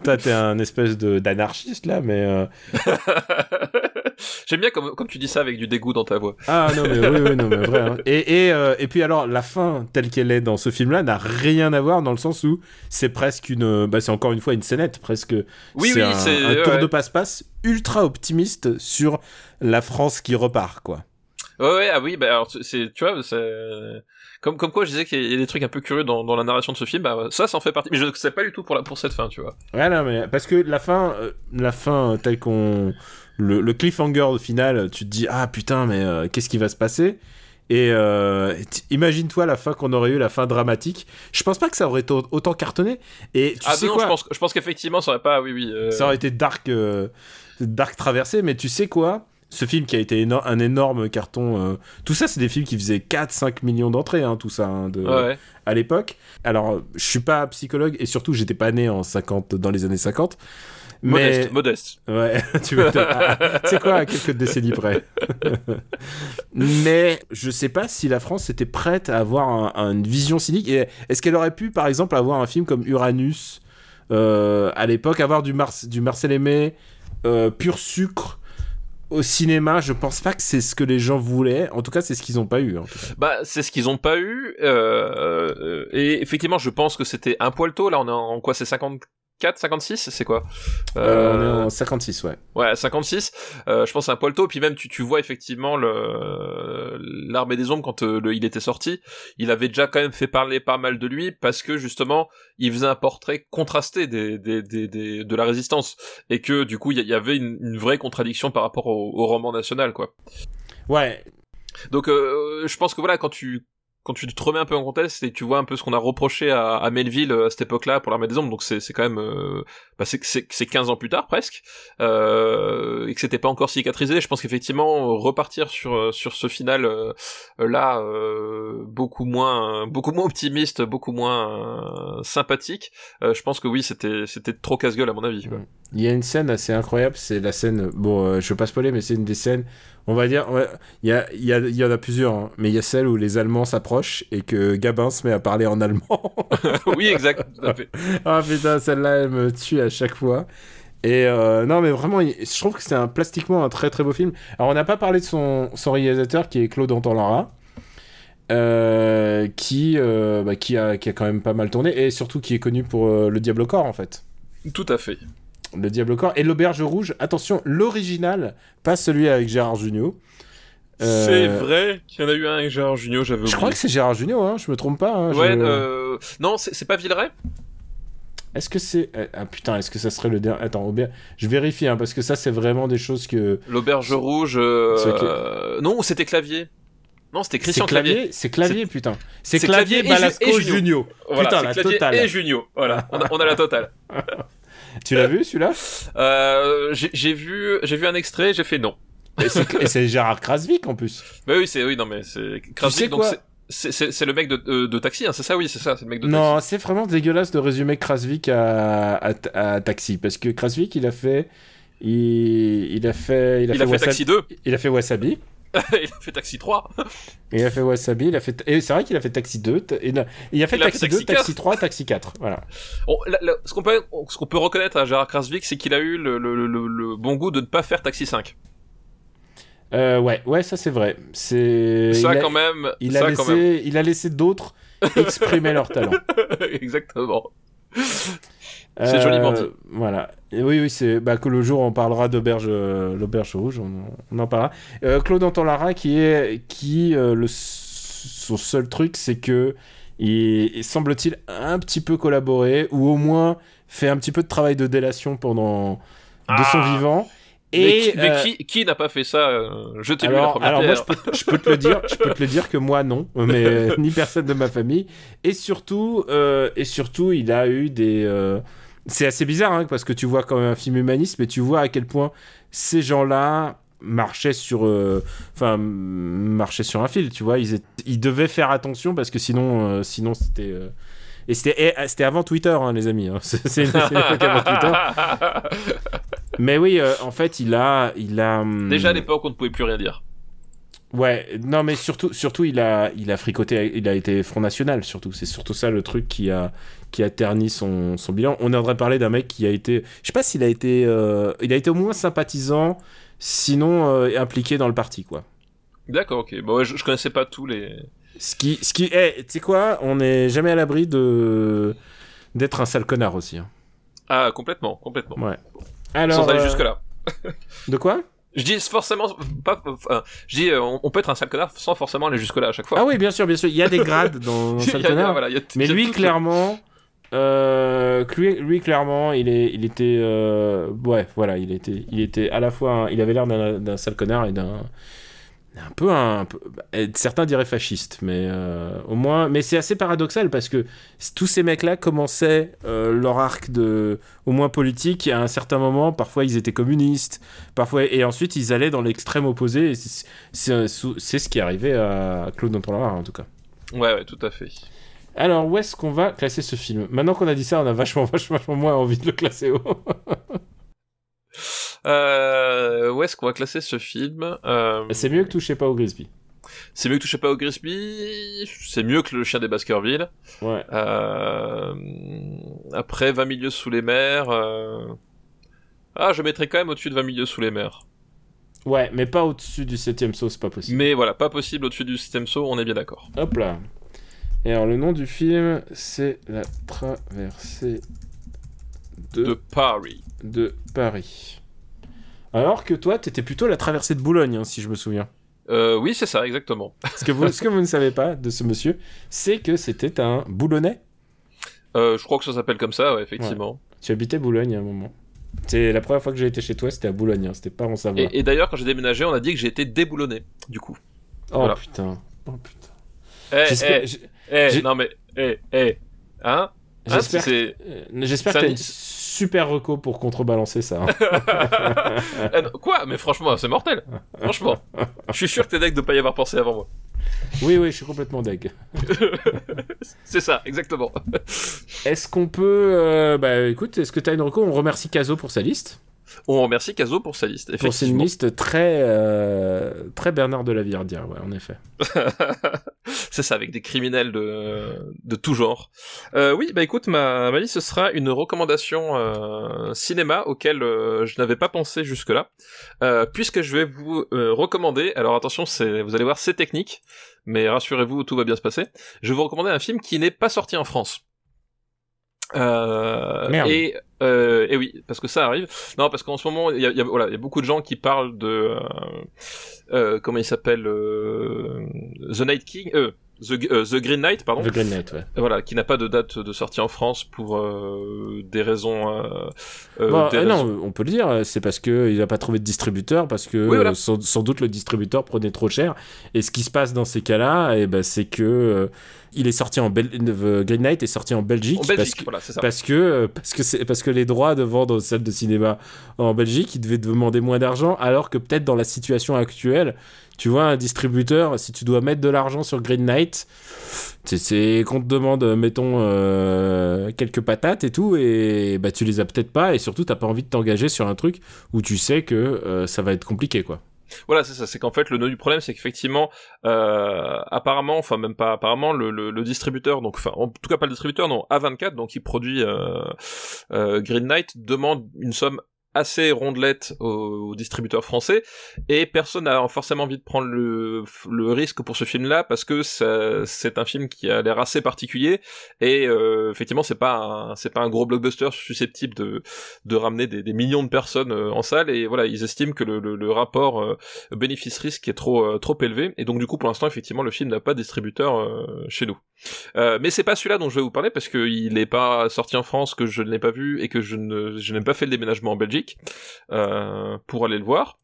A: t'es un, un espèce d'anarchiste là, mais euh,
B: J'aime bien comme, comme tu dis ça avec du dégoût dans ta voix.
A: ah non, mais oui, oui, non, mais vrai. hein. Et et, euh, et puis alors, la fin telle qu'elle est dans ce film-là n'a rien à voir dans le sens où c'est presque une, bah, c'est encore une fois une scénette, presque.
B: Oui, oui, c'est-
A: un tour
B: ouais.
A: de passe-passe ultra optimiste sur la France qui repart, quoi.
B: Ouais, ouais, ah oui, bah alors, c'est, tu vois, c'est... Comme, comme quoi je disais qu'il y a des trucs un peu curieux dans, dans la narration de ce film, bah ça, ça en fait partie. Mais je ne sais pas du tout pour, la, pour cette fin, tu vois.
A: Ouais, non, mais parce que la fin, euh, la fin telle qu'on. Le, le cliffhanger final, tu te dis, ah putain, mais euh, qu'est-ce qui va se passer? Et euh, imagine-toi la fin qu'on aurait eu, la fin dramatique. Je pense pas que ça aurait été au- autant cartonné. Et tu
B: ah
A: sais
B: non,
A: quoi?
B: je pense, je pense qu'effectivement, ça aurait pas, oui, oui. euh,
A: Ça aurait été dark, euh, dark traversé, mais tu sais quoi? Ce film qui a été éno- un énorme carton, euh, tout ça c'est des films qui faisaient 4-5 millions d'entrées, hein, tout ça, hein, de,
B: Ouais, ouais.
A: à l'époque. Alors, je suis pas psychologue et surtout, j'étais pas né en 50, dans les années 50. Mais,
B: Modeste, modeste.
A: ouais, tu veux, tu sais quoi, à quelques décennies près. mais je sais pas si la France était prête à avoir un- un- une vision cynique. Est-ce qu'elle aurait pu, par exemple, avoir un film comme Uranus euh, à l'époque, avoir du, Mar- du Marcel Aimé euh, pur sucre au cinéma Je pense pas que c'est ce que les gens voulaient. En tout cas, c'est ce qu'ils ont pas eu.
B: Bah, c'est ce qu'ils ont pas eu. Euh, euh, et effectivement, je pense que c'était un poil tôt. Là, on est en quoi C'est 54, 56 C'est quoi?
A: Euh, on est en 56, ouais.
B: Ouais, 56. Euh, je pense à un poil tôt. Puis même, tu, tu vois effectivement le l'armée des ombres quand euh, le- il était sorti. Il avait déjà quand même fait parler pas mal de lui parce que justement, il faisait un portrait contrasté des, des, des, des- de la résistance et que du coup, il y, y avait une, une vraie contradiction par rapport au, au roman national, quoi.
A: Ouais,
B: Donc, euh, je pense que voilà, quand tu quand tu te remets un peu en contexte et tu vois un peu ce qu'on a reproché à, Melville euh, à cette époque-là pour l'armée des ombres, donc c'est quand même euh, bah c'est c'est c'est 15 ans plus tard presque euh, et que c'était pas encore cicatrisé. Je pense qu'effectivement euh, repartir sur sur ce final euh, là beaucoup moins beaucoup moins optimiste, beaucoup moins sympathique. je pense que oui, c'était c'était trop casse-gueule à mon avis. Quoi.
A: Il y a une scène assez incroyable, c'est la scène. Bon, je veux pas spoiler, mais c'est une des scènes. On va dire. Il y, a, il y, a- il y en a plusieurs, hein, mais il y a celle où les Allemands s'approchent et que Gabin se met à parler en allemand.
B: oui, exact.
A: ah putain, celle-là, elle me tue à chaque fois. Et euh, non, mais vraiment, je trouve que c'est un, plastiquement un très très beau film. Alors, on n'a pas parlé de son, son réalisateur qui est Claude Anton-Lara. euh, qui, euh, bah, qui, a, qui a quand même pas mal tourné et surtout qui est connu pour euh, Le Diable au corps en fait.
B: Tout à fait.
A: Le Diable au corps et l'Auberge Rouge. Attention, l'original, pas celui avec Gérard Jugnot. Euh,
B: C'est vrai qu'il y en a eu un avec Gérard Junior, j'avais oublié.
A: Je crois que c'est Gérard Jugnot, hein, je me trompe pas. hein,
B: Ouais,
A: je-
B: euh... non, c'est pas Villeray
A: Est-ce que c'est. euh, Ah putain, est-ce que ça serait le dernier. Attends, je vérifie, hein, parce que ça, c'est vraiment des choses que.
B: L'auberge rouge. euh, euh, Non, c'était Clavier. Non, c'était Christian Clavier.
A: c'est clavier, putain. C'est clavier, Balasco
B: Junio.
A: Junio.
B: Voilà,
A: Putain, la
B: Clavier
A: totale.
B: et Junio. Voilà, on a, on a la totale.
A: Tu l'as vu celui-là?
B: Euh, j'ai vu, j'ai vu un extrait, j'ai fait non.
A: Et c'est Gérard Krasvik en plus.
B: Mais oui, c'est oui, non mais c'est. Krasnik,
A: sais
B: c'est- le mec de, de, de taxi, hein, c'est ça, oui, c'est ça, c'est le mec de taxi.
A: Non, c'est vraiment dégueulasse de résumer Krasvik à, à, à Taxi. Parce que Krasvik, il a fait. Il, il a fait.
B: Il a fait
A: Wasabi-
B: Taxi 2,
A: Il a fait Wasabi.
B: il a fait Taxi 3.
A: Il a fait Wasabi, il a fait. Et c'est vrai qu'il a fait Taxi 2. t- et il a, il a fait
B: Il a
A: Taxi
B: fait
A: 2,
B: Taxi
A: Taxi 3, Taxi 4. Voilà.
B: Bon, là- là, ce qu'on peut, ce qu'on peut reconnaître à Gérard Krasvik, c'est qu'il a eu le, le, le, le bon goût de ne pas faire Taxi 5.
A: Euh, ouais, ouais, ça c'est vrai. C'est.
B: ça
A: il a-
B: quand même,
A: Il
B: ça
A: a,
B: quand même.
A: laissé, il a laissé d'autres exprimer leur talent.
B: Exactement. C'est joliment dit.
A: Voilà. Et oui, oui, c'est bah, que le jour on parlera d'auberge, euh, l'auberge rouge, on, on en parlera. Euh, Claude Anton-Lara, qui est, qui euh, le, son seul truc, c'est que il, il semble-t-il un petit peu collaboré ou au moins fait un petit peu de travail de délation pendant de son
B: Ah.
A: vivant.
B: mais
A: Et
B: qui, mais
A: euh,
B: qui, qui n'a pas fait ça euh, Jetez-lui la
A: alors,
B: première
A: alors moi, je peux, je peux te le dire, je peux te le dire que moi non, mais euh, ni personne de ma famille. Et surtout, euh, et surtout, il a eu des. euh, C'est assez bizarre hein, parce que tu vois quand même un film humaniste, mais tu vois à quel point ces gens-là marchaient sur, euh, enfin, marchaient sur un fil. Tu vois, ils, étaient- ils devaient faire attention parce que sinon, euh, sinon c'était. euh, Et c'était, et, c'était avant Twitter, hein, les amis. hein. C'est, l'époque avant Twitter. Mais oui, en fait, il a, il a. hum,
B: Déjà à l'époque, on ne pouvait plus rien dire.
A: Ouais, non, mais surtout, surtout il, a, il a fricoté, il a été Front National, surtout. C'est surtout ça le truc qui a, qui a terni son, son bilan. On aimerait parler d'un mec qui a été. Je sais pas s'il a été. euh, il a été au moins sympathisant, sinon euh, impliqué dans le parti, quoi.
B: D'accord, ok. Bon, ouais, je, je connaissais pas tous les.
A: Ce qui. Ce qui eh, tu sais quoi? On n'est jamais à l'abri de. d'être un sale connard aussi. hein.
B: Ah, complètement, complètement.
A: Ouais. Alors.
B: Sans aller
A: euh,
B: jusque là.
A: De quoi?
B: Je dis forcément pas. enfin, je dis, on, on peut être un sale connard sans forcément aller jusque là à chaque fois.
A: Ah oui, bien sûr, bien sûr. Il y a des grades dans, dans sale connard.
B: voilà,
A: Mais lui, clairement, euh, lui, clairement, il, est, il était, euh, ouais, voilà, il était, il était à la fois, un- il avait l'air d'un sale connard et d'un, un peu un, certains diraient fasciste, mais euh, au moins, mais c'est assez paradoxal parce que tous ces mecs-là commençaient euh, leur arc de, au moins politique, à un certain moment, parfois ils étaient communistes, parfois, et ensuite ils allaient dans l'extrême opposé. C'est ce qui est arrivé à Claude Danton-Lara, en tout cas.
B: Ouais, ouais, tout à fait.
A: Alors, où est-ce qu'on va classer ce film? Maintenant qu'on a dit ça, on a vachement, vachement, vachement moins envie de le classer haut.
B: Euh, où est-ce qu'on va classer ce film? Euh,
A: C'est mieux que toucher pas au Grisby.
B: C'est mieux que Touchez pas au Grisby. C'est mieux que Le Chien des Baskerville.
A: Ouais.
B: Euh, après 20 milieux sous les mers. euh, Ah, je mettrais quand même au-dessus de 20 milieux sous les mers.
A: Ouais, mais pas au-dessus du 7ème saut, c'est pas possible.
B: Mais voilà, pas possible au-dessus du système saut, on est bien d'accord.
A: Hop là. Et alors, le nom du film, c'est La traversée de,
B: De
A: de...
B: Paris.
A: Paris. Alors que toi, t'étais plutôt la traversée de Boulogne, hein, si je me souviens.
B: Euh, oui, c'est ça, exactement.
A: Ce que, vous, ce que vous ne savez pas de ce monsieur, c'est que c'était un Boulonnais.
B: Euh, je crois que ça s'appelle comme ça, ouais, effectivement.
A: Tu habitais Boulogne à un moment. C'est la première fois que j'ai été chez toi, c'était à Boulogne, hein, c'était pas en Savoie.
B: Et, et d'ailleurs, quand j'ai déménagé, on a dit que été déboulonné, du coup.
A: Oh
B: voilà.
A: putain. Oh putain.
B: Eh,
A: J'espère-
B: eh, eh, non mais, eh, eh, hein? Hein,
A: J'espère euh,
B: ça
A: que t'as
B: ni-
A: une super reco pour contrebalancer ça. hein.
B: Quoi? Mais franchement, c'est mortel. Franchement. Je suis sûr que t'es deck de pas y avoir pensé avant moi.
A: Oui, oui, je suis complètement deg.
B: c'est ça, exactement.
A: Est-ce qu'on peut... euh, bah écoute, est-ce que t'as une reco? On remercie Caso pour sa liste.
B: On remercie Caso pour sa liste,
A: Pour c'est une liste très, euh, très Bernard de la Villardière, ouais, en effet.
B: c'est ça, avec des criminels de, de tout genre. Euh, oui, bah écoute, ma, ma liste, ce sera une recommandation euh, cinéma auquel euh, je n'avais pas pensé jusque-là, euh, puisque je vais vous euh, recommander, alors attention, c'est, vous allez voir, c'est technique, mais rassurez-vous, tout va bien se passer, je vais vous recommander un film qui n'est pas sorti en France. Euh,
A: Merde.
B: Et, euh, et oui, parce que ça arrive. Non, parce qu'en ce moment, il y a, il y a- voilà, il y a beaucoup de gens qui parlent de euh, euh, comment il s'appelle euh, The Night King, The, euh, The Green Knight, pardon.
A: The Green Knight, ouais.
B: Voilà, qui n'a pas de date de sortie en France pour euh, des raisons. Euh, des raisons-
A: non, on peut le dire, c'est parce qu'il n'a pas trouvé de distributeur, parce que
B: Oui, voilà.
A: sans, sans doute le distributeur prenait trop cher. Et ce qui se passe dans ces cas-là, eh ben, c'est que il est sorti en Bel- Green Knight est sorti en Belgique,
B: En
A: parce
B: Belgique,
A: que
B: voilà, c'est ça.
A: parce que parce que parce que les droits de vendre aux salles de cinéma en Belgique, ils devaient demander moins d'argent, alors que peut-être dans la situation actuelle, tu vois, un distributeur, si tu dois mettre de l'argent sur Green Knight, c'est- qu'on te demande, euh, mettons, euh, quelques patates et tout, et bah tu les as peut-être pas, et surtout t'as pas envie de t'engager sur un truc où tu sais que euh, ça va être compliqué, quoi.
B: Voilà, c'est ça. C'est qu'en fait, le nœud du problème, c'est qu'effectivement, apparemment, enfin même pas apparemment, le, distributeur, donc enfin en tout cas pas le distributeur, non, A24, donc qui produit Green Knight, demande une somme assez rondelette aux, aux distributeurs français et personne n'a forcément envie de prendre le, le risque pour ce film-là parce que c'est un film qui a l'air assez particulier et euh, effectivement c'est pas c'est pas un gros blockbuster susceptible de de ramener des, des millions de personnes euh, en salle et voilà ils estiment que le, le, le rapport euh, bénéfice-risque est trop euh, trop élevé et donc du coup pour l'instant effectivement le film n'a pas de distributeur euh, chez nous. Euh, mais c'est pas celui-là dont je vais vous parler parce qu'il n'est pas sorti en France, que je ne l'ai pas vu et que je ne je n'ai pas fait le déménagement en Belgique euh, pour aller le voir.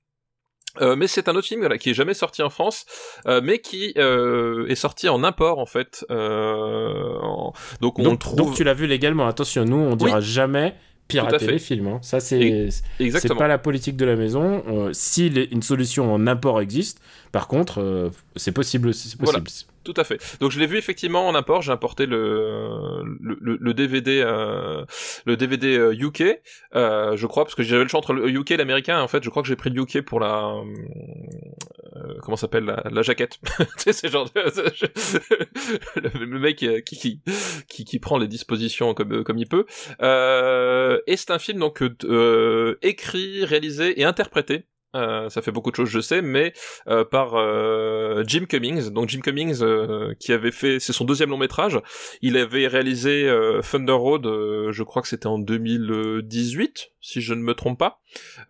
B: Euh, mais c'est un autre film voilà, qui est jamais sorti en France, euh, mais qui euh, est sorti en import en fait. En- Donc on
A: Donc,
B: trouve
A: donc tu l'as vu légalement. Attention, nous, on dira jamais pirater les films. hein. Ça, c'est c'est pas la politique de la maison. Si les- une solution en import existe, par contre, c'est possible. C'est
B: Voilà. Tout à fait. Donc je l'ai vu effectivement en import. J'ai importé le le, le- DVD euh, le DVD euh, UK, euh, je crois, parce que j'avais le choix entre le UK et l'américain. En fait, je crois que j'ai pris le UK pour la euh, comment ça s'appelle la, la jaquette. tu genre le, mec qui, qui qui qui prend les dispositions comme comme il peut. Euh, et c'est un film donc euh, écrit, réalisé et interprété. Euh, ça fait beaucoup de choses, je sais, mais euh, par euh, Jim Cummings. Donc Jim Cummings, euh, qui avait fait, c'est son deuxième long métrage. Il avait réalisé euh, Thunder Road, euh, je crois que c'était en 2018, si je ne me trompe pas.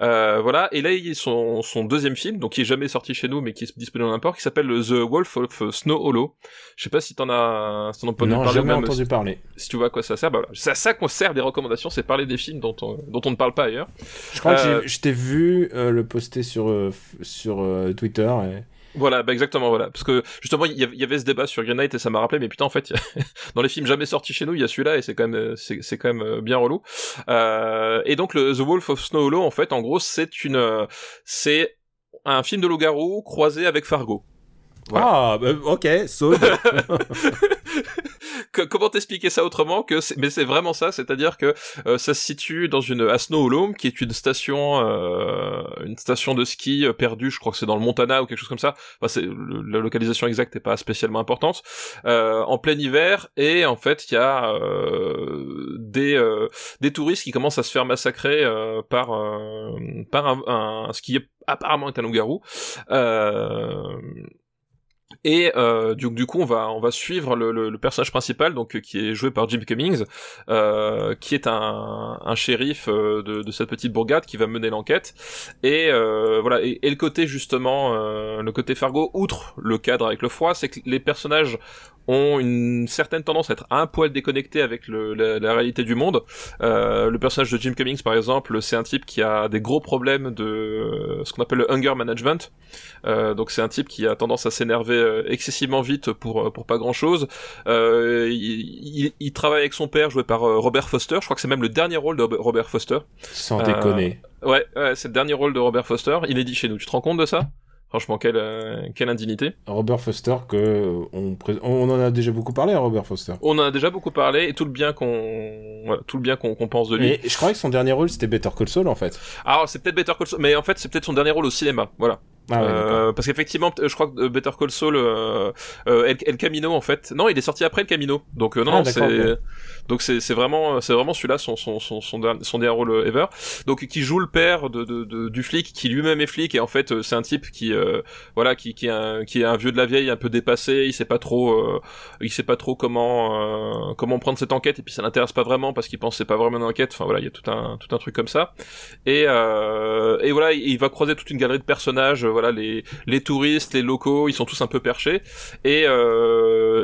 B: Euh, voilà. Et là, il son son deuxième film, donc qui est jamais sorti chez nous, mais qui est disponible en import, qui s'appelle The Wolf of Snow Hollow. Je sais pas si t'en as, si t'en as entendu
A: Non,
B: parler ou
A: jamais
B: même
A: entendu parler.
B: si tu vois à quoi ça sert. Bah voilà. C'est à ça qu'on sert des recommandations, c'est parler des films dont on, dont on ne parle pas ailleurs.
A: Je crois que j'ai- je t'ai vu euh, le poster sur, euh, sur euh, Twitter. Et...
B: Voilà, bah exactement, voilà. Parce que justement, il y avait- ce débat sur Green Knight et ça m'a rappelé, mais putain, en fait, dans les films jamais sortis chez nous, il y a celui-là et c'est quand même, euh, c'est c'est quand même bien relou. Euh, et donc, le The Wolf of Snow Hollow, en fait, en gros, c'est une, c'est un film de loup-garou croisé avec Fargo. Voilà.
A: Ah, bah, ok, Saud.
B: Comment t'expliquer ça autrement que mais c'est vraiment ça c'est-à-dire que euh, ça se situe dans une à qui est une station euh, une station de ski euh, perdue je crois que c'est dans le Montana ou quelque chose comme ça. Enfin, c'est la localisation exacte est pas spécialement importante. Euh, en plein hiver et en fait il y a euh, des euh, des touristes qui commencent à se faire massacrer par par un, un- ce qui est apparemment un loup-garou euh, et euh, du, coup, on va on va suivre le, le, le personnage principal, donc euh, qui est joué par Jim Cummings, euh, qui est un, un shérif euh, de, de cette petite bourgade qui va mener l'enquête. Et euh, voilà. Et, et le côté justement, euh, le côté Fargo, outre le cadre avec le froid, c'est que les personnages ont une certaine tendance à être un poil déconnectés avec le, la, la réalité du monde. Le personnage de Jim Cummings, par exemple, c'est un type qui a des gros problèmes de ce qu'on appelle le hunger management. Donc c'est un type qui a tendance à s'énerver excessivement vite pour pour pas grand chose. Euh, il, il, il travaille avec son père, joué par euh, Robert Foster. Je crois que c'est même le dernier rôle de Robert Foster.
A: Sans
B: Euh,
A: déconner.
B: Ouais, ouais c'est le dernier rôle de Robert Foster. Inédit chez nous. Tu te rends compte de ça? Franchement, quelle, euh, quelle indignité.
A: Robert Foster, que euh, on, on en a déjà beaucoup parlé à Robert Foster.
B: On en a déjà beaucoup parlé et tout le bien qu'on voilà, tout le bien qu'on pense de lui.
A: Et je croyais que son dernier rôle c'était Better Call Saul en fait.
B: Alors c'est peut-être Better Call Saul, mais en fait c'est peut-être son dernier rôle au cinéma. Voilà.
A: Ah ouais,
B: Euh, parce qu'effectivement, je crois que euh, Better Call Saul, euh, euh, El, El Camino en fait, non, il est sorti après El Camino. Donc euh, non,
A: Ah,
B: c'est. Donc c'est vraiment c'est vraiment celui-là son son son son dernier, rôle euh, ever. Donc qui joue le père de, de, de- du flic qui lui-même est flic et en fait euh, c'est un type qui euh, voilà qui qui est un, qui est un vieux de la vieille un peu dépassé, il sait pas trop euh, il sait pas trop comment euh, comment prendre cette enquête et puis ça l'intéresse pas vraiment parce qu'il pense que c'est pas vraiment une enquête. Enfin voilà, il y a tout un tout un truc comme ça. Et euh, et voilà, il va croiser toute une galerie de personnages, voilà les les touristes, les locaux, ils sont tous un peu perchés. Et,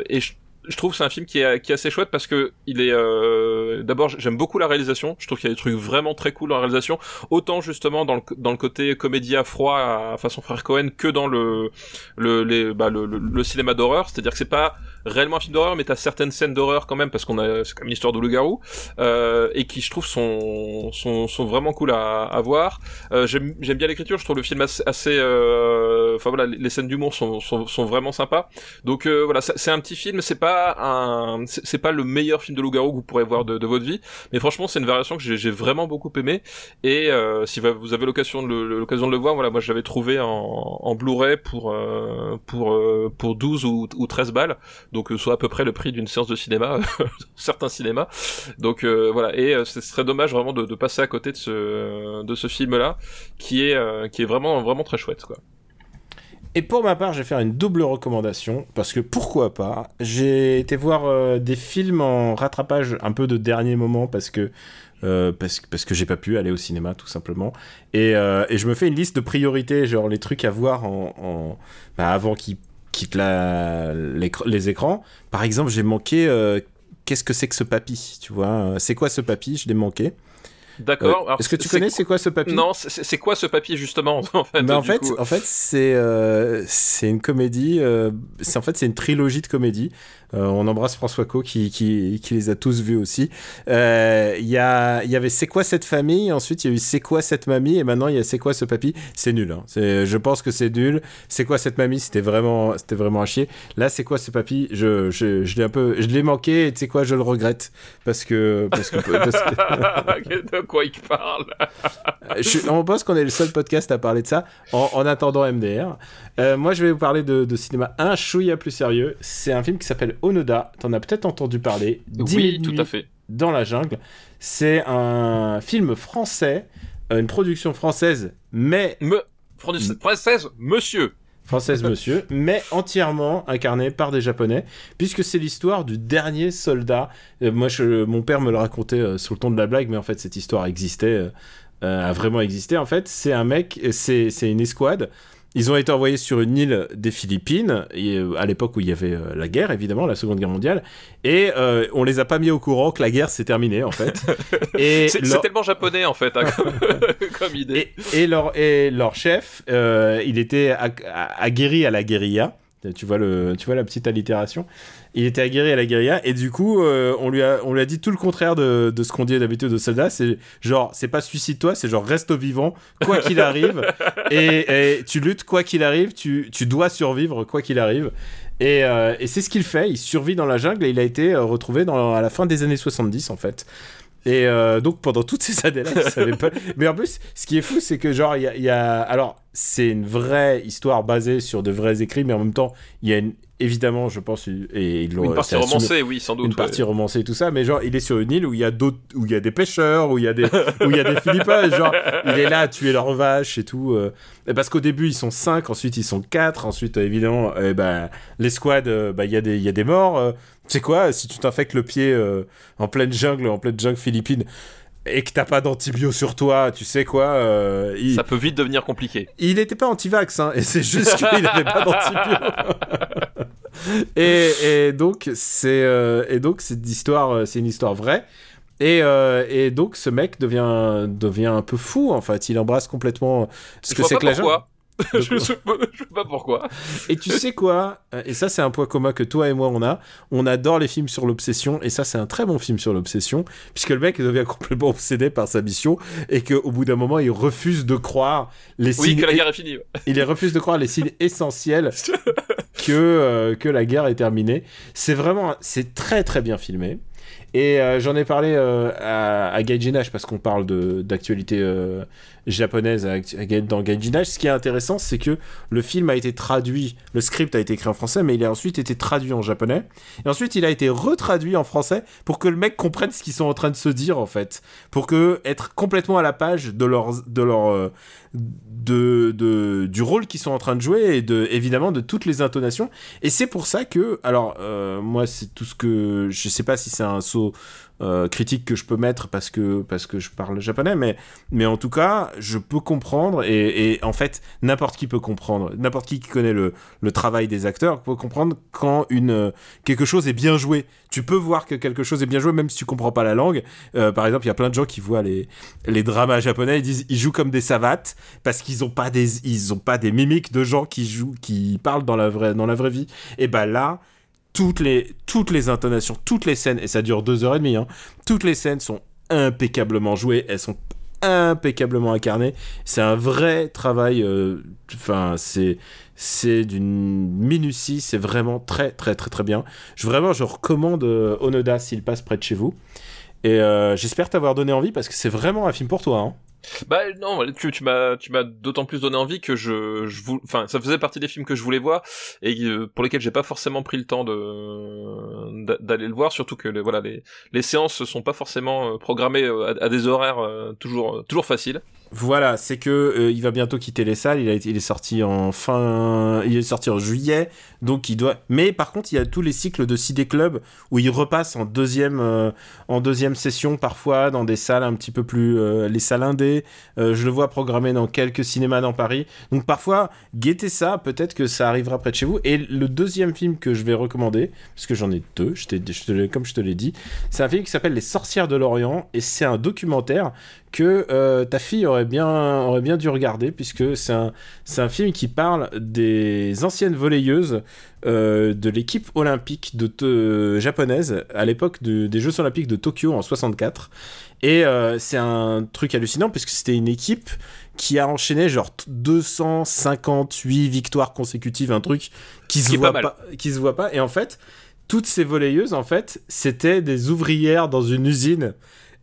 B: et je, je trouve que c'est un film qui est, qui assez chouette parce que il est euh, d'abord j'aime beaucoup la réalisation. Je trouve qu'il y a des trucs vraiment très cool dans la réalisation, autant justement dans le côté comédie à froid à façon frère Cohen que dans le le bah, le, le, le cinéma d'horreur. C'est-à-dire que c'est pas réellement un film d'horreur, mais t'as certaines scènes d'horreur quand même parce qu'on a c'est comme une histoire de loup-garou euh, et qui je trouve sont sont, sont vraiment cool à, à voir. Euh, j'aime bien l'écriture. Je trouve le film assez assez, euh, enfin voilà les, scènes d'humour sont, sont sont vraiment sympas. Donc euh, voilà c'est un petit film. C'est pas un c'est pas le meilleur film de loup-garou que vous pourrez voir de, de votre vie, mais franchement c'est une variation que j'ai vraiment beaucoup aimé. Et euh, si vous avez l'occasion de l'occasion de le voir, voilà moi je l'avais trouvé en, en Blu-ray pour pour pour 12 ou, ou 13 balles donc euh, soit à peu près le prix d'une séance de cinéma certains cinémas donc euh, voilà et euh, ce serait dommage vraiment de, passer à côté de ce de ce film là qui est qui est vraiment vraiment très chouette quoi
A: Et pour ma part, je vais faire une double recommandation parce que pourquoi pas? J'ai été voir des films en rattrapage un peu de dernier moment parce que euh, parce, parce que j'ai pas pu aller au cinéma tout simplement. Et, et je me fais une liste de priorités, genre les trucs à voir en- bah, avant qu'ils l'écr- les écrans. Par exemple, j'ai manqué. euh, Qu'est-ce que c'est que ce papy Tu vois? Euh, C'est quoi ce papy? Je l'ai manqué.
B: D'accord
A: Euh, Est-ce que tu connais c'est quoi ce papy
B: non c'est- quoi ce papier justement en fait
A: bah, en fait,
B: coup
A: en fait, c'est euh, c'est une comédie. euh, c'est en fait c'est une trilogie de comédies. Euh, on embrasse François Co qui, qui, qui les a tous vus aussi. Il y a il y avait c'est quoi cette famille? Ensuite il y a eu c'est quoi cette mamie? Et maintenant il y a c'est quoi ce papy? C'est nul. Hein. Je pense que c'est nul. C'est quoi cette mamie? C'était vraiment c'était vraiment à chier. Là c'est quoi ce papy? Je je, je l'ai un peu je l'ai manqué et tu sais quoi? Je le regrette parce que parce que, parce que-
B: quoi il parle
A: je, on pense qu'on est le seul podcast à parler de ça en, en attendant MDR. Euh, moi, je vais vous parler de, de cinéma un chouïa plus sérieux. C'est un film qui s'appelle Onoda. T'en as peut-être entendu parler. 10
B: oui
A: 000
B: tout à fait
A: Dans la jungle. C'est un film français, euh, une production française, mais
B: me française monsieur
A: française monsieur, mais entièrement incarné par des japonais, puisque c'est l'histoire du dernier soldat. Euh, moi, je, mon père me le racontait euh, sous le ton de la blague, mais en fait, cette histoire existait, euh, a vraiment existé. En fait, c'est un mec, c'est une escouade. Ils ont été envoyés sur une île des Philippines, et, euh, à l'époque où il y avait euh, la guerre, évidemment, la Seconde Guerre mondiale, et euh, on les a pas mis au courant que la guerre s'est terminée, en fait. et
B: c'est
A: leur-
B: tellement japonais en fait hein, comme, comme idée
A: et, et leur, et leur chef, euh, il était ag- aguerri à la guérilla. Tu vois, le, tu vois la petite allitération Il était aguerri à la guérilla et du coup, euh, on, lui a, on lui a dit tout le contraire de, de ce qu'on dit d'habitude aux soldats. C'est genre, c'est pas suicide-toi, c'est genre reste au vivant, quoi qu'il arrive. et, et tu luttes quoi qu'il arrive, tu, tu dois survivre quoi qu'il arrive. Et, euh, et c'est ce qu'il fait, il survit dans la jungle et il a été euh, retrouvé dans, à la fin des années 70 en fait. Et euh, donc pendant toutes ces années-là, pas. Mais en plus, ce qui est fou, c'est que genre il y y a- alors c'est une vraie histoire basée sur de vrais écrits, mais en même temps, il y a une... évidemment, je pense, et ils l'ont
B: une partie romancée oui sans doute
A: une
B: ouais.
A: partie romancée et tout ça, mais genre il est sur une île où il y a d'autres, où il y a des pêcheurs, où il y a des, où il y a des Philippins, genre il est là à tuer leurs vaches et tout. euh, et parce qu'au début ils sont 5, ensuite ils sont 4, ensuite euh, évidemment eh ben, l'escouade, euh, bah, il y a des, il y a des morts. euh, tu sais quoi, si tu t'infectes le pied euh, en pleine jungle, en pleine jungle philippine. Et que t'as pas d'antibio sur toi, tu sais quoi euh, il,
B: ça peut vite devenir compliqué
A: il était pas anti-vax, hein, et c'est juste qu'il avait pas d'antibio. et, et donc c'est euh, et donc cette histoire, euh, c'est une histoire vraie. Et, euh, et donc ce mec devient devient un peu fou en fait. Il embrasse complètement ce
B: je
A: que c'est que la jungle.
B: je, sais pas, je sais pas pourquoi.
A: Et tu sais quoi Euh, Et ça, c'est un point commun que toi et moi on a. On adore les films sur l'obsession, et ça, c'est un très bon film sur l'obsession, puisque le mec devient complètement obsédé par sa mission, et qu'au bout d'un moment, il refuse de croire les
B: Oui,
A: signes.
B: que la guerre est finie.
A: Il refuse de croire les signes essentiels que euh, que la guerre est terminée. C'est vraiment, c'est très très bien filmé. Et euh, j'en ai parlé euh, à, à Gaijinage parce qu'on parle d'actualité euh, japonaise à- à- dans Gaijinage. Ce qui est intéressant, c'est que le film a été traduit, le script a été écrit en français, mais il a ensuite été traduit en japonais. Et ensuite, il a été retraduit en français pour que le mec comprenne ce qu'ils sont en train de se dire en fait, pour que être complètement à la page de leur de leur de, de du rôle qu'ils sont en train de jouer et de évidemment de toutes les intonations. Et c'est pour ça que, alors euh, moi c'est tout ce que je sais pas si c'est un saut euh, critique que je peux mettre parce que parce que je parle japonais, mais mais en tout cas je peux comprendre et, en fait n'importe qui peut comprendre, n'importe qui qui connaît le le travail des acteurs peut comprendre quand une quelque chose est bien joué. Tu peux voir que quelque chose est bien joué même si tu comprends pas la langue. Euh, par exemple, il y a plein de gens qui voient les les dramas japonais, ils disent ils jouent comme des savates parce qu'ils ont pas des ils ont pas des mimiques de gens qui jouent qui parlent dans la vraie dans la vraie vie. Et ben là toutes les toutes les intonations, toutes les scènes et ça dure deux heures et demie. Hein, toutes les scènes sont impeccablement jouées, elles sont impeccablement incarnées. C'est un vrai travail. euh, Enfin, c'est c'est d'une minutie. C'est vraiment très très très très bien. Je vraiment je recommande euh, Onoda s'il passe près de chez vous. Et euh, j'espère t'avoir donné envie parce que c'est vraiment un film pour toi. Hein.
B: Bah non, tu, m'as tu m'as d'autant plus donné envie que je je enfin ça faisait partie des films que je voulais voir et euh, pour lesquels j'ai pas forcément pris le temps de d'a- d'aller le voir surtout que les, voilà les les séances sont pas forcément euh, programmées euh, à, à des horaires toujours toujours faciles.
A: Voilà, c'est que euh, il va bientôt quitter les salles. Il est sorti en fin, il est sorti en juillet, donc il doit. Mais par contre, il y a tous les cycles de CD Club où il repasse en deuxième, euh, en deuxième session parfois dans des salles un petit peu plus, euh, les salles indées. Je le vois programmé dans quelques cinémas dans Paris. Donc parfois, guettez ça. Peut-être que ça arrivera près de chez vous. Et le deuxième film que je vais recommander, parce que j'en ai deux, comme je te l'ai dit, c'est un film qui s'appelle Les Sorcières de l'Orient et c'est un documentaire que euh, ta fille aurait bien, aurait bien dû regarder, puisque c'est un, un film qui parle des anciennes volleyeuses euh, de l'équipe olympique de, de- japonaise à l'époque de- des Jeux olympiques de Tokyo en 64. Et euh, c'est un truc hallucinant, puisque c'était une équipe qui a enchaîné genre 258 victoires consécutives, un truc qui se
B: Qui est
A: voit
B: pas
A: pas, qui se voit pas. Et en fait, toutes ces volleyeuses, en fait, c'était des ouvrières dans une usine.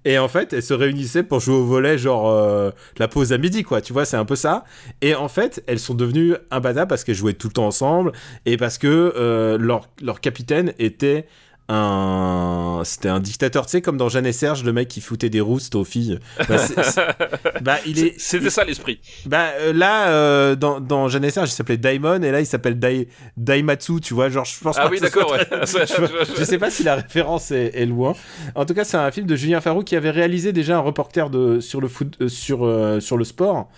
A: Et en fait, elles se réunissaient pour jouer au volet, genre euh, la pause à midi, quoi. Tu vois, c'est un peu ça. Et en fait, elles sont devenues imbattables parce qu'elles jouaient tout le temps ensemble et parce que euh, leur, leur capitaine était un c'était un dictateur tu sais comme dans Jeanne et Serge le mec qui foutait des roustes aux filles bah, bah, il est
B: C'était ça l'esprit.
A: bah euh, là euh, dans dans Jeanne et Serge il s'appelait Daimon et là il s'appelle Dai, Daimatsu tu vois genre je pense
B: Ah
A: pas
B: oui d'accord ouais.
A: très- je, je sais pas si la référence est, est loin. En tout cas, c'est un film de Julien Farou qui avait réalisé déjà un reporter de, sur, le foot, euh, sur, euh, sur le sport.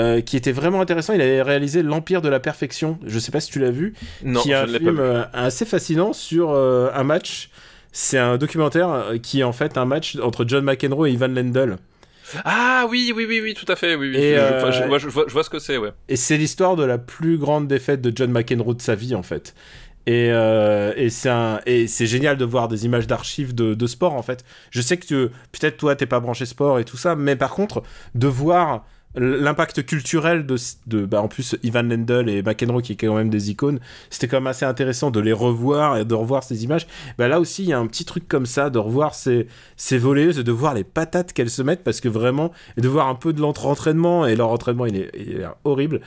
A: Euh, qui était vraiment intéressant, il avait réalisé L'Empire de la Perfection. Je sais pas si tu l'as vu,
B: non,
A: qui est un
B: ne pas
A: film euh, assez fascinant sur euh, un match. C'est un documentaire qui est en fait un match entre John McEnroe et Ivan Lendl.
B: Ah oui oui oui oui tout à fait oui oui.
A: Et,
B: je,
A: euh,
B: vois, je vois- je vois ce que c'est ouais.
A: Et c'est l'histoire de la plus grande défaite de John McEnroe de sa vie, en fait. Et, euh, et c'est génial de voir des images d'archives de, de sport, en fait. Je sais que peut-être toi, t'es pas branché sport et tout ça, mais par contre, de voir l'impact culturel de, bah en plus Ivan Lendl et McEnroe qui est quand même des icônes c'était quand même assez intéressant de les revoir et de revoir ces images bah là aussi il y a un petit truc comme ça de revoir ces, ces et de voir les patates qu'elles se mettent parce que vraiment et de voir un peu de leur entraînement et leur entraînement il est, horrible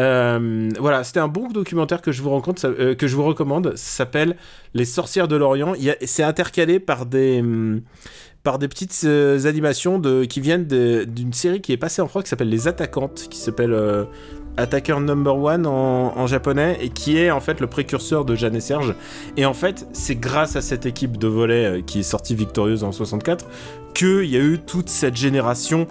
A: euh, voilà, c'était un bon documentaire que je vous euh, recommande. S'appelle Les Sorcières de l'Orient. C'est intercalé par des hum, par des petites euh, animations de qui viennent d'une série qui est passée en France qui s'appelle Les Attaquantes, qui s'appelle euh, Attacker Number One en, en japonais et qui est en fait le précurseur de Jeanne et Serge. Et en fait, c'est grâce à cette équipe de volley euh, qui est sortie victorieuse en 64 qu'il y a eu toute cette génération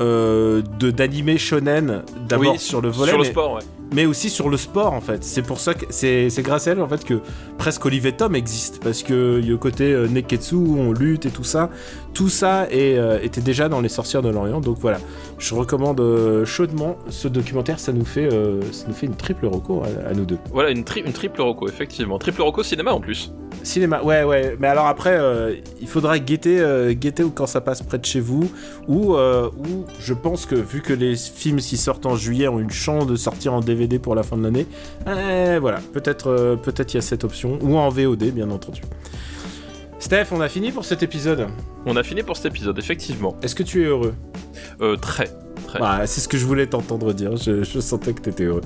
A: euh, de d'animés shonen d'abord
B: Oui,
A: sur le volley
B: sur le
A: mais-
B: sport ouais.
A: Mais aussi sur le sport en fait. C'est pour ça que c'est c'est grâce à elle en fait que presque Olivier Tom existe parce que il y a le côté euh, Neketsu où on lutte et tout ça. Tout ça est, euh, était déjà dans les sorcières de l'Orient. Donc voilà, je recommande euh, chaudement ce documentaire. Ça nous fait euh, ça nous fait une triple reco à, à nous deux.
B: Voilà, une, tri- une triple Rocco, effectivement. Triple Rocco cinéma en plus.
A: Cinéma, ouais, ouais. Mais alors après, il faudra guetter, guetter quand ça passe près de chez vous. Ou, ou je pense que vu que les films qui sortent en juillet ont une chance de sortir en DVD pour la fin de l'année, eh, voilà, peut-être euh, peut-être il y a cette option. Ou en VOD, bien entendu. Steph, on a fini pour cet épisode.
B: On a fini pour cet épisode, effectivement.
A: Est-ce que tu es heureux?
B: Euh, très. Très.
A: Bah, c'est ce que je voulais t'entendre dire. Je, je sentais que t'étais heureux.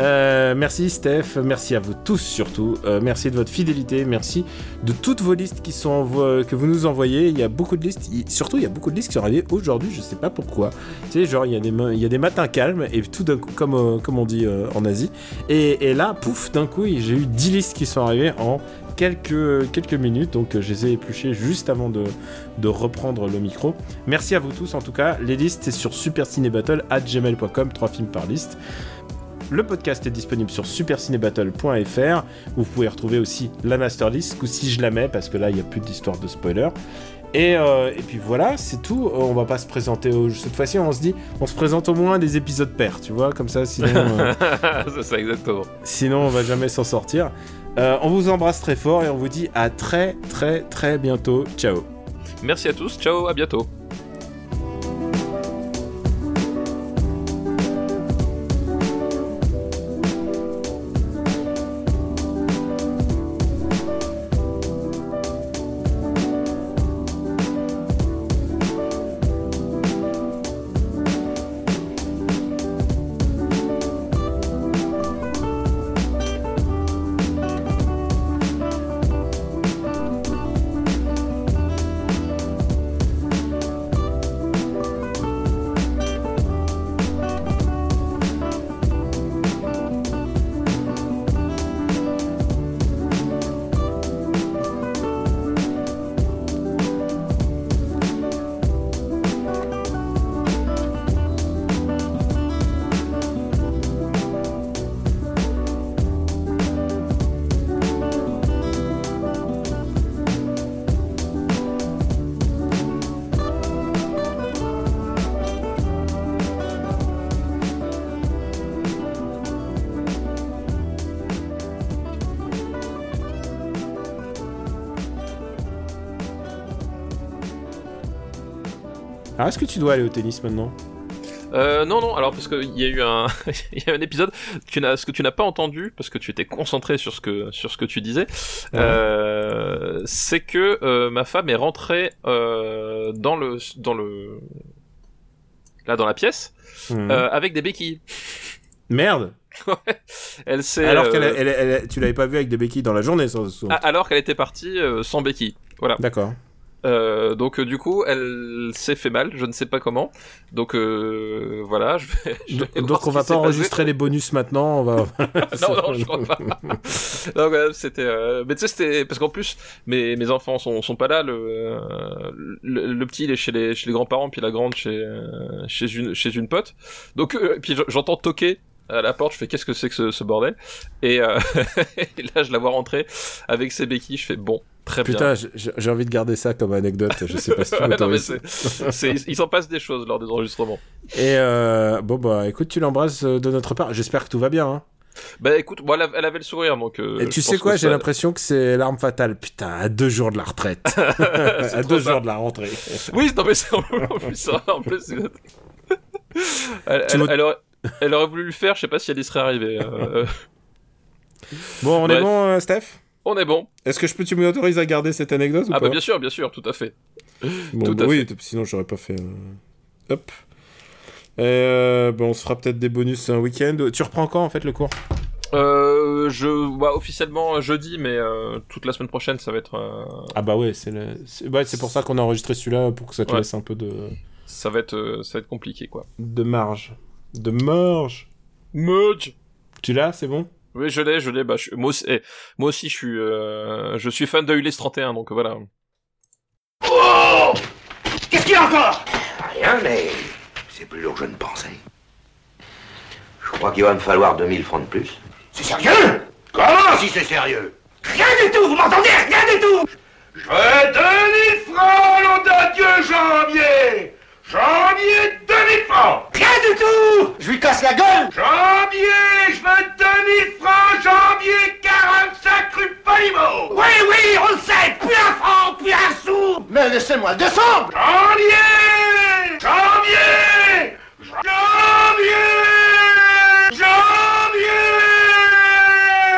A: Euh, merci Steph, merci à vous tous surtout. Euh, merci de votre fidélité, merci de toutes vos listes qui sont que vous nous envoyez. Il y a beaucoup de listes, surtout il y a beaucoup de listes qui sont arrivées aujourd'hui. Je sais pas pourquoi. Tu sais, genre il y a des matins calmes et tout d'un coup, comme euh, on dit en Asie. Et, là, pouf, d'un coup, j'ai eu 10 listes qui sont arrivées en quelques, minutes, donc je les ai épluchées juste avant de, de reprendre le micro. Merci à vous tous en tout cas. Les listes, c'est sur supercinébattle.gmail.com, 3 films par liste. Le podcast est disponible sur supercinébattle.fr. Vous pouvez retrouver aussi la master list, ou si je la mets, parce que là, il n'y a plus d'histoire de spoiler. Et, euh, et puis voilà, c'est tout. Euh, On va pas se présenter au- cette fois-ci. On se dit, on se présente au moins des épisodes pairs, tu vois, comme ça, sinon, euh,
B: c'est ça, exactement.
A: sinon on va jamais s'en sortir. Euh, on vous embrasse très fort et on vous dit à très très très bientôt. Ciao.
B: Merci à tous, ciao, à bientôt.
A: Alors est-ce que tu dois aller au tennis maintenant
B: Euh, non, non, alors parce qu'il y a eu un, y a un épisode, tu n'as, ce que tu n'as pas entendu, parce que tu étais concentré sur ce que, sur ce que tu disais, euh, c'est que euh, ma femme est rentrée euh, dans le, dans le, là dans la pièce,
A: Hmm.
B: avec des béquilles.
A: Merde.
B: Elle s'est,
A: Alors qu'elle elle- elle- tu l'avais pas vu avec des béquilles dans la journée, sans sans-
B: ah, alors qu'elle était partie sans béquilles. Voilà.
A: D'accord.
B: Euh, donc euh, du coup, elle s'est fait mal, je ne sais pas comment. Donc euh, voilà, je vais. je vais
A: Donc, donc on va pas
B: passé.
A: enregistrer les bonus maintenant. On va.
B: non, non, je crois pas. non, quand même, c'était. euh, Mais tu sais, c'était parce qu'en plus, mes mes enfants sont sont pas là. Le le, le petit, il est chez les chez les grands-parents, puis la grande chez chez une chez une pote. Donc, euh, puis j'entends toquer à la porte. Je fais qu'est-ce que c'est que ce, ce bordel? Et, euh, et là, je la vois rentrer avec ses béquilles. Je fais bon, très bien.
A: Putain, j'ai envie de garder ça comme anecdote. Je sais pas si tu m'autorises.
B: il s'en passe des choses lors des enregistrements.
A: Et euh, bon bah écoute, tu l'embrasses euh, de notre part. J'espère que tout va bien. Hein.
B: Bah écoute, moi, elle, avait- le sourire, donc. euh,
A: Et tu sais quoi, j'ai
B: ça-
A: l'impression que c'est l'arme fatale. Putain, à deux jours de la retraite. à deux jours de la rentrée.
B: Oui, non mais c'est en plus ça, en plus. c'est- elle,
A: Tu
B: elle-
A: m'as-
B: elle aurait, elle aurait voulu le faire, je sais pas si elle y serait arrivée. euh,
A: Bon, on est bon, euh, Steph?
B: On est bon.
A: Est-ce que je peux, tu m'autorises à garder cette anecdote ou
B: Ah
A: pas?
B: bah bien sûr, bien sûr, tout à fait.
A: Bon,
B: tout
A: bah
B: à
A: oui, t- sinon j'aurais pas fait. euh, Hop. Euh, bon, on se fera peut-être des bonus un week-end. Tu reprends quand en fait le cours?
B: Euh, je, bah, officiellement jeudi, mais euh, toute la semaine prochaine, ça va être, euh,
A: Ah bah ouais, c'est le... c'est ouais, c'est pour ça qu'on a enregistré celui-là pour que ça te
B: Ouais.
A: laisse un peu de,
B: ça va être, ça va être compliqué, quoi.
A: de marge. De marge.
B: Mudge.
A: Tu l'as, c'est bon?
B: Oui, je l'ai, je l'ai. Bah, je- moi aussi, eh, moi aussi, je suis, euh, je suis fan de Ulysse 31, donc voilà.
D: Oh Qu'est-ce qu'il y a encore? Rien, mais c'est plus lourd que je ne pensais.
C: Je crois qu'il va me falloir 2000 francs de plus.
D: C'est sérieux? Comment si c'est sérieux? Rien du tout, vous m'entendez? Rien du tout Je veux 2000 francs, nom de Dieu, janvier Janvier, 2000 francs Rien du tout. Je lui casse la gueule. Janvier, je veux 2000 francs, janvier, 45 rue Polimo Oui, oui, on le sait. Plus un franc, plus un sou. Mais laissez-moi le descendre Janvier Janvier Janvier Janvier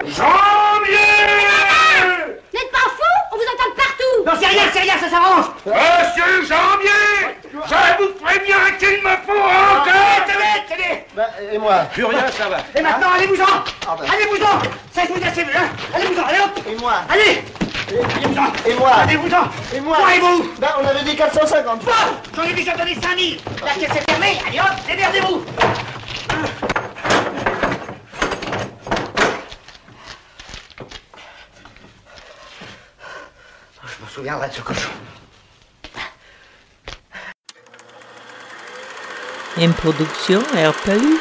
D: Janvier
E: N'êtes pas fou On vous entend de partout.
D: Non, c'est rien, c'est rien, ça s'arrange. Monsieur Janvier Je vous préviens qu'il me faut encore Tenez, tenez
F: Bah, et moi
D: Plus rien, ça va. Et maintenant, allez-vous-en. Allez-vous-en. Ça, je vous ai assez vu, hein. Allez-vous-en, allez hop.
F: Et moi
D: Allez. Allez-vous-en.
F: Et moi
D: Allez-vous-en.
F: Et moi
D: Moi et vous.
F: Bah, on avait dit 450.
D: Bon J'en ai déjà donné 5000 La caisse est fermée, allez hop, démerdez-vous Je me souviendrai de ce cochon.
G: Une production Airpalu.